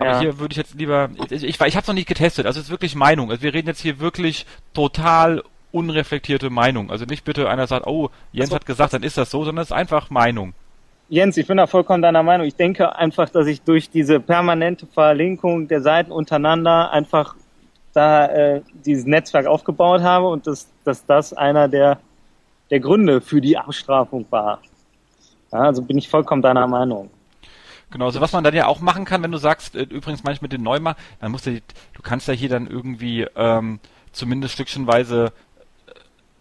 Aber ja. hier würde ich jetzt lieber, ich, ich, ich habe es noch nicht getestet, also es ist wirklich Meinung. Also wir reden jetzt hier wirklich total unreflektierte Meinung. Also nicht bitte einer sagt, oh, Jens also, hat gesagt, dann ist das so, sondern es ist einfach Meinung. Jens, ich bin da vollkommen deiner Meinung. Ich denke einfach, dass ich durch diese permanente Verlinkung der Seiten untereinander einfach da äh, dieses Netzwerk aufgebaut habe und dass, dass das einer der, der Gründe für die Abstrafung war. Ja, also bin ich vollkommen deiner Meinung. Genau, also was man dann ja auch machen kann, wenn du sagst, äh, übrigens manchmal mit den Neumann, dann musst du, du kannst ja hier dann irgendwie ähm, zumindest stückchenweise äh,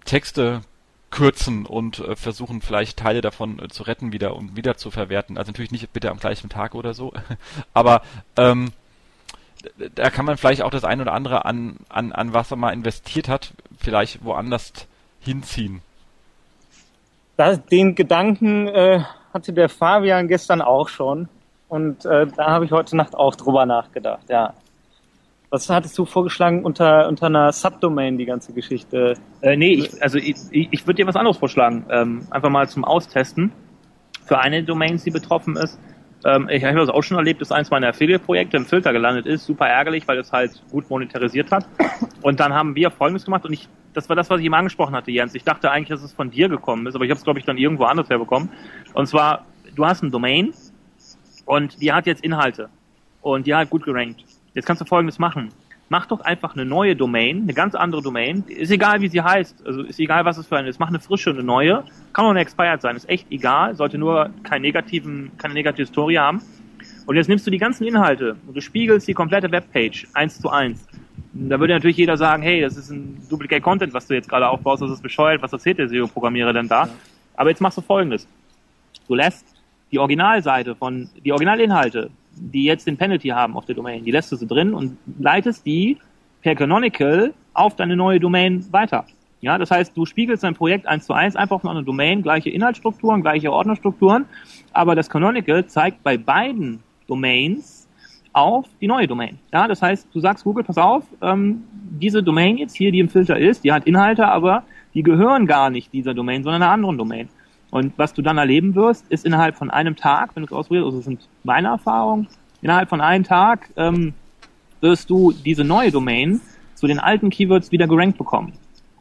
Texte kürzen und äh, versuchen vielleicht Teile davon äh, zu retten wieder und wieder zu verwerten. Also natürlich nicht bitte am gleichen Tag oder so, <laughs> aber ähm, da kann man vielleicht auch das ein oder andere an, an, an was man mal investiert hat, vielleicht woanders hinziehen. Da, den Gedanken äh, hatte der Fabian gestern auch schon. Und äh, da habe ich heute Nacht auch drüber nachgedacht, ja. Was hattest du vorgeschlagen unter, unter einer Subdomain, die ganze Geschichte? Äh, nee, ich, also ich, ich würde dir was anderes vorschlagen. Ähm, einfach mal zum Austesten. Für eine Domain, die betroffen ist. Ähm, ich habe das auch schon erlebt, dass eins meiner Affiliate-Projekte im Filter gelandet ist. Super ärgerlich, weil es halt gut monetarisiert hat. Und dann haben wir Folgendes gemacht und ich, das war das, was ich eben angesprochen hatte, Jens. Ich dachte eigentlich, dass es von dir gekommen ist, aber ich habe es, glaube ich, dann irgendwo anders herbekommen. Und zwar, du hast eine Domain und die hat jetzt Inhalte und die hat gut gerankt. Jetzt kannst du Folgendes machen. Mach doch einfach eine neue Domain, eine ganz andere Domain. Ist egal, wie sie heißt. Also ist egal, was es für eine ist. Mach eine frische, eine neue. Kann auch eine expired sein. Ist echt egal. Sollte nur keinen negativen, keine negative Story haben. Und jetzt nimmst du die ganzen Inhalte und du spiegelst die komplette Webpage eins zu eins. Da würde natürlich jeder sagen, hey, das ist ein Duplicate Content, was du jetzt gerade aufbaust, das ist bescheuert, was erzählt der SEO-Programmierer denn da? Aber jetzt machst du folgendes. Du lässt die Originalseite von, die Originalinhalte, die jetzt den Penalty haben auf der Domain, die lässt du so drin und leitest die per Canonical auf deine neue Domain weiter. Ja, das heißt, du spiegelst dein Projekt eins zu eins einfach auf eine Domain, gleiche Inhaltsstrukturen, gleiche Ordnerstrukturen, aber das Canonical zeigt bei beiden Domains auf die neue Domain. Ja, das heißt, du sagst Google, pass auf, ähm, diese Domain jetzt hier, die im Filter ist, die hat Inhalte, aber die gehören gar nicht dieser Domain, sondern einer anderen Domain. Und was du dann erleben wirst, ist innerhalb von einem Tag, wenn du es ausprobierst, also das sind meine Erfahrungen, innerhalb von einem Tag ähm, wirst du diese neue Domain zu den alten Keywords wieder gerankt bekommen.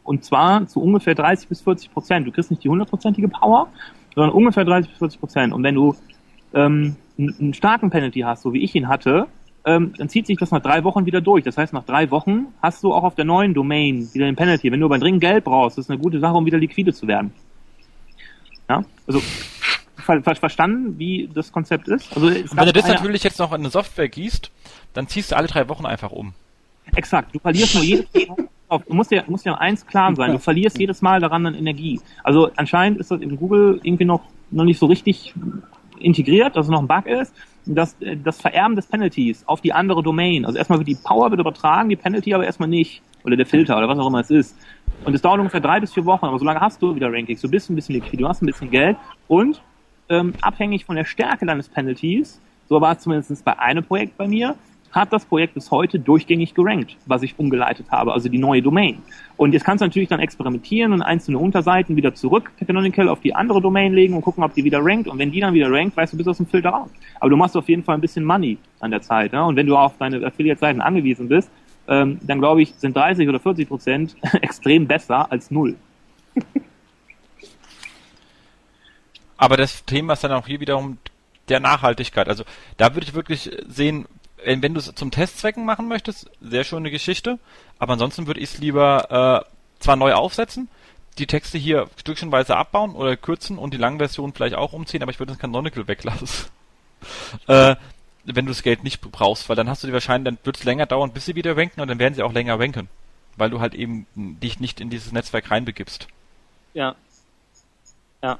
Und zwar zu ungefähr 30 bis 40 Prozent. Du kriegst nicht die hundertprozentige Power, sondern ungefähr 30 bis 40 Prozent. Und wenn du ähm, einen, starken Penalty hast, so wie ich ihn hatte, ähm, dann zieht sich das nach drei Wochen wieder durch. Das heißt, nach drei Wochen hast du auch auf der neuen Domain wieder den Penalty. Wenn du aber dringend Geld brauchst, ist eine gute Sache, um wieder liquide zu werden. Ja, also ver ver verstanden, wie das Konzept ist. Also wenn du das natürlich jetzt noch in eine Software gießt, dann ziehst du alle drei Wochen einfach um. Exakt. Du verlierst nur jedes Mal. <laughs> Auf, du musst dir, musst dir eins klar sein. Du verlierst jedes Mal daran an Energie. Also anscheinend ist das in Google irgendwie noch, noch nicht so richtig integriert, dass es noch ein Bug ist. Das, das Vererben des Penalties auf die andere Domain. Also erstmal wird die Power wird übertragen, die Penalty aber erstmal nicht. Oder der Filter oder was auch immer es ist. Und es dauert ungefähr drei bis vier Wochen, aber so lange hast du wieder Rankings. Du bist ein bisschen liquid, du hast ein bisschen Geld und ähm, abhängig von der Stärke deines Penalties, so war es zumindest bei einem Projekt bei mir, hat das Projekt bis heute durchgängig gerankt, was ich umgeleitet habe, also die neue Domain. Und jetzt kannst du natürlich dann experimentieren und einzelne Unterseiten wieder zurück, Canonical, auf die andere Domain legen und gucken, ob die wieder rankt. Und wenn die dann wieder rankt, weißt du, bist aus dem Filter raus. Aber du machst auf jeden Fall ein bisschen Money an der Zeit. Ne? Und wenn du auf deine Affiliate-Seiten angewiesen bist, ähm, dann glaube ich, sind 30 oder 40 Prozent <laughs> extrem besser als null. Aber das Thema ist dann auch hier wiederum der Nachhaltigkeit. Also da würde ich wirklich sehen, wenn, du es zum Testzwecken machen möchtest, sehr schöne Geschichte. Aber ansonsten würde ich es lieber äh, zwar neu aufsetzen, die Texte hier stückchenweise abbauen oder kürzen und die langen Versionen vielleicht auch umziehen, aber ich würde das Canonical weglassen. <laughs> äh, wenn du das Geld nicht brauchst, weil dann hast du die wahrscheinlich, dann wird es länger dauern, bis sie wieder ranken und dann werden sie auch länger ranken. Weil du halt eben dich nicht in dieses Netzwerk reinbegibst. Ja. Ja.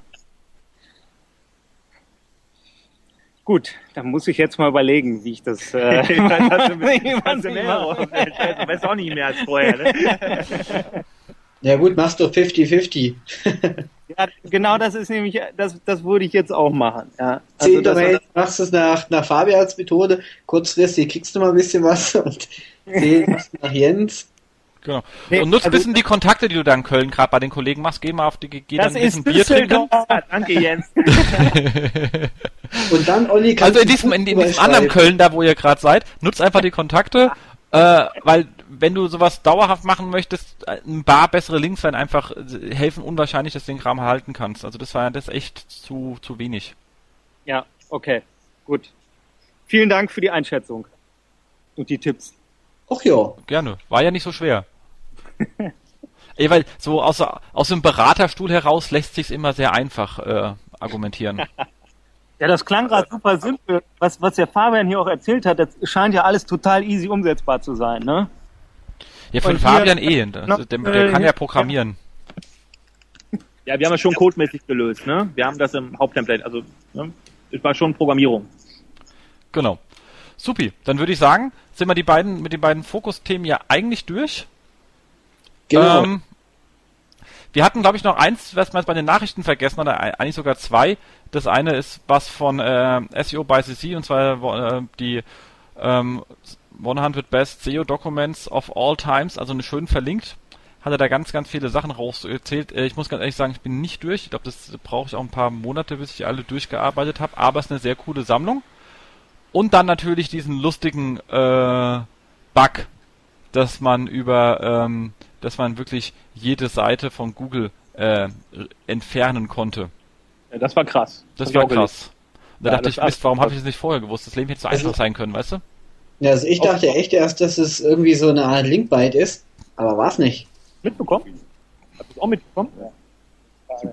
Gut, dann muss ich jetzt mal überlegen, wie ich das. Äh. <laughs> <laughs> Du weißt auch nicht mehr als vorher, ne? <laughs> Ja gut, machst du 50-50. Ja, genau das ist nämlich, das, das würde ich jetzt auch machen. Ja. Also Zehn das, Domains, machst du es nach, nach Fabians Methode, kurzfristig kriegst du mal ein bisschen was <laughs> und zehn machst du nach Jens. Genau. Nee, und nutzt ein also- bisschen die Kontakte, die du da in Köln gerade bei den Kollegen machst. Geh mal auf die, geh das dann ein bisschen Bier trinken. Danke, <laughs> Jens. <laughs> Und dann, Olli, kannst Also in du diesem, in, in diesem anderen. Köln, da wo ihr gerade seid, nutzt einfach die Kontakte, äh, weil wenn du sowas dauerhaft machen möchtest, äh, ein paar bessere Links werden einfach äh, helfen unwahrscheinlich, dass du den Kram erhalten kannst. Also das war das echt zu, zu wenig. Ja, okay, gut. Vielen Dank für die Einschätzung und die Tipps. Ach ja. Gerne. War ja nicht so schwer. Ey, weil so aus, aus dem Beraterstuhl heraus lässt sich's immer sehr einfach äh, argumentieren. <laughs> Ja, das klang gerade super simpel. Was, was der Fabian hier auch erzählt hat, das scheint ja alles total easy umsetzbar zu sein, ne? Ja, für den Fabian eh. Der, der, der äh, kann ja programmieren. Ja, wir haben das schon codemäßig gelöst, ne? Wir haben das im Haupttemplate, also ne? es war schon Programmierung. Genau. Supi. Dann würde ich sagen, sind wir die beiden mit den beiden Fokusthemen ja eigentlich durch. Genau. Ähm, wir hatten, glaube ich, noch eins, was man bei den Nachrichten vergessen hat, oder ei- eigentlich sogar zwei. Das eine ist was von äh, SEO by CC und zwar äh, die ähm, 100 Best SEO Documents of All Times, also eine schön verlinkt. Hat er da ganz, ganz viele Sachen rausgezählt. Äh, ich muss ganz ehrlich sagen, ich bin nicht durch. Ich glaube, das brauche ich auch ein paar Monate, bis ich alle durchgearbeitet habe. Aber es ist eine sehr coole Sammlung. Und dann natürlich diesen lustigen äh, Bug, dass man über, ähm, dass man wirklich jede Seite von Google äh, entfernen konnte. Ja, das war krass. Das Hab ich war krass. Und da Ja, dachte das ich, Mist, warum war- habe ich das nicht vorher gewusst? Das Leben hätte so Also- einfach sein können, weißt du? Ja, also ich dachte echt erst, dass es irgendwie so eine Art Linkbyte ist, aber war's nicht. Mitbekommen? Du das auch mitbekommen?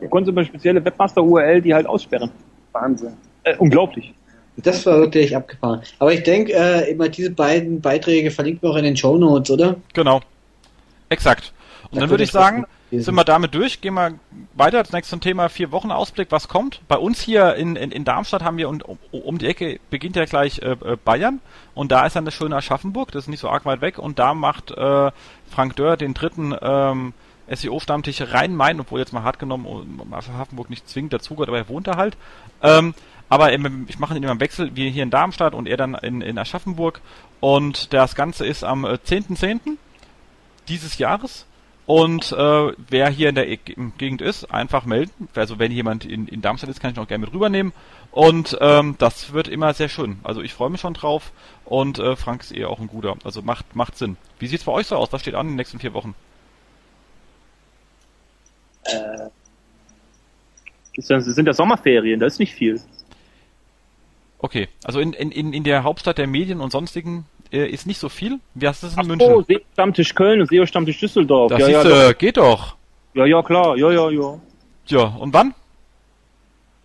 Du konntest über spezielle Webmaster-URL die halt aussperren. Wahnsinn. Äh, unglaublich. Das war wirklich abgefahren. Aber ich denke, äh, immer diese beiden Beiträge verlinken wir auch in den Show Notes, oder? Genau. Exakt. Und Da dann würde ich sagen, sind wir damit durch, gehen wir weiter. Das nächste Thema, vier Wochen Ausblick, was kommt. Bei uns hier in, in, in Darmstadt haben wir, und um, um die Ecke beginnt ja gleich äh, äh, Bayern. Und da ist dann das schöne Aschaffenburg, das ist nicht so arg weit weg. Und da macht äh, Frank Dörr den dritten ähm, SEO-Stammtisch Rhein-Main, obwohl jetzt mal hart genommen um Aschaffenburg nicht zwingend dazugehört, aber er wohnt da halt. Ähm, aber ich mache ihn immer im Wechsel, wir hier in Darmstadt und er dann in, in Aschaffenburg. Und das Ganze ist am äh, 10.10. dieses Jahres. Und äh, wer hier in der E- Gegend ist, einfach melden. Also wenn jemand in, in Darmstadt ist, kann ich noch gerne mit rübernehmen. Und ähm, das wird immer sehr schön. Also ich freue mich schon drauf. Und äh, Frank ist eh auch ein guter. Also macht macht Sinn. Wie sieht's bei euch so aus? Was steht an in den nächsten vier Wochen? Sind- das sind ja Sommerferien, das ist nicht viel. Okay, also in, in in der Hauptstadt der Medien und sonstigen äh, ist nicht so viel. Wie hast du es in Ach München? so, SEO-Stammtisch Köln und SEO-Stammtisch Düsseldorf. das ja, ja, siehste, geht doch. ja, ja, klar, ja, ja, ja. Ja, und wann?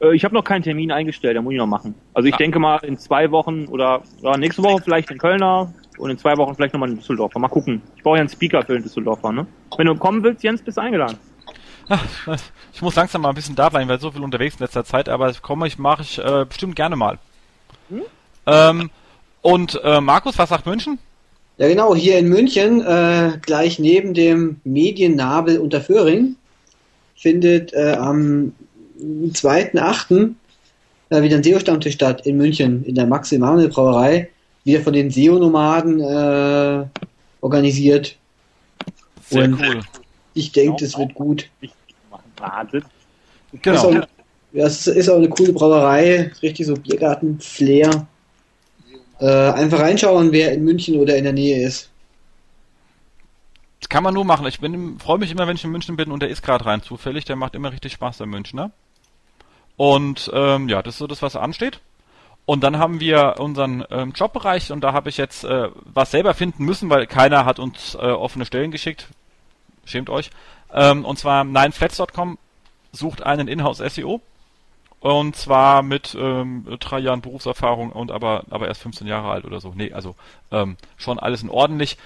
Äh, ich habe noch keinen Termin eingestellt, da muss ich noch machen. Also ich Ah. denke mal in zwei Wochen oder ja, nächste Woche vielleicht in Kölner und in zwei Wochen vielleicht nochmal in Düsseldorf. Mal gucken. Ich brauche ja einen Speaker für den Düsseldorfer, ne? Wenn du kommen willst, Jens, bist du eingeladen. Ich muss langsam mal ein bisschen da bleiben, weil so viel unterwegs in letzter Zeit, aber ich komme, ich mache ich äh, bestimmt gerne mal. Ähm, und äh, Markus, was sagt München? Ja, genau, hier in München, äh, gleich neben dem Mediennabel Unterföhring, findet äh, am 2.8. Äh, wieder ein SEO-Stammtisch statt in München, in der Max Emanuel Brauerei, wieder von den SEO-Nomaden äh, organisiert. Sehr Und- cool. Ich denke, das wird gut. Wahnsinn. Ist Genau. auch, ja, es ist auch eine coole Brauerei, richtig so Biergarten-Flair. Äh, einfach reinschauen, wer in München oder in der Nähe ist. Das kann man nur machen. Ich freue mich immer, wenn ich in München bin und der ist gerade rein zufällig. Der macht immer richtig Spaß, der Münchner. Und ähm, ja, das ist so das, was ansteht. Und dann haben wir unseren ähm, Jobbereich und da habe ich jetzt äh, was selber finden müssen, weil keiner hat uns äh, offene Stellen geschickt. Schämt euch. Ähm, und zwar 9flats.com sucht einen Inhouse SEO. Und zwar mit ähm, drei Jahren Berufserfahrung und aber, aber erst 15 Jahre alt oder so. Nee, also ähm, schon alles in ordentlich.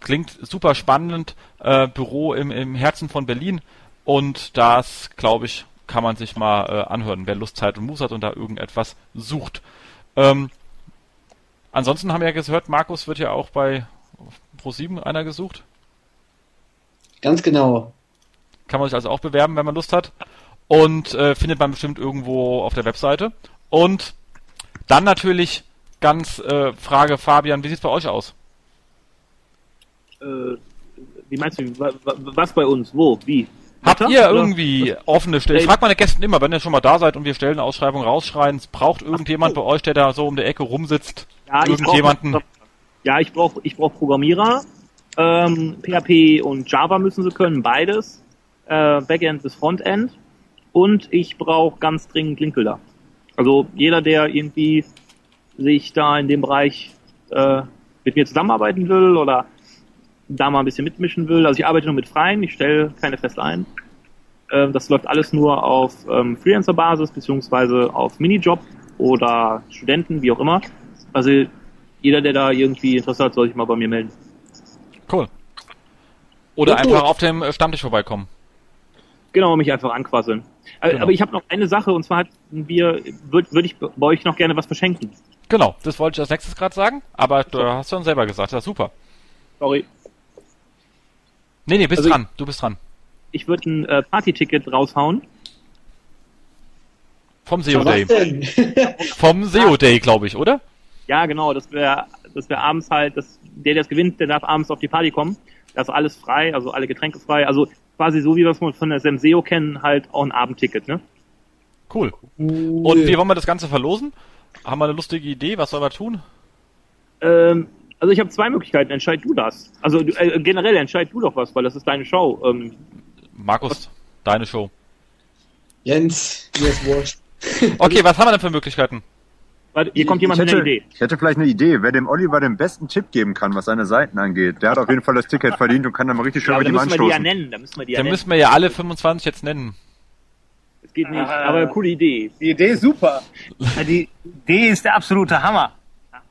Klingt super spannend. Äh, Büro im, im Herzen von Berlin. Und das, glaube ich, kann man sich mal äh, anhören, wer Lust, Zeit und Muß hat und da irgendetwas sucht. Ähm, ansonsten haben wir ja gehört, Markus wird ja auch bei Pro7 einer gesucht. Ganz genau. Kann man sich also auch bewerben, wenn man Lust hat. Und äh, findet man bestimmt irgendwo auf der Webseite. Und dann natürlich ganz äh, Frage, Fabian, wie sieht's bei euch aus? Äh, wie meinst du, wa- wa- was bei uns? Wo? Wie? Habt Wetter? ihr Oder- irgendwie offene Stellen? Ich frage meine Gäste immer, wenn ihr schon mal da seid und wir stellen eine Ausschreibung rausschreien, es braucht irgendjemand bei euch, der da so um der Ecke rumsitzt? Ja, ich irgendjemanden? brauch- ja, ich brauche ich brauch Programmierer. Ähm, PHP und Java müssen sie können, beides. Äh, Backend bis Frontend. Und ich brauche ganz dringend Linkbilder. Also jeder, der irgendwie sich da in dem Bereich äh, mit mir zusammenarbeiten will oder da mal ein bisschen mitmischen will. Also ich arbeite nur mit Freien, ich stelle keine fest ein. Ähm, das läuft alles nur auf ähm, Freelancer-Basis beziehungsweise auf Minijob oder Studenten, wie auch immer. Also jeder, der da irgendwie Interesse hat, soll sich mal bei mir melden. Cool. Oder Gut, einfach gut. auf dem äh, Stammtisch vorbeikommen. Genau, mich einfach anquasseln. Äh, Genau. Aber ich habe noch eine Sache, und zwar hatten wir, würde würd ich bei euch noch gerne was verschenken. Genau, das wollte ich als nächstes gerade sagen, aber du hast schon selber gesagt, das ist super. Sorry. Nee, nee, bist Also ich- dran, du bist dran. Ich würde ein äh, Party-Ticket raushauen. Vom SEO Day. <laughs> Vom SEO Day, glaube ich, oder? Ja, genau, das wäre das wär abends halt, das, der, der das gewinnt, der darf abends auf die Party kommen. Da ist alles frei, also alle Getränke frei. Also quasi so, wie wir es von der Semseo kennen, halt auch ein Abendticket, ne? Cool. Und wie wollen wir das Ganze verlosen? Haben wir eine lustige Idee? Was sollen wir tun? Ähm, also ich habe zwei Möglichkeiten, entscheid du das. Also äh, generell entscheid du doch was, weil das ist deine Show. Ähm, Markus, deine Show. Jens, mir ist wurscht. Okay, was haben wir denn für Möglichkeiten? Warte, hier kommt jemand ich mit hätte, einer Idee. Ich hätte vielleicht eine Idee, wer dem Oliver den besten Tipp geben kann, was seine Seiten angeht. Der hat auf jeden Fall das Ticket <laughs> verdient und kann dann mal richtig schön Ja, mit da ihm müssen wir die ja anstoßen. nennen, da müssen wir die ja Dann nennen. müssen wir ja alle 25 jetzt nennen. Das geht nicht, aber coole Idee. Die Idee ist super. Ja, Die Idee ist der absolute Hammer.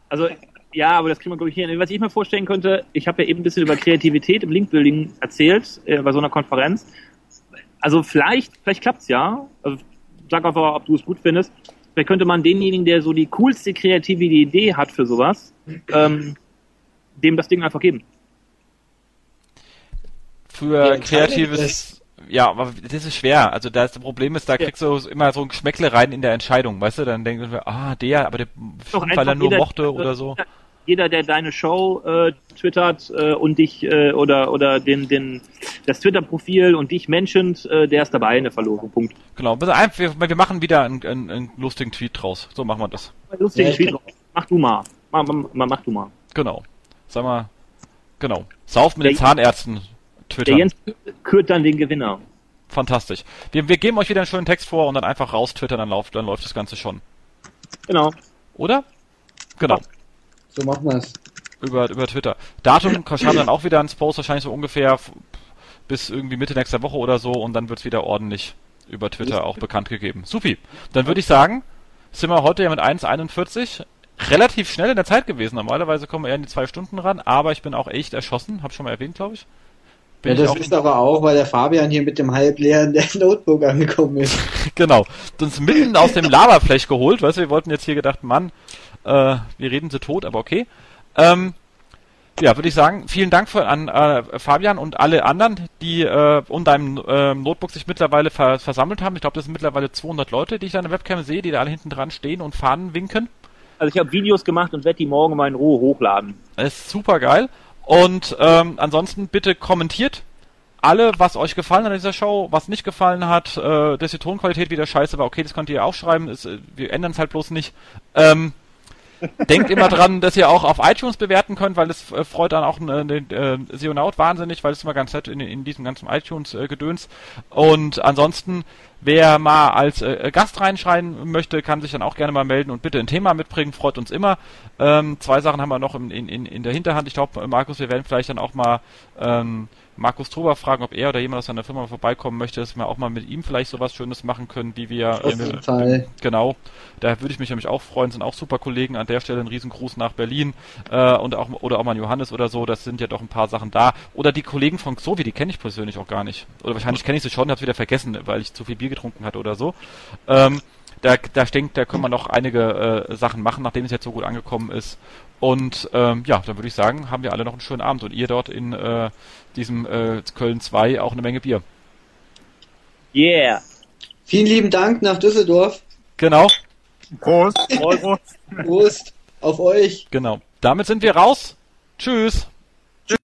Also, ja, aber das kriegen wir, glaube ich, hier hin. Was ich mir vorstellen könnte, ich habe ja eben ein bisschen über Kreativität im Linkbuilding erzählt, äh, bei so einer Konferenz. Also vielleicht, vielleicht klappt's ja. Also, sag einfach, ob du es gut findest. Vielleicht könnte man denjenigen, der so die coolste kreative Idee hat für sowas, ähm, dem das Ding einfach geben. Für kreatives. Ja, aber das ist schwer. Also das Problem ist, da kriegst du immer so ein Geschmäckle rein in der Entscheidung, weißt du? Dann denken wir, ah, der, aber der, weil er nur jeder- mochte oder so. Jeder, der deine Show äh, twittert äh, und dich äh, oder oder den den das Twitter-Profil und dich menschend, äh, der ist dabei in der Verlosung. Punkt. Genau, wir, einfach- wir, wir machen wieder einen, einen, einen lustigen Tweet draus. So machen wir das. Lustigen Ja, Tweet. kann- Mach du mal. Mach, mach, mach du mal. Genau. Sag mal, genau. Sauf mit den Der- Zahnärzten. Der Twitter. Jens kürt dann den Gewinner. Fantastisch. Wir, wir geben euch wieder einen schönen Text vor und dann einfach raus twittern, dann läuft, dann läuft das Ganze schon. Genau. Oder? Genau. So machen wir's. Über, über Twitter. Datum <clears throat> schauen dann auch wieder ins Post, wahrscheinlich so ungefähr bis irgendwie Mitte nächster Woche oder so und dann wird's wieder ordentlich über Twitter auch bekannt gegeben. Supi. Dann würde ich sagen, sind wir heute ja mit 1,41 relativ schnell in der Zeit gewesen. Normalerweise kommen wir eher in die zwei Stunden ran, aber ich bin auch echt erschossen, hab schon mal erwähnt, glaube ich. Bin Ja, das ist aber auch, weil der Fabian hier mit dem halbleeren Notebook angekommen ist. <laughs> Genau. Uns mitten aus dem Lavafläch geholt, weißt du, wir wollten jetzt hier gedacht, Mann, äh, wir reden sie tot, aber okay. Ähm, ja, würde ich sagen, vielen Dank für, an äh, Fabian und alle anderen, die äh, um deinem ähm, Notebook sich mittlerweile ver versammelt haben. Ich glaube, das sind mittlerweile 200 Leute, die ich da in der Webcam sehe, die da alle hinten dran stehen und Fahnen winken. Also ich habe Videos gemacht und werde die morgen mal in Ruhe hochladen. Das ist super geil. Und ähm, ansonsten bitte kommentiert alle, was euch gefallen hat an dieser Show, was nicht gefallen hat, äh, dass die Tonqualität wieder scheiße war. Okay, das könnt ihr auch schreiben. Ist, äh, wir ändern es halt bloß nicht. Ähm, Denkt immer dran, dass ihr auch auf iTunes bewerten könnt, weil es äh, freut dann auch äh, den äh, Seonaut wahnsinnig, weil es immer ganz nett in, in diesem ganzen iTunes-Gedöns. Und ansonsten, wer mal als äh, Gast reinschreien möchte, kann sich dann auch gerne mal melden und bitte ein Thema mitbringen, freut uns immer. Ähm, zwei Sachen haben wir noch in, in, in der Hinterhand. Ich glaube, Markus, wir werden vielleicht dann auch mal ähm, Markus Truber fragen, ob er oder jemand aus seiner Firma vorbeikommen möchte, dass wir auch mal mit ihm vielleicht sowas Schönes machen können, die wir Auf jeden Fall. Genau, da würde ich mich nämlich auch freuen, sind auch super Kollegen an der Stelle, ein Riesengruß nach Berlin äh, und auch oder auch mal Johannes oder so, das sind ja doch ein paar Sachen da. Oder die Kollegen von Xovi, die kenne ich persönlich auch gar nicht. Oder wahrscheinlich kenne ich sie schon, hab's wieder vergessen, weil ich zu viel Bier getrunken hatte oder so. Ähm, da, da denkt, da können wir noch einige äh, Sachen machen, nachdem es jetzt so gut angekommen ist. Und ähm, ja, dann würde ich sagen, haben wir alle noch einen schönen Abend und ihr dort in äh, diesem äh, Köln 2 auch eine Menge Bier. Yeah. Vielen lieben Dank nach Düsseldorf. Genau, Prost! <laughs> Prost auf euch. genau. Damit sind wir raus. Tschüss.